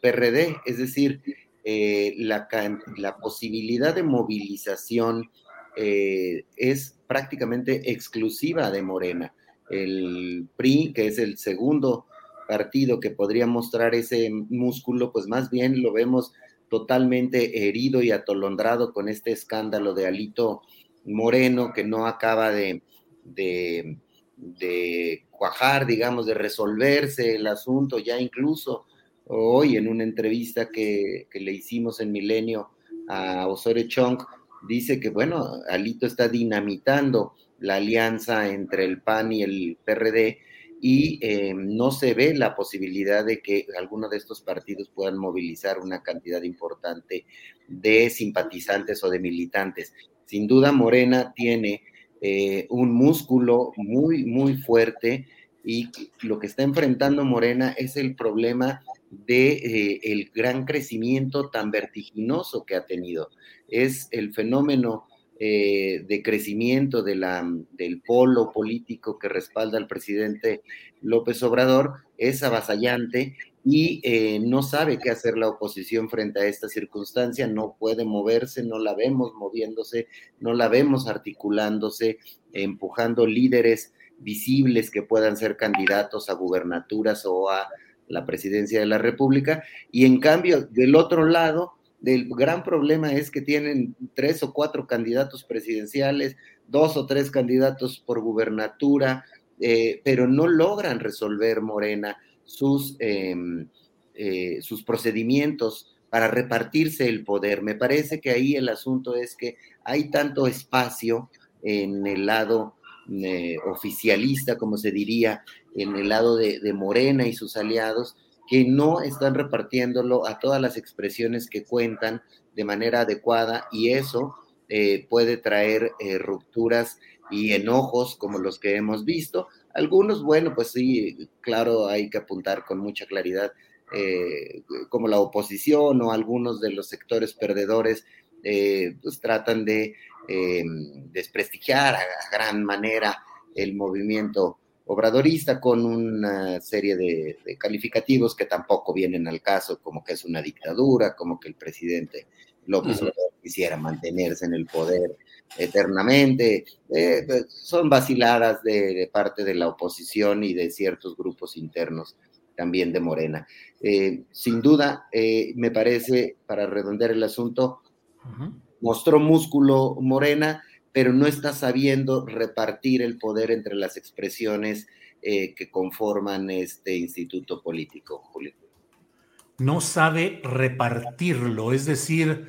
Speaker 18: PRD. Es decir, eh, la, la, posibilidad de movilización eh, es prácticamente exclusiva de Morena. El PRI, que es el segundo partido que podría mostrar ese músculo, pues más bien lo vemos totalmente herido y atolondrado con este escándalo de Alito Moreno que no acaba de, de cuajar, digamos, de resolverse el asunto, ya incluso hoy en una entrevista que, le hicimos en Milenio a Osorio Chong, dice que, bueno, Alito está dinamitando la alianza entre el PAN y el PRD y eh, no se ve la posibilidad de que alguno de estos partidos puedan movilizar una cantidad importante de simpatizantes o de militantes. Sin duda, Morena tiene eh, un músculo muy, muy fuerte y lo que está enfrentando Morena es el problema de eh, el gran crecimiento tan vertiginoso que ha tenido. Es el fenómeno eh, de crecimiento de la, del polo político que respalda al presidente López Obrador es avasallante y eh, no sabe qué hacer la oposición frente a esta circunstancia, no puede moverse, no la vemos moviéndose, no la vemos articulándose, empujando líderes visibles que puedan ser candidatos a gubernaturas o a la presidencia de la República. Y en cambio, del otro lado, el gran problema es que tienen tres o cuatro candidatos presidenciales, dos o tres candidatos por gubernatura, eh, pero no logran resolver Morena sus, em, eh, sus procedimientos para repartirse el poder. Me parece que ahí el asunto es que hay tanto espacio en el lado eh, oficialista, como se diría, en el lado de, Morena y sus aliados, que no están repartiéndolo a todas las expresiones que cuentan de manera adecuada y eso eh, puede traer eh, rupturas y enojos como los que hemos visto. Algunos, bueno, pues sí, claro, hay que apuntar con mucha claridad, como la oposición o algunos de los sectores perdedores, pues tratan de desprestigiar a, gran manera el movimiento obradorista con una serie de, calificativos que tampoco vienen al caso, como que es una dictadura, como que el presidente López Obrador quisiera mantenerse en el poder eternamente. Eh, pues, son vaciladas de, parte de la oposición y de ciertos grupos internos también de Morena. Eh, sin duda, eh, me parece, para redondear el asunto, mostró músculo Morena, pero no está sabiendo repartir el poder entre las expresiones eh, que conforman este instituto político, Julio.
Speaker 1: No sabe repartirlo, es decir,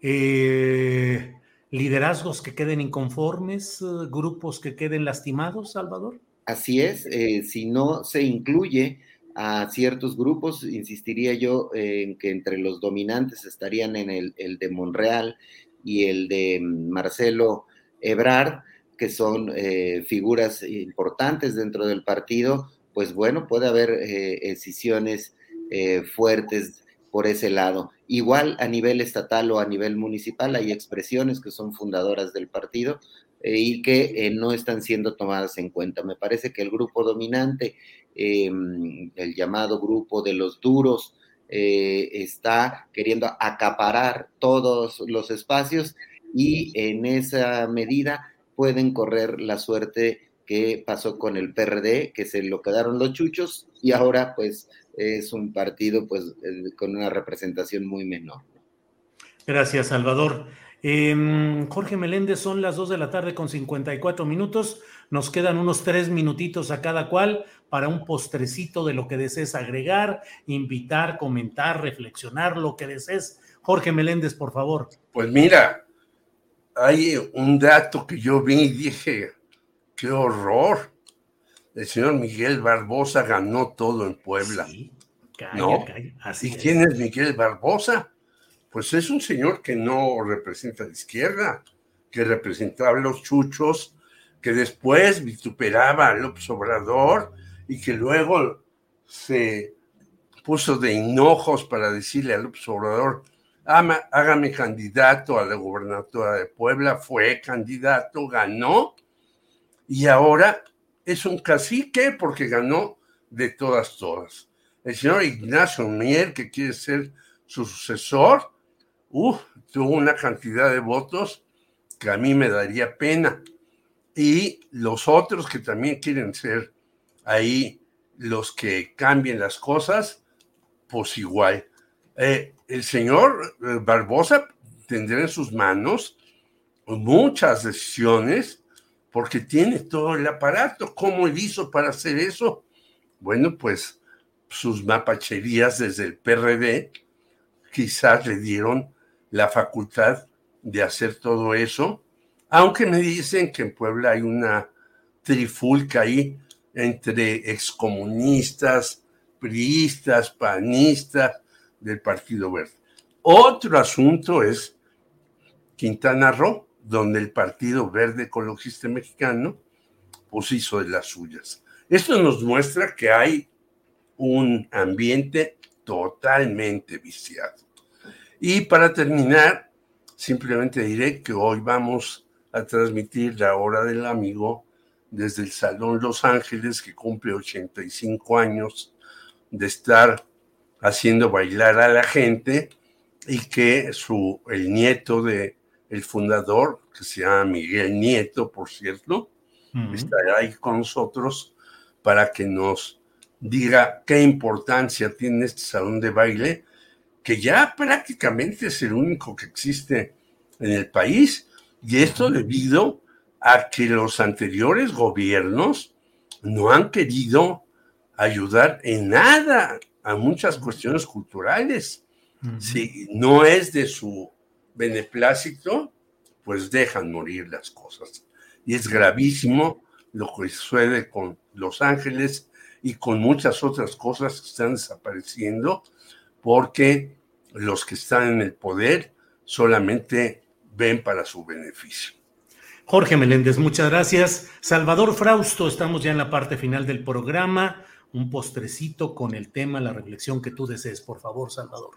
Speaker 1: eh, liderazgos que queden inconformes, grupos que queden lastimados, Salvador.
Speaker 18: Así es, eh, si no se incluye a ciertos grupos, insistiría yo en que entre los dominantes estarían en el, el de Monreal y el de Marcelo Ebrard, que son eh, figuras importantes dentro del partido, pues bueno, puede haber eh, decisiones eh, fuertes por ese lado. Igual a nivel estatal o a nivel municipal hay expresiones que son fundadoras del partido y que no están siendo tomadas en cuenta. Me parece que el grupo dominante, em, el llamado grupo de los duros, eh, está queriendo acaparar todos los espacios y en esa medida pueden correr la suerte que pasó con el PRD, que se lo quedaron los chuchos y ahora pues es un partido pues con una representación muy menor.
Speaker 1: Gracias, Salvador. Em, Jorge Meléndez, son las 2 de la tarde con 54 minutos. Nos quedan unos tres minutitos a cada cual para un postrecito de lo que desees agregar, invitar, comentar, reflexionar, lo que desees. Jorge Meléndez, por favor.
Speaker 17: Pues mira, hay un dato que yo vi y dije, qué horror. El señor Miguel Barbosa ganó todo en Puebla. Sí, ¿no? Así ¿Y quién es Miguel Barbosa? pues es un señor que no representa la izquierda, que representaba a los chuchos, que después vituperaba a López Obrador y que luego se puso de hinojos para decirle a López Obrador, hágame candidato a la gobernatura de Puebla, fue candidato, ganó y ahora es un cacique porque ganó de todas, todas. El señor Ignacio Mier, que quiere ser su sucesor, tuvo una cantidad de votos que a mí me daría pena. Y los otros que también quieren ser ahí los que cambien las cosas, pues igual. Eh, el señor eh, Barbosa tendrá en sus manos muchas decisiones porque tiene todo el aparato. ¿Cómo él hizo para hacer eso? Bueno, pues sus mapacherías desde el PRD quizás le dieron la facultad de hacer todo eso, aunque me dicen que en Puebla hay una trifulca ahí entre excomunistas, priistas, panistas del Partido Verde. Otro asunto es Quintana Roo, donde el Partido Verde Ecologista Mexicano pues hizo de las suyas. Esto nos muestra que hay un ambiente totalmente viciado. Y para terminar, simplemente diré que hoy vamos a transmitir la hora del amigo desde el Salón Los Ángeles, que cumple 85 años de estar haciendo bailar a la gente y que su, el nieto de el fundador, que se llama Miguel Nieto, por cierto, estará ahí con nosotros para que nos diga qué importancia tiene este salón de baile, que ya prácticamente es el único que existe en el país, y esto debido a que los anteriores gobiernos no han querido ayudar en nada a muchas cuestiones culturales. Si no es de su beneplácito, pues dejan morir las cosas. Y es gravísimo lo que sucede con Los Ángeles y con muchas otras cosas que están desapareciendo porque los que están en el poder solamente ven para su beneficio.
Speaker 1: Jorge Meléndez, muchas gracias. Salvador Frausto, estamos ya en la parte final del programa. Un postrecito con el tema, la reflexión que tú desees, por favor, Salvador.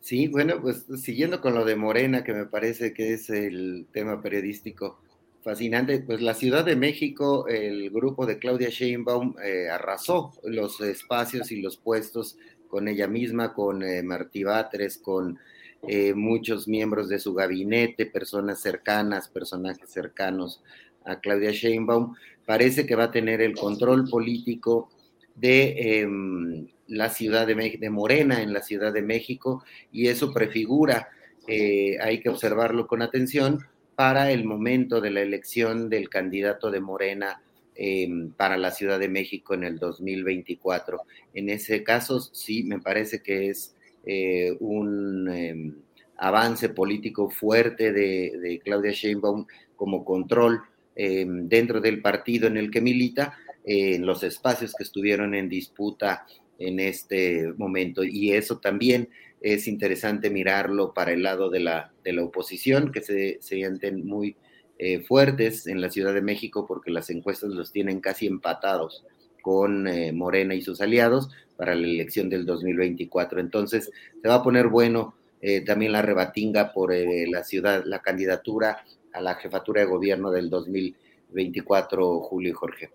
Speaker 18: Sí, bueno, pues siguiendo con lo de Morena, que me parece que es el tema periodístico fascinante, pues la Ciudad de México, el grupo de Claudia Sheinbaum eh, arrasó los espacios y los puestos con ella misma, con eh, Martí Batres, con eh, muchos miembros de su gabinete, personas cercanas, personajes cercanos a Claudia Sheinbaum. Parece que va a tener el control político de em, la ciudad de, de, Morena en la Ciudad de México y eso prefigura, eh, hay que observarlo con atención, para el momento de la elección del candidato de Morena eh, para la Ciudad de México en el 2024. En ese caso, sí, me parece que es eh, un em, avance político fuerte de, de, Claudia Sheinbaum como control em, dentro del partido en el que milita, en los espacios que estuvieron en disputa en este momento. Y eso también es interesante mirarlo para el lado de la, de la oposición, que se, sienten muy eh, fuertes en la Ciudad de México porque las encuestas los tienen casi empatados con eh, Morena y sus aliados para la elección del 2024. Entonces, se va a poner bueno eh, también la rebatinga por eh, la ciudad, la candidatura a la jefatura de gobierno del 2024, Julio y Jorge.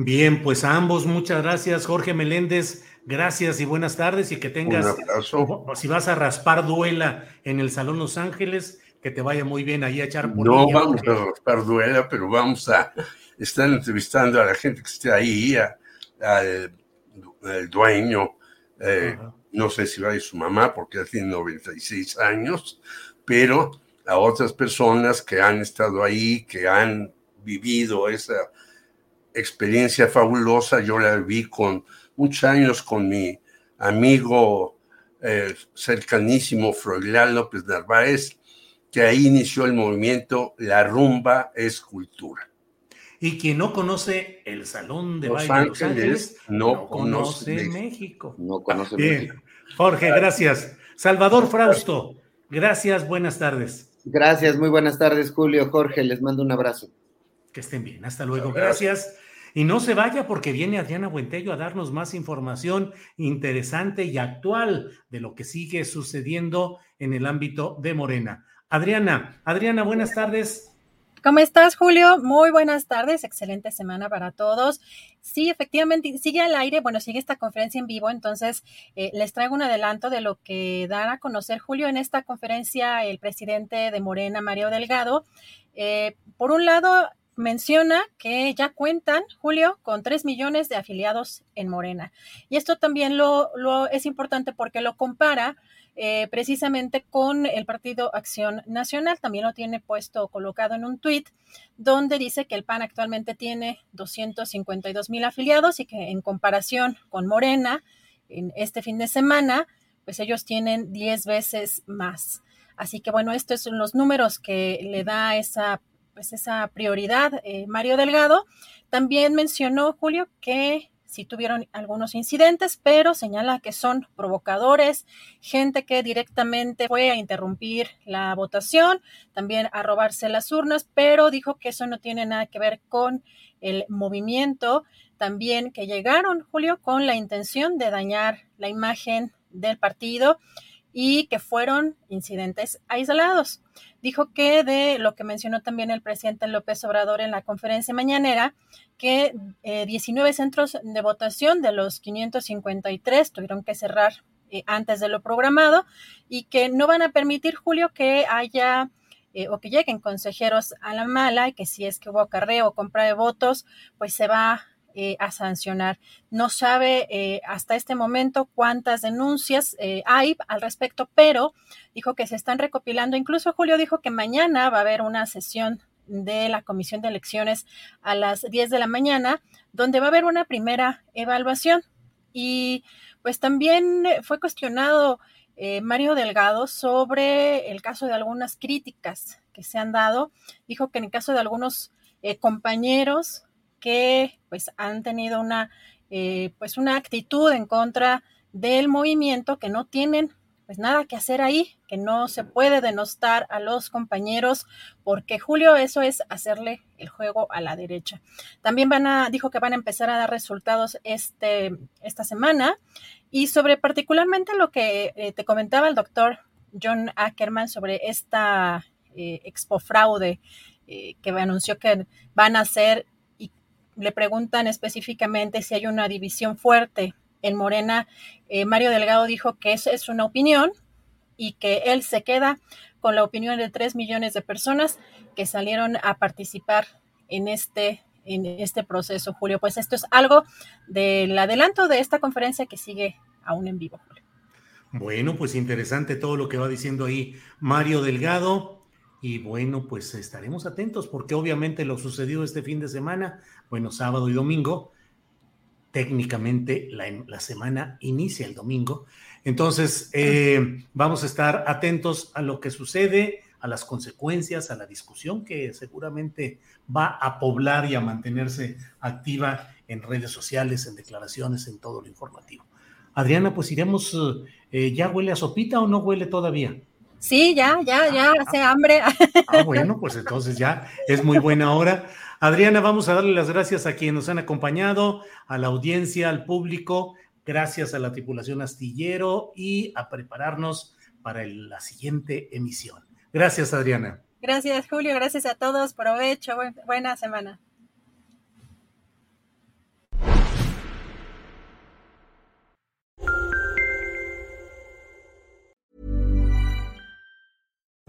Speaker 1: Bien, pues a ambos muchas gracias, Jorge Meléndez, gracias y buenas tardes y que tengas, si vas a raspar duela en el Salón Los Ángeles, que te vaya muy bien ahí a echar
Speaker 17: por No vamos a raspar duela, pero vamos a estar entrevistando a la gente que esté ahí, al, dueño, eh, no sé si va a ir su mamá porque ya tiene 96 años, pero a otras personas que han estado ahí, que han vivido esa experiencia fabulosa. Yo la vi con muchos años con mi amigo eh, cercanísimo Froilán López Narváez, que ahí inició el movimiento La Rumba es Cultura.
Speaker 1: Y quien no conoce el Salón de Baile de Los Ángeles no, conoce, México.
Speaker 18: No conoce
Speaker 1: México. Jorge, gracias. Salvador Frausto, gracias, buenas tardes.
Speaker 18: Gracias, muy buenas tardes, Julio. Jorge, les mando un abrazo.
Speaker 1: Que estén bien, hasta luego. Gracias. Y no se vaya porque viene Adriana Buentello a darnos más información interesante y actual de lo que sigue sucediendo en el ámbito de Morena. Adriana, Adriana, buenas tardes.
Speaker 19: ¿Cómo estás, Julio? Muy buenas tardes, excelente semana para todos. Sí, efectivamente, sigue al aire, bueno, sigue esta conferencia en vivo, entonces eh, les traigo un adelanto de lo que dan a conocer, Julio, en esta conferencia el presidente de Morena, Mario Delgado. Eh, por un lado, menciona que ya cuentan, Julio, con tres millones de afiliados en Morena. Y esto también lo, lo es importante porque lo compara eh, precisamente con el Partido Acción Nacional. También lo tiene puesto colocado en un tuit donde dice que el PAN actualmente tiene 252 mil afiliados y que en comparación con Morena, en este fin de semana, pues ellos tienen 10 veces más. Así que bueno, estos son los números que le da esa, pues esa prioridad eh, Mario Delgado. También mencionó Julio que sí tuvieron algunos incidentes, pero señala que son provocadores, gente que directamente fue a interrumpir la votación, también a robarse las urnas, pero dijo que eso no tiene nada que ver con el movimiento, también que llegaron, Julio, con la intención de dañar la imagen del partido y que fueron incidentes aislados. Dijo que de lo que mencionó también el presidente López Obrador en la conferencia mañanera, que 19 eh, centros de votación de los 553 tuvieron que cerrar eh, antes de lo programado y que no van a permitir, Julio, que haya eh, o que lleguen consejeros a la mala y que si es que hubo acarreo o compra de votos, pues se va a sancionar. No sabe hasta este momento cuántas denuncias hay al respecto, pero dijo que se están recopilando. Incluso Julio dijo que mañana va a haber una sesión de la Comisión de Elecciones a las 10 de la mañana, donde va a haber una primera evaluación. Y pues también fue cuestionado eh, Mario Delgado sobre el caso de algunas críticas que se han dado. Dijo que en el caso de algunos eh, compañeros que pues han tenido una eh, pues una actitud en contra del movimiento que no tienen pues nada que hacer ahí, que no se puede denostar a los compañeros, porque Julio, eso es hacerle el juego a la derecha. También van a, dijo que van a empezar a dar resultados este, esta semana. Y sobre particularmente lo que eh, te comentaba el doctor John Ackerman sobre esta eh, expo fraude que anunció que van a hacer le preguntan específicamente si hay una división fuerte en Morena, eh, Mario Delgado dijo que eso es una opinión y que él se queda con la opinión de tres millones de personas que salieron a participar en este en este proceso, Julio. Pues esto es algo del adelanto de esta conferencia que sigue aún en vivo.
Speaker 1: Bueno, pues interesante todo lo que va diciendo ahí Mario Delgado. Y bueno, pues estaremos atentos porque obviamente lo sucedido este fin de semana, bueno, sábado y domingo, técnicamente la, semana inicia el domingo. Entonces, eh, vamos a estar atentos a lo que sucede, a las consecuencias, a la discusión que seguramente va a poblar y a mantenerse activa en redes sociales, en declaraciones, en todo lo informativo. Adriana, pues iremos, eh, ¿ya huele a sopita o no huele todavía?
Speaker 19: Sí, ya, ya, ya, hace hambre.
Speaker 1: Ah, bueno, pues entonces ya es muy buena hora. Adriana, vamos a darle las gracias a quienes nos han acompañado, a la audiencia, al público, gracias a la tripulación astillero y a prepararnos para la siguiente emisión. Gracias, Adriana.
Speaker 19: Gracias, Julio. Gracias a todos. Provecho. buena semana.